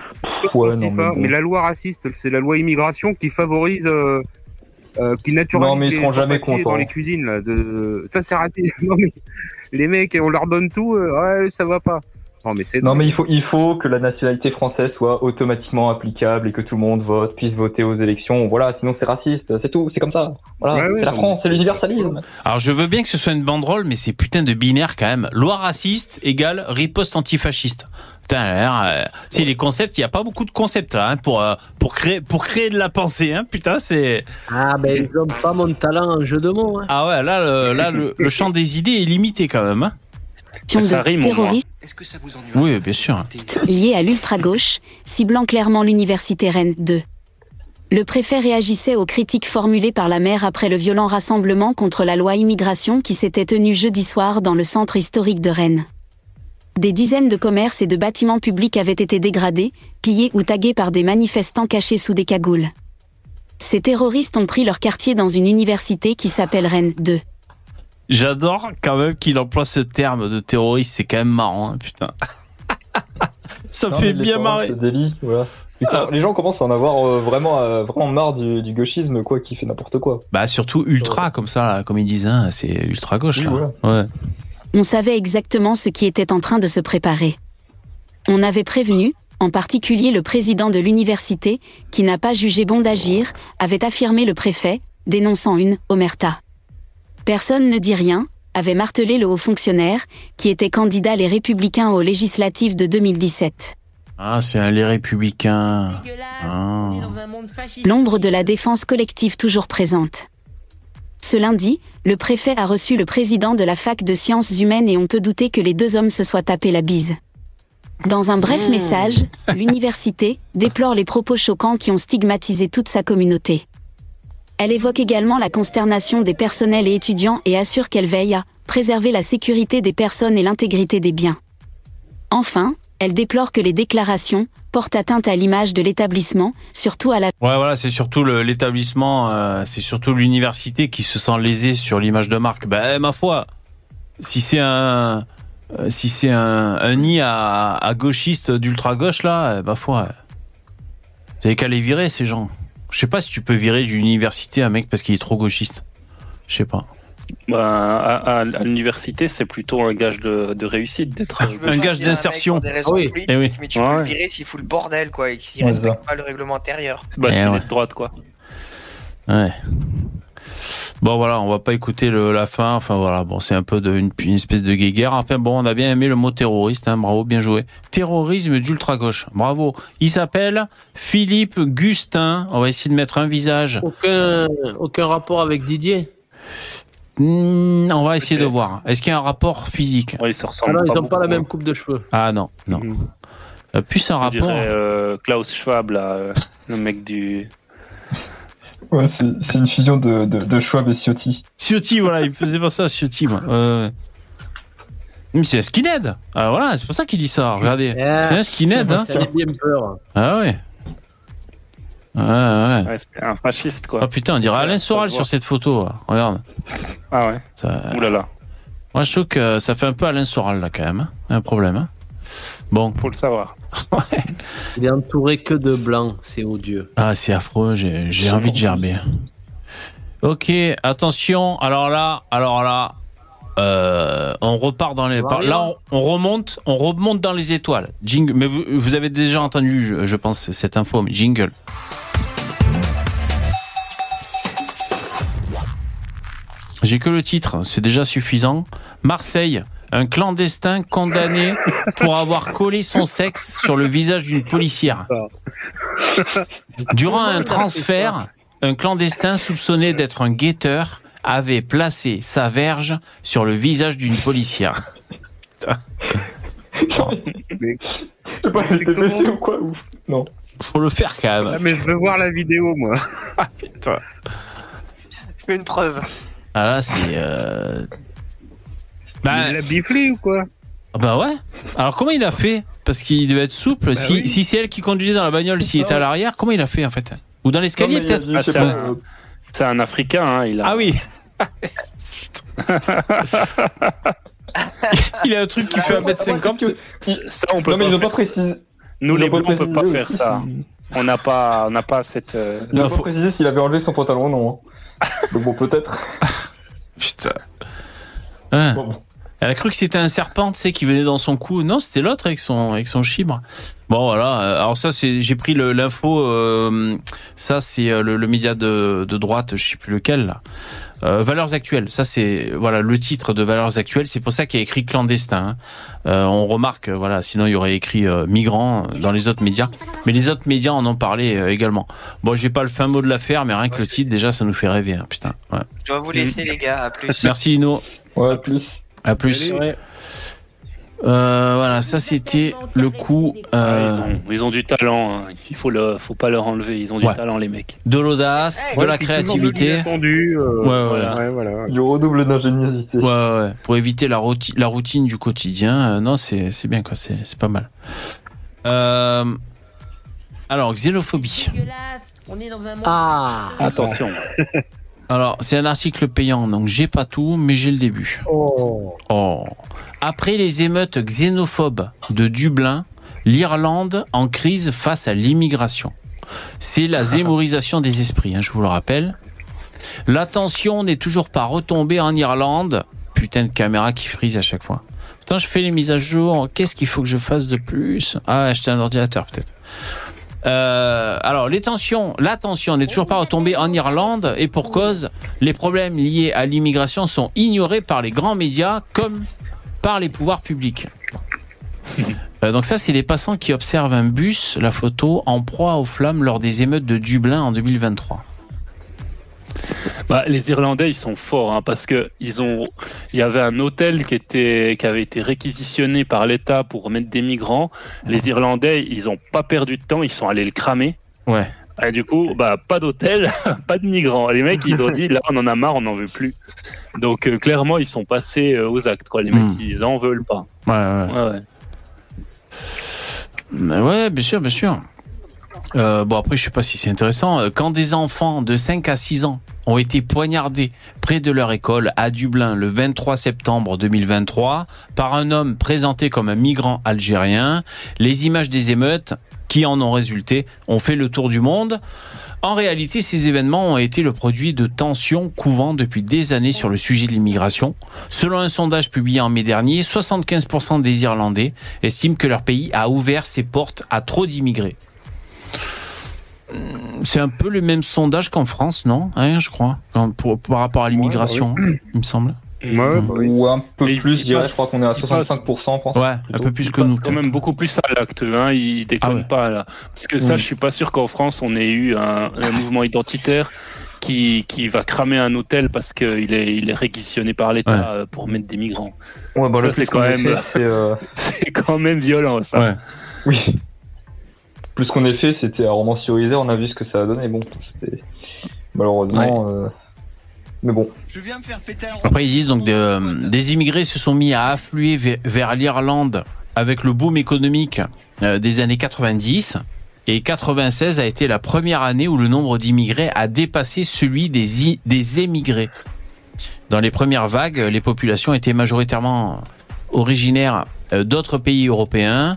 Ouais, non, mais bon. mais la loi raciste, c'est la loi immigration qui favorise, euh, euh, qui naturalise Non, mais ils les seront jamais dans les cuisines. Là, de... Ça, c'est raté. Non, mais les mecs, on leur donne tout, euh, ouais, ça va pas. Non, mais Non il faut il faut que la nationalité française soit automatiquement applicable et que tout le monde vote puisse voter aux élections. Voilà, sinon c'est raciste. C'est tout. C'est comme ça. Voilà, Ouais, ouais, c'est la France, c'est l'universalisme. Alors je veux bien que ce soit une banderole, mais c'est putain de binaire quand même. Loi raciste égale riposte antifasciste. Putain, euh, si les concepts, il y a pas beaucoup de concepts là hein, pour euh, pour créer pour créer de la pensée. Hein, putain, c'est. Ah ben ils ont pas mon talent en jeu de mots. Hein. Ah ouais, là, le, là, le, le champ des idées est limité quand même. Hein. De terroristes Oui, bien sûr. liés à l'ultra-gauche, ciblant clairement l'université Rennes 2. Le préfet réagissait aux critiques formulées par la maire après le violent rassemblement contre la loi immigration qui s'était tenu jeudi soir dans le centre historique de Rennes. Des dizaines de commerces et de bâtiments publics avaient été dégradés, pillés ou tagués par des manifestants cachés sous des cagoules. Ces terroristes ont pris leur quartier dans une université qui s'appelle Rennes 2. J'adore quand même qu'il emploie ce terme de terroriste, c'est quand même marrant, hein, putain. Ça Non, fait bien marrer. délit, voilà. Quand- Les gens commencent à en avoir euh, vraiment, euh, vraiment marre du, du gauchisme, quoi, qui fait n'importe quoi. Bah surtout ultra comme ça, là, comme ils disent, hein, c'est ultra gauche. Oui, là. voilà. Ouais. On savait exactement ce qui était en train de se préparer. On avait prévenu, en particulier le président de l'université, qui n'a pas jugé bon d'agir, avait affirmé le préfet, dénonçant une omerta. Personne ne dit rien, avait martelé le haut fonctionnaire, qui était candidat les républicains aux législatives de 2017. Ah, c'est un les républicains. Ah. L'ombre de la défense collective toujours présente. Ce lundi, le préfet a reçu le président de la fac de sciences humaines et on peut douter que les deux hommes se soient tapés la bise. Dans un bref message, l'université déplore les propos choquants qui ont stigmatisé toute sa communauté. Elle évoque également la consternation des personnels et étudiants et assure qu'elle veille à préserver la sécurité des personnes et l'intégrité des biens. Enfin, elle déplore que les déclarations portent atteinte à l'image de l'établissement, surtout à la Ouais, voilà, c'est surtout l'établissement, euh, c'est surtout l'université qui se sent lésée sur l'image de marque. Ben, ma foi, si c'est un, euh, si c'est un, nid à, gauchiste d'ultra gauche là, euh, ma foi, vous avez qu'à les virer ces gens. Je sais pas si tu peux virer d'une université un mec parce qu'il est trop gauchiste. Je sais pas. Bah, à, à- à l'université, c'est plutôt un gage de, de réussite d'être. Un gage d'insertion. Ah oui. Eh oui. Mais tu Ouais, peux ouais. le virer s'il fout le bordel, quoi, et s'il Ouais, respecte c'est pas le règlement intérieur. Bah, Eh c'est ouais. de droite, quoi. Ouais. Bon voilà, on va pas écouter le, la fin. Enfin voilà, bon c'est un peu de, une, une espèce de guéguerre. Enfin bon, on a bien aimé le mot terroriste. Hein, bravo, bien joué. Terrorisme d'ultra gauche. Bravo. Il s'appelle Philippe Gustin. On va essayer de mettre un visage. Aucun, aucun rapport avec Didier? Hmm, on va essayer de voir. Est-ce qu'il y a un rapport physique? Ouais, ils se Ah ressemblent non, ils pas n'ont pas la même coupe de cheveux. Ah non, non. Euh, plus un Je rapport. dirais euh, Klaus Schwab, là, euh, le mec du. Ouais, c'est une fusion de, de, de Schwab et Ciotti. Ciotti, voilà, il me faisait penser à Ciotti, moi. Euh, mais c'est un skinhead. Ah voilà, c'est pour ça qu'il dit ça. Regardez, c'est un skinhead. Hein. Ça peur. Ah ouais. Ouais, ouais. Ouais, c'est un fasciste, quoi. Oh putain, on dirait Alain Soral sur cette photo. Regarde. Ah ouais. Ça... Ouh là là. Moi, je trouve que ça fait un peu Alain Soral, là, quand même. hein. Un problème. Hein. Bon. Faut le savoir. Il est entouré que de blancs, c'est odieux. Ah, c'est affreux, j'ai j'ai envie de gerber. Ok, attention. Alors là, alors là, euh, on repart dans les. Là, on, on remonte, on remonte dans les étoiles. Jingle. Mais vous, vous avez déjà entendu, je, je pense, cette info. Mais jingle. J'ai que le titre, c'est déjà suffisant. Marseille, un clandestin condamné pour avoir collé son sexe sur le visage d'une policière. Durant un transfert, un clandestin soupçonné d'être un guetteur avait placé sa verge sur le visage d'une policière. Putain. Je sais pas, ou quoi. Non. Faut le faire quand Ah, même. mais je veux voir la vidéo, moi. Ah putain. Je fais une preuve. Ah là, c'est. euh, Bah, Il l'a biflé ou quoi Ah Bah ouais. Alors comment il a fait? Parce qu'il devait être souple. si oui. si c'est elle qui conduisait dans la bagnole, s'il était à l'arrière, comment il a fait en fait? Ou dans l'escalier il peut-être? Ah, c'est pas, un, euh, c'est un Africain, hein, il a. Ah oui. il a un truc qui fait après, 1m50. c'est que- Ça, on peut Non, mais pas pas faire. Nous, les blancs, on peut pas faire ça. On n'a pas, on n'a pas cette. euh, ont faut- pas précisé s'il avait enlevé son pantalon ou non. hein. Donc bon, peut-être. Putain. Hein. Bon, bon. Elle a cru que c'était un serpent, tu sais, qui venait dans son cou. Non, c'était l'autre avec son avec son chibre. Bon, voilà. Euh, Alors ça, c'est j'ai pris l'info. euh, ça, c'est euh, le, le média de, de droite, je sais plus lequel là. Euh, Valeurs actuelles, ça c'est voilà le titre de Valeurs actuelles. C'est pour ça qu'il y a écrit clandestin. hein. Euh, on remarque, voilà, sinon il y aurait écrit euh, migrant dans les autres médias. Mais les autres médias en ont parlé euh, également. Bon, j'ai pas le fin mot de l'affaire, mais rien que le titre déjà, ça nous fait rêver. hein, putain. Ouais. Je dois vous laisser, les gars. À plus. Merci Lino. Ouais, plus. À plus. Euh, voilà, ça c'était le coup euh, Ils, ont, ils ont du talent. hein. Il faut le, faut pas leur enlever. Ils ont du Ouais. talent, les mecs. de l'audace, de la créativité. Attendu, euh, Ouais, ouais. voilà. ouais, voilà. Il redouble d'ingéniosité. Ouais, ouais. Pour éviter la, roti- la routine du quotidien. euh, non, c'est c'est bien, quoi. C'est c'est pas mal. Euh, alors, xénophobie. On est dans un monde. Ah Attention. Alors, c'est un article payant, donc j'ai pas tout, mais j'ai le début. Oh. Oh. Après les émeutes xénophobes de Dublin, l'Irlande en crise face à l'immigration. C'est la zémorisation des esprits, hein, je vous le rappelle. La tension n'est toujours pas retombée en Irlande. Putain de caméra qui frise à chaque fois. Putain, je fais les mises à jour. Qu'est-ce qu'il faut que je fasse de plus? Ah, acheter un ordinateur peut-être. Euh, alors, les tensions, la tension n'est toujours pas retombée en Irlande et pour cause, les problèmes liés à l'immigration sont ignorés par les grands médias comme par les pouvoirs publics. Euh, donc ça, c'est les passants qui observent un bus, la photo, en proie aux flammes lors des émeutes de Dublin en 2023. Bah, les Irlandais, ils sont forts hein, parce que ils ont, il y avait un hôtel qui était, qui avait été réquisitionné par l'État pour mettre des migrants. Les Irlandais, ils ont pas perdu de temps, ils sont allés le cramer. Ouais. Et du coup, bah, pas d'hôtel, pas de migrants. Les mecs, ils ont dit, là, on en a marre, on n'en veut plus. Donc, euh, clairement, ils sont passés euh, aux actes, quoi. Les mecs, ils en veulent pas. Ouais, ouais. Ouais, ouais. Mais Ouais, bien sûr, bien sûr. Euh, bon, après, je sais pas si c'est intéressant. Euh, Quand des enfants de 5 à 6 ans ont été poignardés près de leur école à Dublin le 23 septembre 2023 par un homme présenté comme un migrant algérien, les images des émeutes qui en ont résulté ont fait le tour du monde. En réalité, ces événements ont été le produit de tensions couvant depuis des années sur le sujet de l'immigration. Selon un sondage publié en mai dernier, 75% des Irlandais estiment que leur pays a ouvert ses portes à trop d'immigrés. Hum, C'est un peu le même sondage qu'en France, non Hein, Je crois, quand- pour- par rapport à l'immigration, il me semble. Ou un peu Et plus, il je dirais. passe- Je crois qu'on est à il passe- 65%. je pense, Ouais, un peu plus que nous. quand même beaucoup plus à l'acte, hein. ils déconnent Ah ouais. pas là. Parce que ça, Mm. je suis pas sûr qu'en France on ait eu un, un mouvement identitaire qui, qui va cramer un hôtel parce qu'il est, il est réquisitionné par l'État Ouais. euh, pour mettre des migrants. Ouais, bah, c'est quand même- c'est, euh, C'est quand même violent ça. Ouais. Oui. Plus qu'on ait fait, c'était à romancioriser, on a vu ce que ça a donné. Bon, c'était malheureusement. euh, Mais bon. Après, ils disent donc de- des immigrés se sont mis à affluer ve- vers l'Irlande avec le boom économique euh, des années 90. Et 96 a été la première année où le nombre d'immigrés a dépassé celui des, i- des émigrés. Dans les premières vagues, les populations étaient majoritairement originaires euh, d'autres pays européens, euh,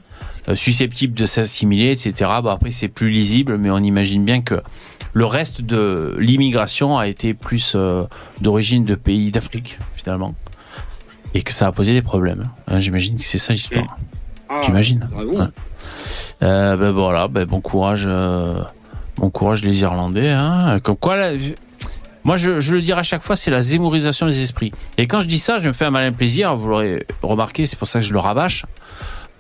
susceptibles de s'assimiler, etc. Bon, après, c'est plus lisible, mais on imagine bien que le reste de l'immigration a été plus euh, d'origine de pays d'Afrique, finalement. Et que ça a posé des problèmes. Hein, J'imagine que c'est ça l'histoire. J'imagine. Ouais. Euh, ben voilà, ben bon courage, euh, bon courage les Irlandais. Hein. Comme quoi, là, moi je, je le dirai à chaque fois, c'est la zémorisation des esprits. Et quand je dis ça, je me fais un malin plaisir. Vous l'aurez remarqué, c'est pour ça que je le rabâche.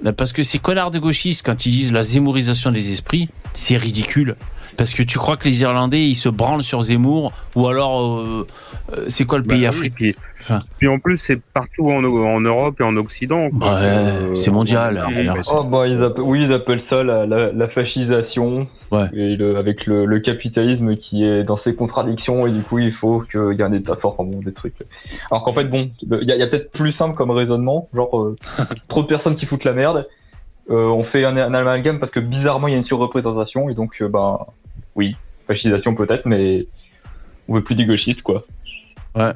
Ben, Parce que ces connards de gauchistes, quand ils disent la zémorisation des esprits, c'est ridicule. Parce que tu crois que les Irlandais, ils se branlent sur Zemmour, ou alors, euh, euh, c'est quoi le pays Bah oui, africain puis, Enfin. puis en plus, c'est partout en, en Europe et en Occident. Ouais, Euh, c'est mondial. on- alors. Oh, bah, ils appellent, oui, ils appellent ça la, la, la fascisation. Ouais. Et le, avec le, le capitalisme qui est dans ses contradictions, et du coup, il faut qu'il y ait un état fort, enfin bon, des trucs. Alors qu'en fait, bon, il y a, a peut-être plus simple comme raisonnement, genre, euh, trop de personnes qui foutent la merde. Euh, on fait un, un amalgame parce que bizarrement, il y a une surreprésentation, et donc, euh, ben, oui, fascisation peut-être, mais on veut plus des gauchistes, quoi. Ouais.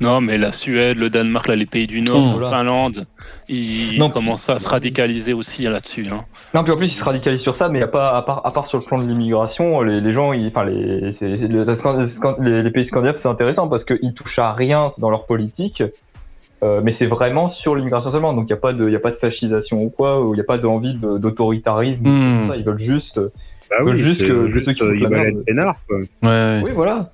Non, mais la Suède, le Danemark, là, les pays du Nord, Mmh. la Finlande, ils Non. commencent à se radicaliser aussi là-dessus. Hein. Non, puis en plus, ils se radicalisent sur ça, mais y a pas, à part, à part sur le plan de l'immigration, les, les gens, ils, enfin, les, les, les- les pays scandinaves, c'est intéressant parce qu'ils touchent à rien dans leur politique, euh, mais c'est vraiment sur l'immigration seulement. Donc, il n'y a pas de, y a pas de fascisation ou quoi, il n'y a pas d'envie de- d'autoritarisme. Hmm. Ils veulent juste, Bah ils veulent oui, juste que, juste, ceux qui euh, ils la veulent être. Ouais. Oui, voilà.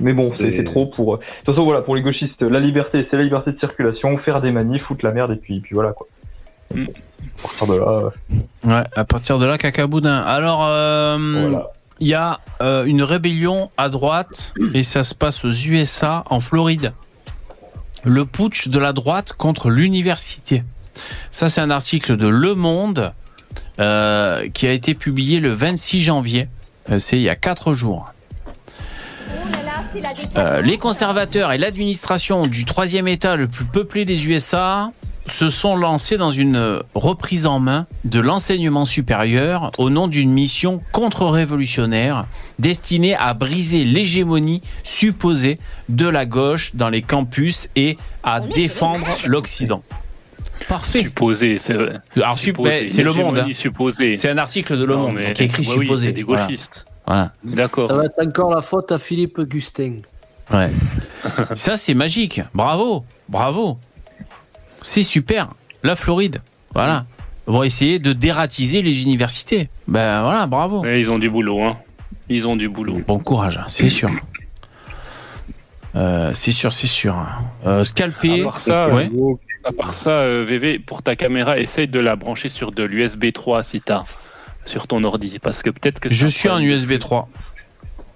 Mais bon, c'est trop pour. De toute façon, voilà, pour les gauchistes, la liberté, c'est la liberté de circulation, faire des manifs, foutre la merde, et puis, puis voilà quoi. Mm. À partir de là. euh, Ouais, à partir de là, cacaboudin. Alors, euh, il y a euh, une rébellion à droite et ça se passe aux USA, en Floride. Le putsch de la droite contre l'université. Ça, c'est un article de Le Monde euh, qui a été publié le 26 janvier. Euh, c'est il y a quatre jours. Euh, les conservateurs et l'administration du troisième État le plus peuplé des USA se sont lancés dans une reprise en main de l'enseignement supérieur au nom d'une mission contre-révolutionnaire destinée à briser l'hégémonie supposée de la gauche dans les campus et à défendre l'Occident. Parfait. Supposé, c'est vrai. Alors, Supposé, ben, c'est le monde. hein. supposée. C'est un article de Le Non, Monde mais- qui écrit oui, supposé. c'est des Voilà. gauchistes. Voilà. D'accord. Ça va être encore la faute à Philippe Gustin. Ouais. Ça, c'est magique. Bravo. Bravo. C'est super. La Floride. Voilà. Vont essayer de dératiser les universités. Ben voilà, bravo. Ouais, ils ont du boulot, hein. Ils ont du boulot. Bon courage, c'est sûr. Euh, c'est sûr, c'est sûr. Euh, scalper. À part ça, ouais. euh, à part ça euh, VV, pour ta caméra, essaye de la brancher sur de l'USB 3 si t'as sur ton ordi, parce que peut-être que Je suis en USB 3.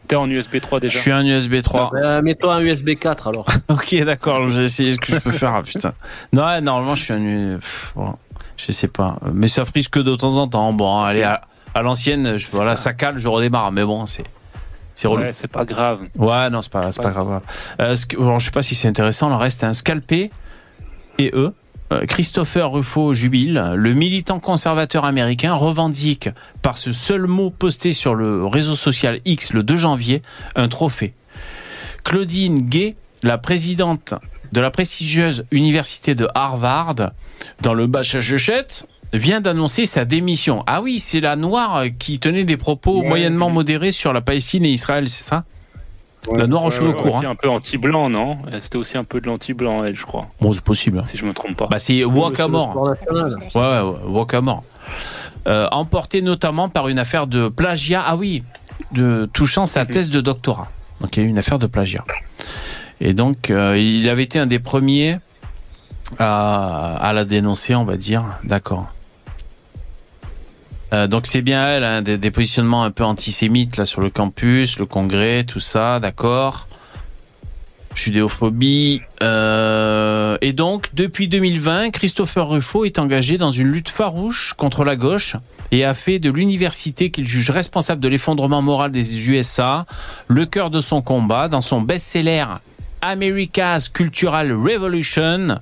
T'es en USB 3 déjà. Je suis en USB 3. Euh, Mets-toi un USB 4 alors. Ok, d'accord, je vais essayer ce que je peux faire. ah, putain. Non, ouais, normalement, je suis un. Bon, je sais pas. Mais ça frise que de temps en temps. Bon, allez, à, à l'ancienne, je- voilà, ça cale, je redémarre. Mais bon, c'est. C'est relou. Ouais, c'est pas grave. Ouais, non, c'est pas, c'est pas grave. Euh, ce que- bon, je sais pas si c'est intéressant. Le reste, un scalpé et eux. Euh, Christopher Rufo jubile. Le militant conservateur américain revendique, par ce seul mot posté sur le réseau social X le 2 janvier, un trophée. Claudine Gay, la présidente de la prestigieuse université de Harvard, dans le Massachusetts, vient d'annoncer sa démission. Ah oui, c'est la noire qui tenait des propos Ouais. moyennement modérés sur la Palestine et Israël, c'est ça? La noire aux cheveux Ouais, courts. hein. un peu anti-blanc, non C'était aussi un peu de l'anti-blanc, elle, je crois. Bon, c'est possible. Si je me trompe pas. Bah, c'est national. Ouais, ouais, ouais. Euh, emporté notamment par une affaire de plagiat. Ah oui, de, touchant sa thèse de doctorat. Donc il y a eu une affaire de plagiat. Et donc euh, il avait été un des premiers à, à la dénoncer, on va dire. D'accord. Euh, donc c'est bien elle, hein, des, positionnements un peu antisémites sur le campus, le congrès, tout ça, d'accord. Judéophobie. euh, et donc, depuis 2020, Christopher Rufo est engagé dans une lutte farouche contre la gauche et a fait de l'université qu'il juge responsable de l'effondrement moral des USA le cœur de son combat dans son best-seller America's Cultural Revolution,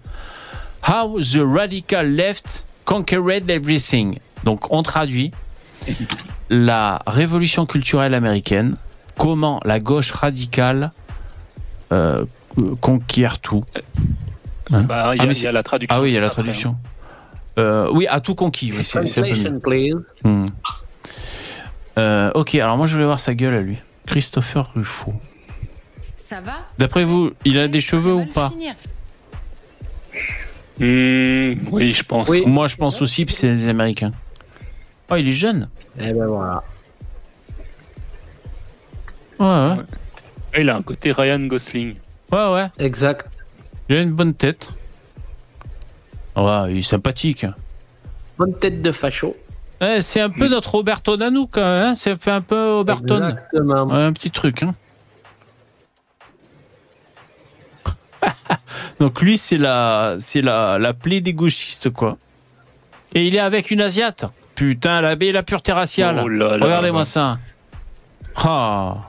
How the Radical Left Conquered Everything. Donc, on traduit la révolution culturelle américaine, comment la gauche radicale euh, conquiert tout. Hein Bah, il y, a- Ah, y a la traduction. Ah oui, il y a la après, traduction. Euh, oui, à tout conquis. Oui, c'est. Hmm. Euh, ok, alors moi je voulais voir sa gueule à lui. Christopher Ruffo. Ça va? D'après vous, il a des cheveux ou pas? Hmm, oui, je pense. Moi je pense aussi, puis c'est des Américains. Oh, il est jeune. Eh ben voilà. Ouais, ouais. Ah, Il a un côté Ryan Gosling. Ouais, ouais. Exact. Il a une bonne tête. Ouais, il est sympathique. Bonne tête de facho. Ouais, c'est un peu notre Roberto Nanou quand même. Hein fait un peu Oberton. Exactement. Ouais, un petit truc. Hein. Donc lui, c'est la, c'est la, la plaie des gauchistes, quoi. Et il est avec une Asiate. Putain, la baie, la pureté raciale. Oh. Regardez-moi ça. Ah.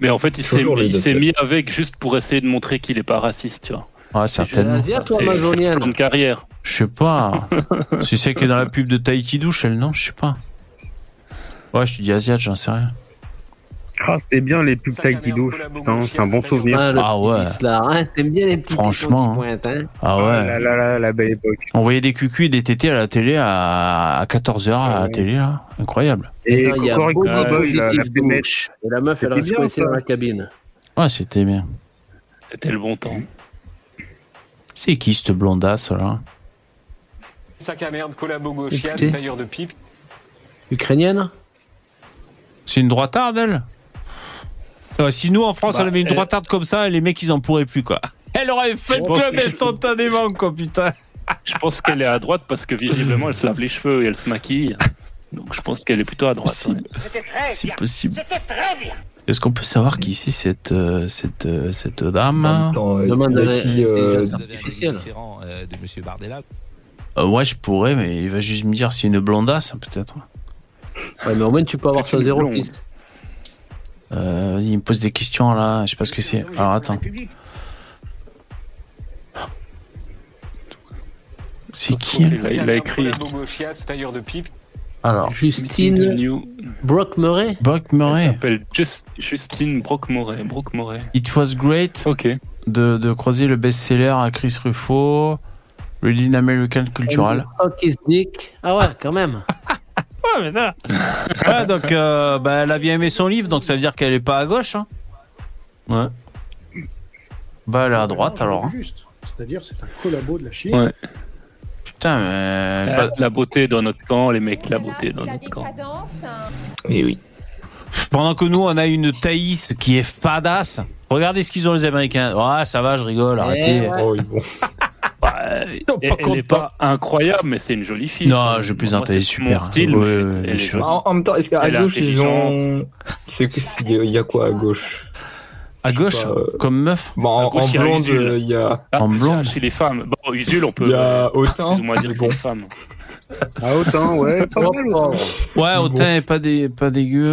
Mais en fait, il s'est mis avec juste pour essayer de montrer qu'il est pas raciste, tu vois. Ouais, certainement. Asiate ou C'est- c'est une carrière. Je sais pas. c'est celle qui est dans la pub de Tahiti douche, elle, non Je sais pas. Ouais, je te dis Asiate, j'en sais rien. Ah, c'était bien les pubs douche. Putain, c'est un bon souvenir. Ah, Ah ouais. là, hein, T'aimes bien les petits Franchement, qui pointent, hein Ah ouais. là, là, là, la belle époque. On voyait des cucus et des tétés à la télé à, à 14h à la télé, là. Incroyable. Et Il y a Cocorico Body Boy, la. Et la meuf, elle reste coincée dans la cabine. Ouais, c'était bien. C'était le bon temps. C'est qui cette blondasse, là? Sac à merde, collabo gauchias, tailleur de pipe. Ukrainienne? C'est une droitarde, elle Ouais, si nous en France Bah, on avait une elle- droitarde comme ça, les mecs ils en pourraient plus quoi. Elle aurait fait le club instantanément quoi putain. Je pense qu'elle est à droite parce que visiblement elle se lave les cheveux et elle se maquille. Donc je pense qu'elle est plutôt à droite. C'est possible. Est-ce qu'on peut savoir qui c'est cette euh, cette euh, cette dame? Demande euh, euh, de Monsieur Bardella Euh, Ouais, je pourrais, mais il va juste me dire c'est une blondasse peut-être. Ouais, mais au moins tu peux avoir ça zéro piste. Euh, il me pose des questions là, je sais pas ce que c'est. Alors attends. C'est qui Il a, il a écrit de pipe. Alors, Justine New. Brock Murray. Elle Murray. s'appelle Just- Justine Brock-Moret. Brock-Moret. It was great Ok. de, de croiser le best-seller à Chris Ruffo, Reading American Cultural. Fuck his dick. Ah ouais, quand même. Ça. Ouais, donc euh, bah, elle a bien aimé son livre, donc ça veut dire qu'elle est pas à gauche. Hein. Ouais. Bah elle est à droite Non, alors. hein. Juste. C'est-à-dire, c'est un collabo de la Chine. Ouais. Putain, mais. La, la beauté dans notre camp, les mecs, la beauté dans notre camp. Et oui. Pendant que nous on a une Thaïs qui est fadasse. Regardez ce qu'ils ont les Américains. Ouais, ça va, je rigole, arrêtez. Eh ouais. Oh, oui, bon. Elle, pas elle est contents. pas incroyable, mais c'est une jolie fille. Non, je Moi, elle est super. Mon style, Ouais, elle est sûr. En, en même temps, est-ce qu'à gauche, ils ont. C'est il y a- quoi à gauche? À gauche, Euh, comme meuf? Bon, en, À gauche, blonde, euh, il y a. Ah, En ça, blonde. Chez les femmes. Bon, Usul, on peut Il y a euh, Autain. plus ou moins dire que c'est Bon. femme. Ah, autant, ouais. Pas mal. Ouais, autant est pas, dé, pas dégueu.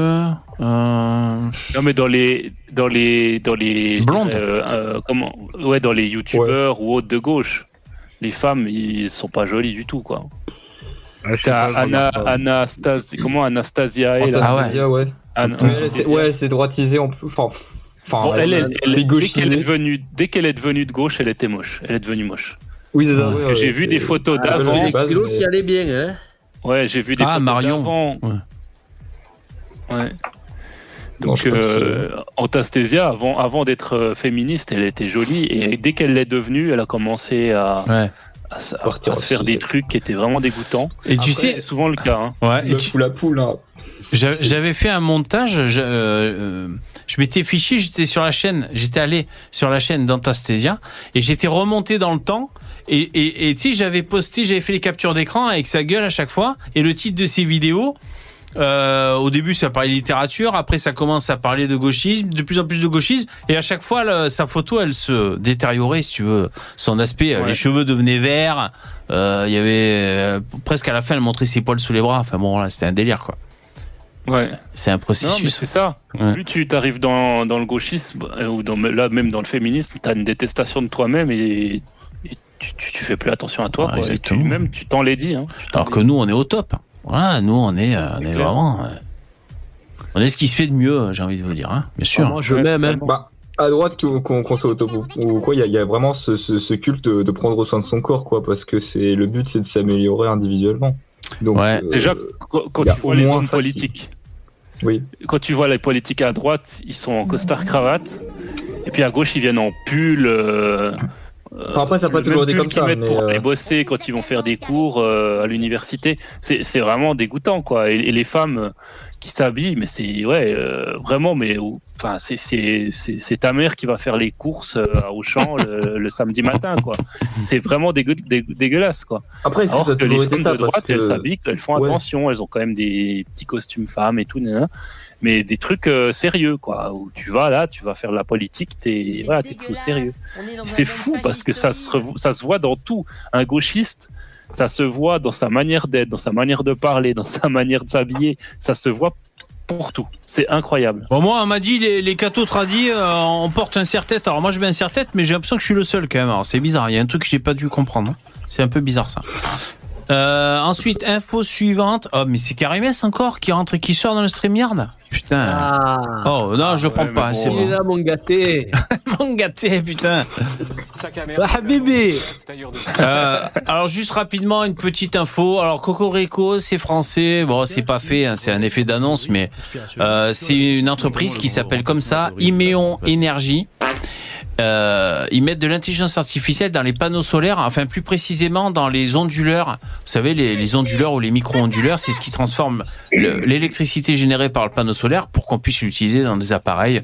Euh, Non, mais dans les, dans les, dans les, Blondes. euh, euh, comment, ouais, dans les youtubeurs ou autres de gauche, les femmes, ils sont pas jolies du tout, quoi. Ah, Anna. Anastasia, comment Anastasia est là Ah ouais. Anastasia, ouais. C'est droitisé en plus. Enfin, enfin, Bon, elle, elle- elle- c'est dès qu'elle est devenue, dès qu'elle est devenue de gauche, elle était moche. Elle est devenue moche. Oui, c'est ça. Parce ouais, que ouais, j'ai vu des photos Ah, d'avant. qui bien, hein. Ouais, j'ai vu des Ah, photos Marion. d'avant. Ouais. Ouais. Donc, euh, Anastasia, avant, avant d'être euh, féministe, elle était jolie. Et dès qu'elle l'est devenue, elle a commencé à, ouais. à, à- à se faire des trucs qui étaient vraiment dégoûtants. Et tu sais- c'est souvent le cas. hein. Ouais, et Le tu- fou la poule, hein. J'a- J'avais fait un montage, je, euh, euh, je m'étais fiché, j'étais sur la chaîne, j'étais allé sur la chaîne d'Antastasia et j'étais remonté dans le temps et, et, et tu sais, j'avais posté, j'avais fait les captures d'écran avec sa gueule à chaque fois et le titre de ses vidéos. Euh, au début, ça parlait littérature. Après, ça commence à parler de gauchisme, de plus en plus de gauchisme. Et à chaque fois, sa photo, elle se détériorait, si tu veux, son aspect. euh, Ouais. Les cheveux devenaient verts. Euh, Il y avait euh, presque à la fin, elle montrait ses poils sous les bras. Enfin bon, là, c'était un délire, quoi. Ouais. C'est un processus. c'est ça. Ouais. Plus tu t'arrives dans, dans le gauchisme, ou dans, là même dans le féminisme, t'as une détestation de toi-même et, et tu, tu, tu fais plus attention à toi. Ah, quoi. Et tu, même tu t'en l'es dit. Hein. Tu Alors que nous, on est au top. Voilà, nous, on est, euh, on est vraiment. euh, on est ce qui se fait de mieux, j'ai envie de vous dire, hein, bien sûr. Ah, moi, je Ouais, m'aime, hein. Bah, à droite qu'on qu'on qu'on soit au top ou- ou quoi, il y, a- il y a vraiment ce, ce, ce culte de, de prendre soin de son corps, quoi, parce que c'est le but, c'est de s'améliorer individuellement. Donc, Ouais. euh, Déjà, quand, tu vois les hommes politiques, oui. quand tu vois les politiques à droite, ils sont en costard cravate, et puis à gauche, ils viennent en pull. euh, Enfin, après, ça n'a pas le toujours été comme ça, mettent mais, pour euh, aller bosser quand ils vont faire des cours euh, à l'université. C'est vraiment dégoûtant, quoi. Et, et les femmes euh, qui s'habillent, mais c'est ouais, euh, vraiment, mais enfin, c'est ta mère qui va faire les courses euh, à Auchan le, le samedi matin, quoi. C'est vraiment dégueu, dégueu- dégueulasse, quoi. Après, Alors que les femmes de droite, que- elles s'habillent, elles font Ouais. attention, elles ont quand même des petits costumes femmes et tout. Mais des trucs euh, sérieux, quoi. Où tu vas là, tu vas faire de la politique, t'es voilà, t'es plutôt sérieux. C'est fou parce que ça se, ça se voit dans tout. Un gauchiste, ça se voit dans sa manière d'être, dans sa manière de parler, dans sa manière de s'habiller. Ça se voit pour tout. C'est incroyable. Bon, moi, on m'a dit, les, les cathos tradis, euh, on porte un serre-tête. Alors, moi, je mets un serre-tête, mais j'ai l'impression que je suis le seul quand même. Alors, c'est bizarre. Il y a un truc que j'ai pas dû comprendre. C'est un peu bizarre, ça. Euh, ensuite, info suivante. Oh, mais c'est Karimès encore qui rentre et qui sort dans le StreamYard Putain. Ah. Oh, non, je prends mais pas. bon, c'est Il est bon. là, mon gâté. Mon gâté, putain. Merde. Ah, de Euh, alors juste rapidement une petite info. Alors Cocorico, c'est français. Bon, c'est pas fait, hein, c'est un effet d'annonce, mais euh, c'est une entreprise qui s'appelle comme ça, Imeon Énergie. Euh, ils mettent de l'intelligence artificielle dans les panneaux solaires, enfin plus précisément dans les onduleurs. Vous savez, les, les onduleurs ou les micro-onduleurs, c'est ce qui transforme le- l'électricité générée par le panneau solaire pour qu'on puisse l'utiliser dans des appareils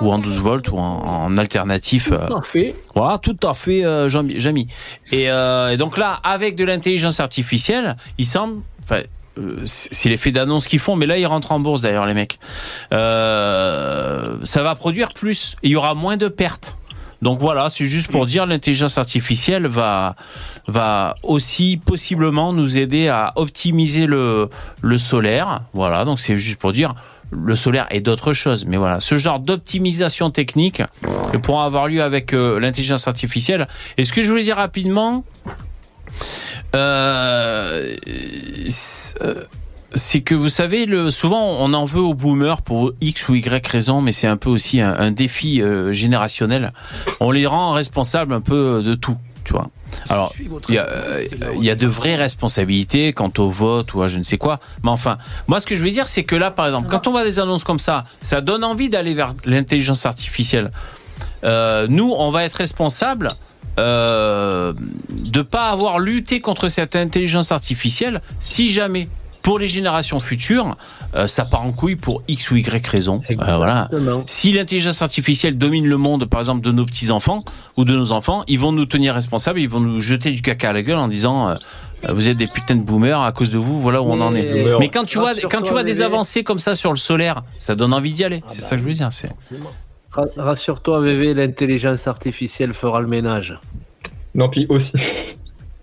ou en 12 volts ou en, en alternatif. euh, Tout à fait. voilà, tout à fait, euh, Jamy. Et, euh, et donc là, avec de l'intelligence artificielle, il semble, enfin, c'est l'effet d'annonce qu'ils font, mais là, ils rentrent en bourse d'ailleurs, les mecs. Ça va produire plus. Et il y aura moins de pertes. Donc voilà, c'est juste pour dire l'intelligence artificielle va va aussi possiblement nous aider à optimiser le le solaire. Voilà, donc c'est juste pour dire le solaire et d'autres choses. Mais voilà, ce genre d'optimisation technique pourra avoir lieu avec euh, l'intelligence artificielle. Et ce que je voulais dire rapidement, euh, euh, c'est que vous savez, le, souvent on en veut aux boomers pour X ou Y raison, mais c'est un peu aussi un, un défi euh, générationnel. On les rend responsables un peu de tout, tu vois. Alors, il y, a, euh, il y a de vraies responsabilités quant au vote ou à je ne sais quoi. Mais enfin, moi, ce que je veux dire, c'est que là, par exemple, quand on voit des annonces comme ça, ça donne envie d'aller vers l'intelligence artificielle. Euh, nous, on va être responsable euh, de pas avoir lutté contre cette intelligence artificielle si jamais pour les générations futures, euh, ça part en couille pour X ou Y raison. Euh, voilà. Si l'intelligence artificielle domine le monde, par exemple, de nos petits-enfants ou de nos enfants, ils vont nous tenir responsables, ils vont nous jeter du caca à la gueule en disant euh, vous êtes des putains de boomers à cause de vous, voilà où on en est. Mais- Mais quand tu vois, quand tu vois des avancées comme ça sur le solaire, ça donne envie d'y aller. C'est ça que je veux dire. Rassure-toi, VV, l'intelligence artificielle fera le ménage. Non, puis aussi.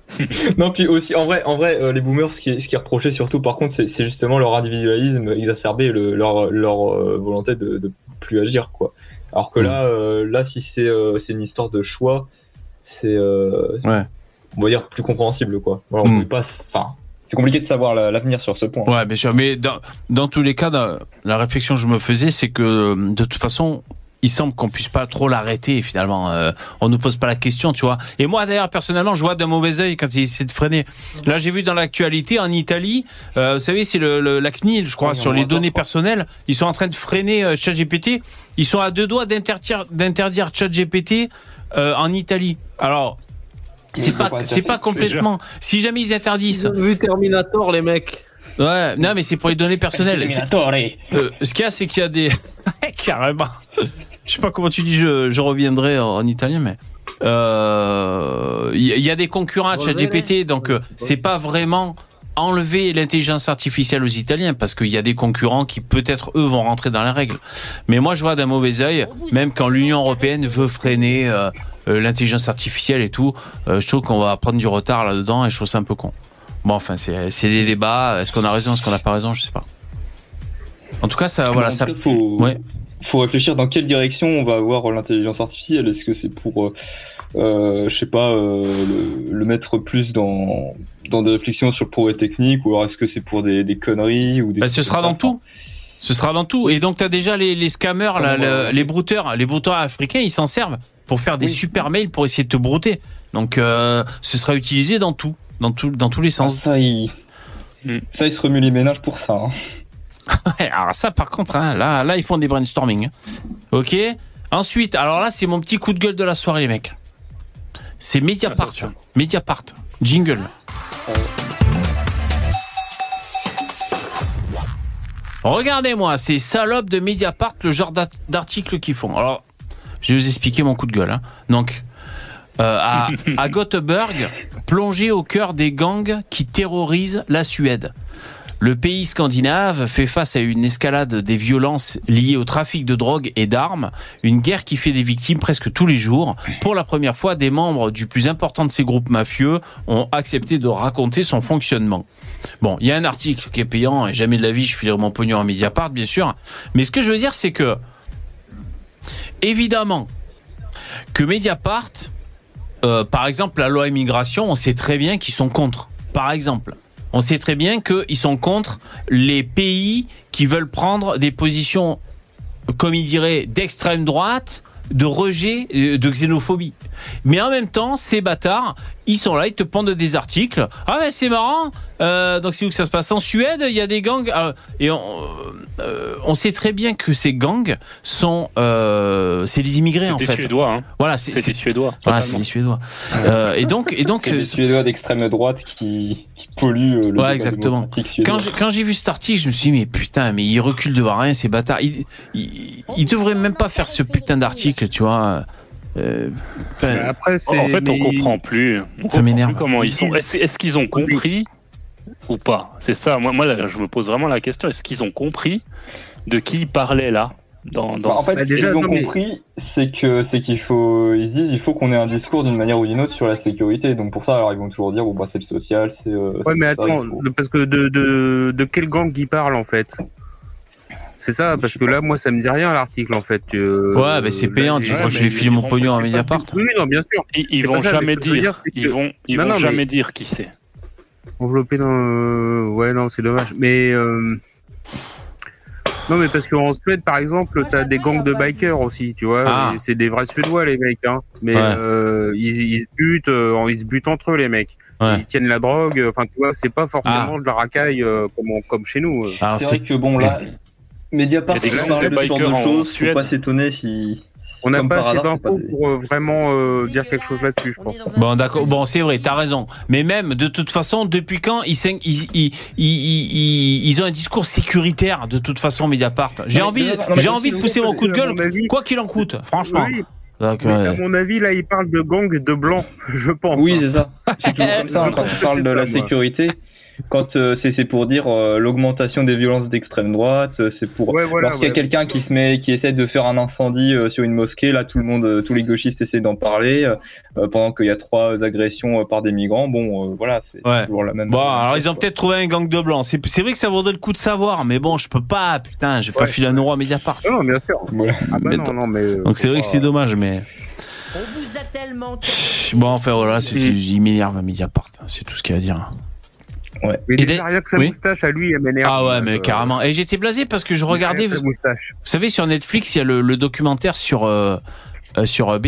non, puis aussi, en vrai, en vrai euh, les boomers, ce qui, ce qui est reproché surtout, par contre, c'est justement leur individualisme exacerbé, et le, leur, leur euh, volonté de, de plus agir, quoi. Alors que là, euh, là, si c'est une histoire de choix, c'est, on va dire, plus compréhensible, quoi. On Mm. peut pas, enfin, c'est compliqué de savoir la- l'avenir sur ce point. Ouais, bien sûr. Mais dans, dans tous les cas, dans- la réflexion que je me faisais, c'est que de toute façon, il semble qu'on puisse pas trop l'arrêter. Finalement, euh, on nous pose pas la question, tu vois. Et moi, d'ailleurs, personnellement, je vois d'un mauvais œil quand il essaie de freiner. Là, j'ai vu dans l'actualité en Italie, euh, vous savez, c'est le, le- la CNIL, je crois, Oui, sur les données personnelles. Ils sont en train de freiner euh, ChatGPT. Ils sont à deux doigts d'interdire d'interdire ChatGPT euh, en Italie. Alors. C'est pas, pas c'est pas interdire. complètement. Si jamais ils interdisent. Ils ont vu Terminator, les mecs. Ouais, non, mais c'est pour les données personnelles. Euh, ce qu'il y a, c'est qu'il y a des. Carrément. Je sais pas comment tu dis, je, je reviendrai en, en italien, mais. euh, Il y, a des concurrents à ChatGPT, donc euh, c'est pas vraiment enlever l'intelligence artificielle aux Italiens, parce qu'il y a des concurrents qui peut-être eux vont rentrer dans les règles. Mais moi, je vois d'un mauvais œil, même quand l'Union européenne veut freiner euh, euh, l'intelligence artificielle et tout, euh, je trouve qu'on va prendre du retard là-dedans et je trouve ça un peu con. Bon, enfin, c'est des débats. Est-ce qu'on a raison, est-ce qu'on n'a pas raison, je sais pas. En tout cas, ça, voilà, ça. cas, faut, Ouais. faut réfléchir dans quelle direction on va avoir l'intelligence artificielle. Est-ce que c'est pour, euh, euh, je sais pas, euh, le, le mettre plus dans, dans des réflexions sur le progrès technique ou alors est-ce que c'est pour des, des conneries ou des Bah, ce sera dans tout. Ce sera dans tout. Et donc, tu as déjà les, les scammers, là, le- les brouteurs, les brouteurs africains, ils s'en servent pour faire des super mails pour essayer de te brouter. Donc, euh, ce sera utilisé dans tout, dans tout, dans tous les sens. ça, il, ça, il se remue les ménages pour ça. hein. Ouais, alors ça, par contre, hein, là, là, ils font des brainstorming. hein. Ok. Ensuite, alors là, c'est mon petit coup de gueule de la soirée, les mecs. C'est Mediapart. Mediapart. Jingle. Regardez-moi, ces salopes de Mediapart, le genre d'art- d'articles qu'ils font. Alors, je vais vous expliquer mon coup de gueule. hein. Donc, euh, à, à Gothenburg, plongé au cœur des gangs qui terrorisent la Suède. Le pays scandinave fait face à une escalade des violences liées au trafic de drogue et d'armes, une guerre qui fait des victimes presque tous les jours. Pour la première fois, des membres du plus important de ces groupes mafieux ont accepté de raconter son fonctionnement. Bon, il y a un article qui est payant et jamais de la vie je filerai mon pognon à Mediapart, bien sûr. Mais ce que je veux dire, c'est que, évidemment, que Mediapart, euh, par exemple, la loi immigration, on sait très bien qu'ils sont contre. Par exemple, on sait très bien qu'ils sont contre les pays qui veulent prendre des positions, comme il dirait, d'extrême droite de rejet, euh, de xénophobie. Mais en même temps, ces bâtards, ils sont là, ils te pondent des articles. Ah ouais, c'est marrant. Euh, donc c'est où que ça se passe En Suède, il y a des gangs. Ah, et on, euh, on sait très bien que ces gangs sont, euh, c'est les immigrés en des fait. Suédois, hein. Voilà, C'est des Suédois. Voilà, c'est les Suédois. Euh, et donc, et donc, C'est des Suédois d'extrême droite qui, qui polluent euh, le débat Ouais, exactement. Quand j'ai, quand j'ai vu cet article, je me suis dit, mais putain, mais ils reculent devant rien, ces bâtards. Ils, ils, ils devraient même pas faire ce putain d'article, tu vois. Euh, après, c'est- En fait, on comprend plus. On Ça comprend m'énerve. plus comment ils sont. Est-ce est-ce qu'ils ont compris ou pas? C'est ça. Moi, moi, là, je me pose vraiment la question. Est-ce qu'ils ont compris de qui ils parlaient là? Dans, dans Bah, en fait, ce- ce qu'ils ont compris, c'est que c'est qu'il faut, ils disent, il faut qu'on ait un discours d'une manière ou d'une autre sur la sécurité. Donc pour ça, alors ils vont toujours dire, bon bah c'est le social, c'est. euh, Ouais, mais ça, attends, faut- parce que de, de, de quel gang il parle en fait? C'est ça, parce que là, moi, ça me dit rien l'article en fait. Euh, Ouais, mais c'est là, payant, tu crois que je vais filer mon ils pognon à Mediapart Oui, non, bien sûr. Ils, ils vont ça, jamais que dire. Ils vont, ils Non, vont non, mais- jamais dire qui c'est. Enveloppé dans. euh, Ouais, non, c'est dommage. Mais. euh, Non, mais parce qu'en Suède, par exemple, t'as des gangs de bikers aussi, tu vois. Ah. C'est des vrais Suédois, les mecs. Hein. Mais Ouais. euh, ils, ils se butent, euh, ils se butent entre eux, les mecs. Ouais. Ils tiennent la drogue. Enfin, tu vois, c'est pas forcément Ah. de la racaille euh, comme, on- comme chez nous. Alors, C'est vrai que bon là, Mediapart parle de de ce genre bikers de en choses, faut Suède. pas s'étonner si. On n'a pas assez d'infos pour euh, vraiment euh, dire quelque chose là-dessus, je pense. Bon, d'accord. Bon, c'est vrai, t'as raison. Mais même, de toute façon, depuis quand ils, s'in- ils, ils, ils, ils- ils ont un discours sécuritaire, de toute façon, Mediapart? J'ai envie, j'ai envie de pousser mon coup de gueule, quoi qu'il en coûte, franchement. Oui. Donc, Mais ouais. à mon avis, là, il parle de gang de blancs, je pense. Oui, c'est ça. Pense tu c'est de ça, la moi. sécurité. Quand euh, c'est c'est pour dire euh, l'augmentation des violences d'extrême droite, euh, c'est pour Ouais, voilà, lorsqu'il y a ouais. quelqu'un qui se met, qui essaie de faire un incendie euh, sur une mosquée, là tout le monde, euh, tous les gauchistes essaient d'en parler euh, pendant qu'il y a trois agressions euh, par des migrants. Bon, euh, voilà, c'est Ouais. toujours la même. Bon, alors ils ont peut-être trouvé un gang de blancs. C'est c'est vrai que ça vaudrait le coup de savoir, mais bon, je peux pas, putain, j'ai pas filé un euro à Mediapart. Non, bien sûr. Ah bah non, non, mais. euh, Donc c'est vrai que c'est dommage, mais. On vous a tellement. Bon, enfin voilà, c'est- il m'énerve à Mediapart, c'est tout ce qu'il y a à dire. Ouais. Mais Et déjà, des- rien que sa oui. moustache à lui, elle m'énerve. Ah ouais, mais Euh, carrément. Et j'étais blasé parce que je regardais. Vous, sa moustache. vous savez, sur Netflix, il y a le, le documentaire sur euh, euh, sur euh,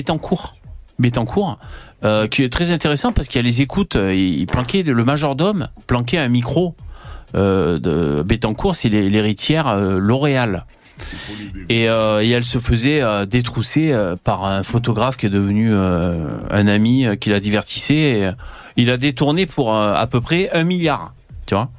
euh, qui est très intéressant parce qu'il y a les écoutes. euh, Il planquait le majordome, planquait un micro euh, de Bettencourt, c'est l'hé- l'héritière euh, L'Oréal. Et, euh, et elle se faisait euh, détrousser euh, par un photographe qui est devenu un ami qui la divertissait. Il a détourné pour à peu près un milliard, tu vois.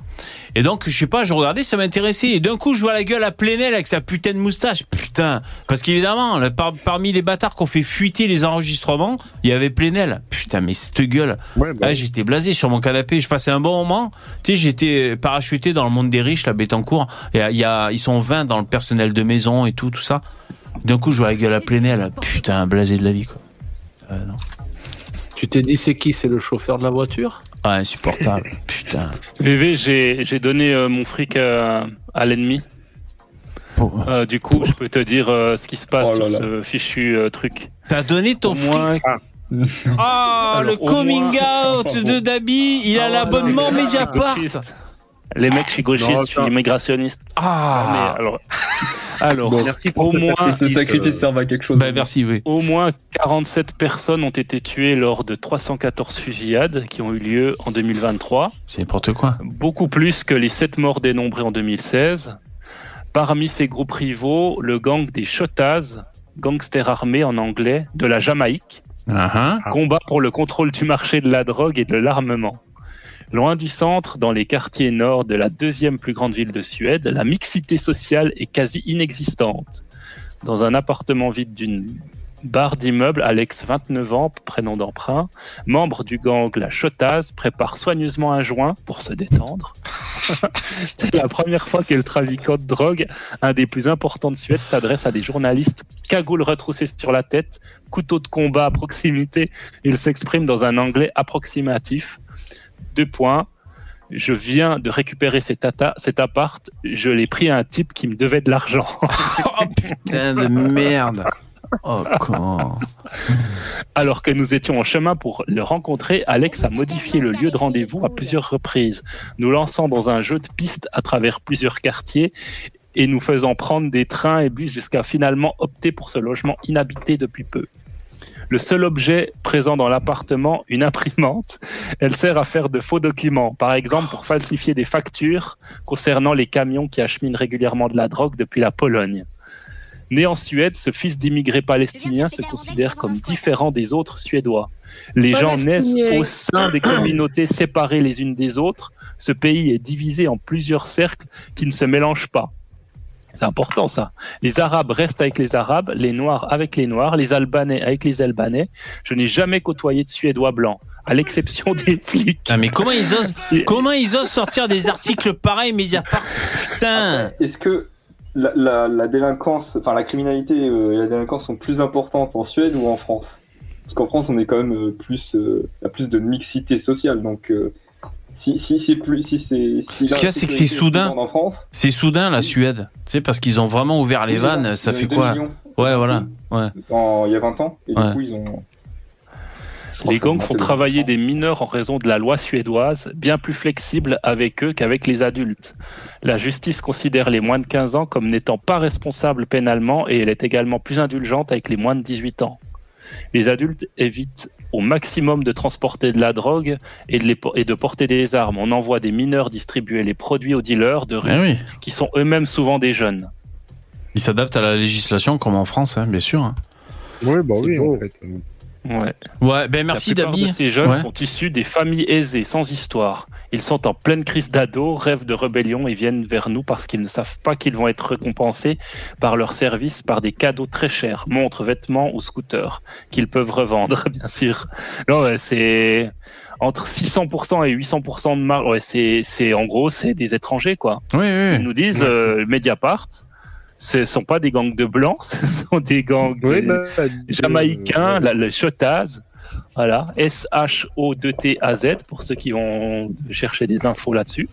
Et donc, je sais pas, je regardais, ça m'intéressait. Et d'un coup, je vois la gueule à Plenel avec sa putain de moustache. Putain. Parce qu'évidemment, par- parmi les bâtards qui ont fait fuiter les enregistrements, il y avait Plenel. Putain, mais cette gueule. Ah, j'étais blasé sur mon canapé. Je passais un bon moment. Tu sais, j'étais parachuté dans le monde des riches, la Bétancourt. Et il y a, ils sont 20 dans le personnel de maison et tout, tout ça. D'un coup, je vois la gueule à Plenel. Putain, blasé de la vie, quoi. Euh, non. Tu t'es dit c'est qui? C'est le chauffeur de la voiture? Ah, insupportable. Putain. VV, j'ai j'ai donné euh, mon fric à, à l'ennemi. Euh, du coup, je peux te dire euh, ce qui se passe Oh là sur ce fichu euh, truc. T'as donné ton Au moins, Ah, Alors, le coming moins- out de Dabi. Il a l'abonnement Mediapart. Les mecs chez gauchistes, Non, je suis immigrationniste. Ah. Mais alors, alors Bon, merci au moins, Ce sacrifice serve à quelque chose. Bah, merci, oui. au moins 47 personnes ont été tuées lors de 314 fusillades qui ont eu lieu en 2023. C'est n'importe quoi. beaucoup plus que les 7 morts dénombrés en 2016. Parmi ces groupes rivaux, le gang des Chotas, gangsters armés en anglais, de la Jamaïque, Ah, combat pour le contrôle du marché de la drogue et de l'armement. Loin du centre, dans les quartiers nord de la deuxième plus grande ville de Suède, la mixité sociale est quasi inexistante. Dans un appartement vide d'une barre d'immeuble, Alex, 29 ans, prénom d'emprunt, membre du gang La Chotaz, prépare soigneusement un joint pour se détendre. C'est la première fois que le trafiquant de drogue, un des plus importants de Suède, s'adresse à des journalistes cagoule retroussée sur la tête, couteau de combat à proximité. Il s'exprime dans un anglais approximatif. Deux points. Je viens de récupérer cet, cet appart. Je l'ai pris à un type qui me devait de l'argent. oh putain de merde. Oh con. Alors que nous étions en chemin pour le rencontrer, Alex a modifié le lieu de rendez-vous à plusieurs reprises, nous lançant dans un jeu de piste à travers plusieurs quartiers et nous faisant prendre des trains et bus jusqu'à finalement opter pour ce logement inhabité depuis peu. Le seul objet présent dans l'appartement, une imprimante, elle sert à faire de faux documents, par exemple pour falsifier des factures concernant les camions qui acheminent régulièrement de la drogue depuis la Pologne. Né en Suède, ce fils d'immigrés palestiniens se considère comme différent des autres Suédois. Les gens naissent au sein des communautés séparées les unes des autres. Ce pays est divisé en plusieurs cercles qui ne se mélangent pas. C'est important ça. Les Arabes restent avec les Arabes, les Noirs avec les Noirs, les Albanais avec les Albanais. Je n'ai jamais côtoyé de Suédois blancs, à l'exception des flics. Ah, mais comment ils osent, comment ils osent sortir des articles pareils, Mediapart? Putain Est-ce que la, la, la délinquance, enfin la criminalité euh, et la délinquance sont plus importantes en Suède ou en France? Parce qu'en France, on est quand même euh, plus, euh, il y a plus de mixité sociale, donc euh, si, si c'est plus, si c'est, Ce qu'il y a, c'est que c'est soudain. C'est soudain la Suède. Tu sais, parce qu'ils ont vraiment ouvert les vannes. Ça fait quoi. Ouais, voilà. Ouais. en- il y a 20 ans, et Ouais. du coup ils ont. Les gangs font travailler des mineurs en raison de la loi suédoise, bien plus flexible avec eux qu'avec les adultes. La justice considère les moins de 15 ans comme n'étant pas responsables pénalement et elle est également plus indulgente avec les moins de 18 ans. Les adultes évitent au maximum de transporter de la drogue et de, les et de porter des armes. On envoie des mineurs distribuer les produits aux dealers de rue, Ah oui. qui sont eux-mêmes souvent des jeunes. Ils s'adaptent à la législation comme en France, hein, bien sûr. hein. Oui, bah oui, beau. en fait. Ouais. Ouais, ben merci La plupart de ces jeunes Ouais. sont issus des familles aisées, sans histoire. Ils sont en pleine crise d'ado, rêvent de rébellion et viennent vers nous parce qu'ils ne savent pas qu'ils vont être récompensés par leur service par des cadeaux très chers, montres, vêtements ou scooters, qu'ils peuvent revendre, bien sûr. Non, ouais, c'est entre 600% et 800% de marge. Ouais, c'est, c'est en gros, c'est des étrangers, quoi. Oui, oui. Ils nous disent, euh, Mediapart, ce sont pas des gangs de blancs, ce sont des gangs Oui, bah, jamaïcains, la- le Chotaz. Voilà, S-H-O-2-T-A-Z pour ceux qui vont chercher des infos là-dessus.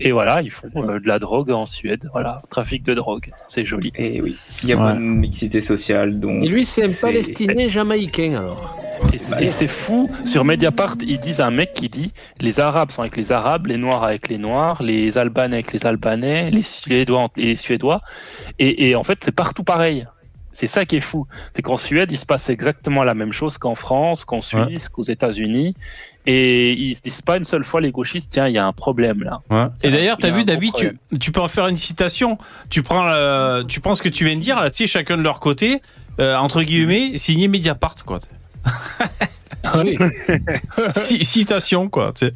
Et voilà, ils font euh, de la drogue en Suède. Voilà, trafic de drogue, c'est joli. Et oui, il y a pas de mixité sociale, donc. Et lui, c'est un Palestinien jamaïcain alors. Et c'est- Et fou, sur Mediapart, ils disent un mec qui dit les Arabes sont avec les Arabes, les Noirs avec les Noirs, les Albanais avec les Albanais, les Suédois entre les Suédois. Et, et en fait, c'est partout pareil. C'est ça qui est fou. C'est qu'en Suède, il se passe exactement la même chose qu'en France, qu'en Suisse, qu'aux États-Unis. Et ils se disent pas une seule fois, les gauchistes, tiens, il y a un problème là. Ouais. Et d'ailleurs, t'as Il y a vu, Dabi, tu, tu peux en faire une citation. Tu prends, le- tu prends ce que tu viens de dire, là, tu sais, chacun de leur côté, euh, entre guillemets, signé Mediapart, quoi. Ci- citation, quoi. tu.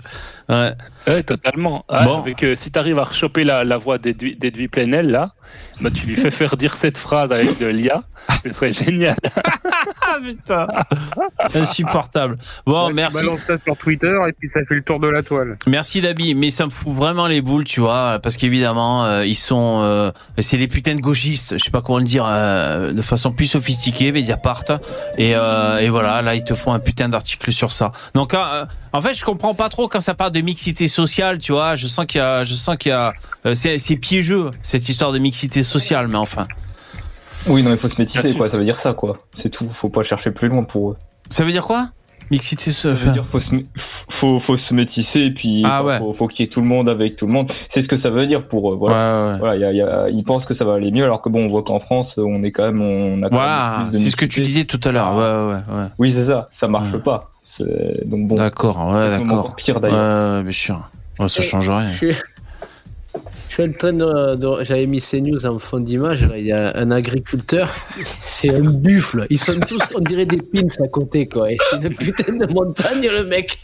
Ouais. Ouais, totalement. Ah, Bon. avec, euh, si tu arrives à rechoper la, la voix d'Edwy Plenel, là, bah, tu lui fais faire dire cette phrase avec de l'IA, ce serait génial. Ah putain Insupportable. Bon, Tu merci. balances ça sur Twitter et puis ça fait le tour de la toile. Merci Dabi, mais ça me fout vraiment les boules, tu vois, parce qu'évidemment, euh, ils sont, euh, c'est des putains de gauchistes, je sais pas comment le dire, euh, de façon plus sophistiquée, Mediapart, et, euh, et voilà, là ils te font un putain d'article sur ça. Donc, euh, en fait, je comprends pas trop quand ça parle de mixité sociale, tu vois, je sens qu'il y a, je sens qu'il y a, euh, c'est, c'est piégeux cette histoire de mixité sociale, mais enfin. Oui, non, il faut se métisser, quoi. Ça veut dire ça, quoi. C'est tout. Faut pas chercher plus loin pour eux. Ça veut dire quoi? Mixité Ça veut dire faut se, faut, faut se métisser et puis Ah ouais. faut, faut qu'il y ait tout le monde avec tout le monde. C'est ce que ça veut dire pour eux. Voilà. Voilà, il y a- il y a- ils pensent que ça va aller mieux alors que bon, on voit qu'en France, on est quand même, on a quand Voilà, c'est ce que tu disais tout à l'heure, ouais, ouais, ouais. Oui, c'est ça. Ça marche pas. Donc bon. D'accord, ouais, d'accord. encore Pire d'ailleurs. Bien sûr. Ouais, ça change rien. Je suis, je suis en train de. de- J'avais mis CNews en fond d'image. Il y a un agriculteur. C'est un buffle. Ils sont tous, on dirait des pins à côté, quoi. Et c'est une putain de montagne, le mec.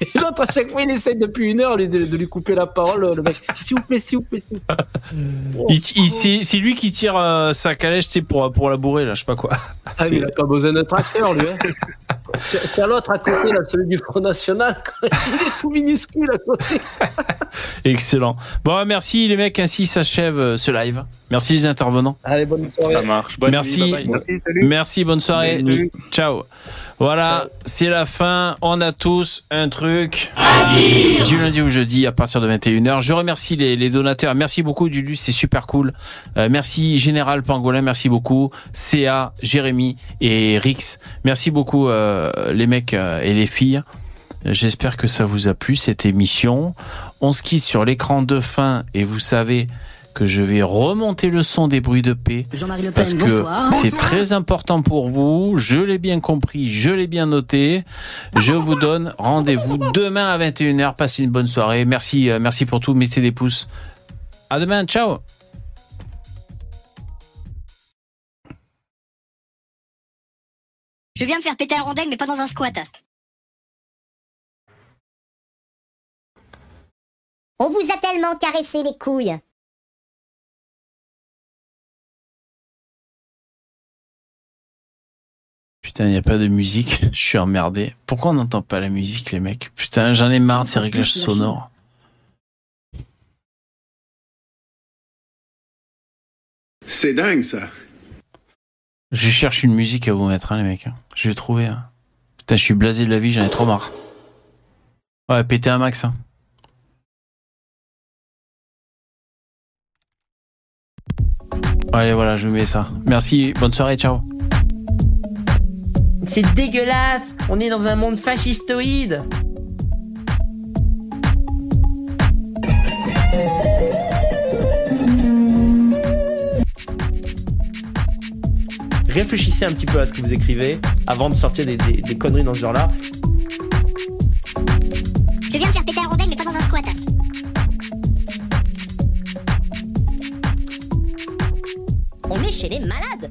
Et l'autre, à chaque fois, il essaie depuis une heure de, de lui couper la parole, le mec. S'il vous plaît, s'il vous plaît, s'il vous plaît. C'est, c'est lui qui tire euh, sa calèche, sais, pour, pour la bourrer, là, je sais pas quoi. Ah, C'est- il a pas besoin d'un tracteur, lui. Hein. Tiens- l'autre à côté, là, celui du Front National. Il est tout minuscule à côté. Excellent. Bon, merci les mecs, ainsi s'achève euh, ce live. Merci les intervenants. Allez, bonne soirée. Ça marche. Bonne merci. nuit, bye bye. Merci, salut. Merci, bonne soirée. Salut. Ciao. Voilà, c'est la fin. On a tous un truc du lundi au jeudi à partir de 21h. Je remercie les, les donateurs. Merci beaucoup, Julius, c'est super cool. Euh, merci, Général Pangolin, merci beaucoup. CA, Jérémy et Rix. Merci beaucoup, euh, les mecs euh, et les filles. J'espère que ça vous a plu, cette émission. On se quitte sur l'écran de fin et vous savez que je vais remonter le son des bruits de paix. Jean-Marie Le Pen, Parce que bonsoir. c'est très important pour vous. Je l'ai bien compris, je l'ai bien noté. Je vous donne rendez-vous demain à 21h. Passez une bonne soirée. Merci, euh, merci pour tout. Mettez des pouces. À demain. Ciao. Je viens de faire péter un rondelle, mais pas dans un squat. On vous a tellement caressé les couilles. Putain, il n'y a pas de musique. Je suis emmerdé. Pourquoi on n'entend pas la musique, les mecs Putain, j'en ai marre de ces réglages sonores. C'est dingue ça. Je cherche une musique à vous mettre, hein, les mecs. Je vais trouver. hein. Putain, je suis blasé de la vie, j'en ai trop marre. Ouais, péter un max. hein. Allez, voilà, je vous mets ça. Merci, bonne soirée, ciao. C'est dégueulasse On est dans un monde fascistoïde Réfléchissez un petit peu à ce que vous écrivez avant de sortir des, des- des conneries dans ce genre-là. Je viens de faire péter un rondelle, mais pas dans un squat. On est chez les malades. On est chez les malades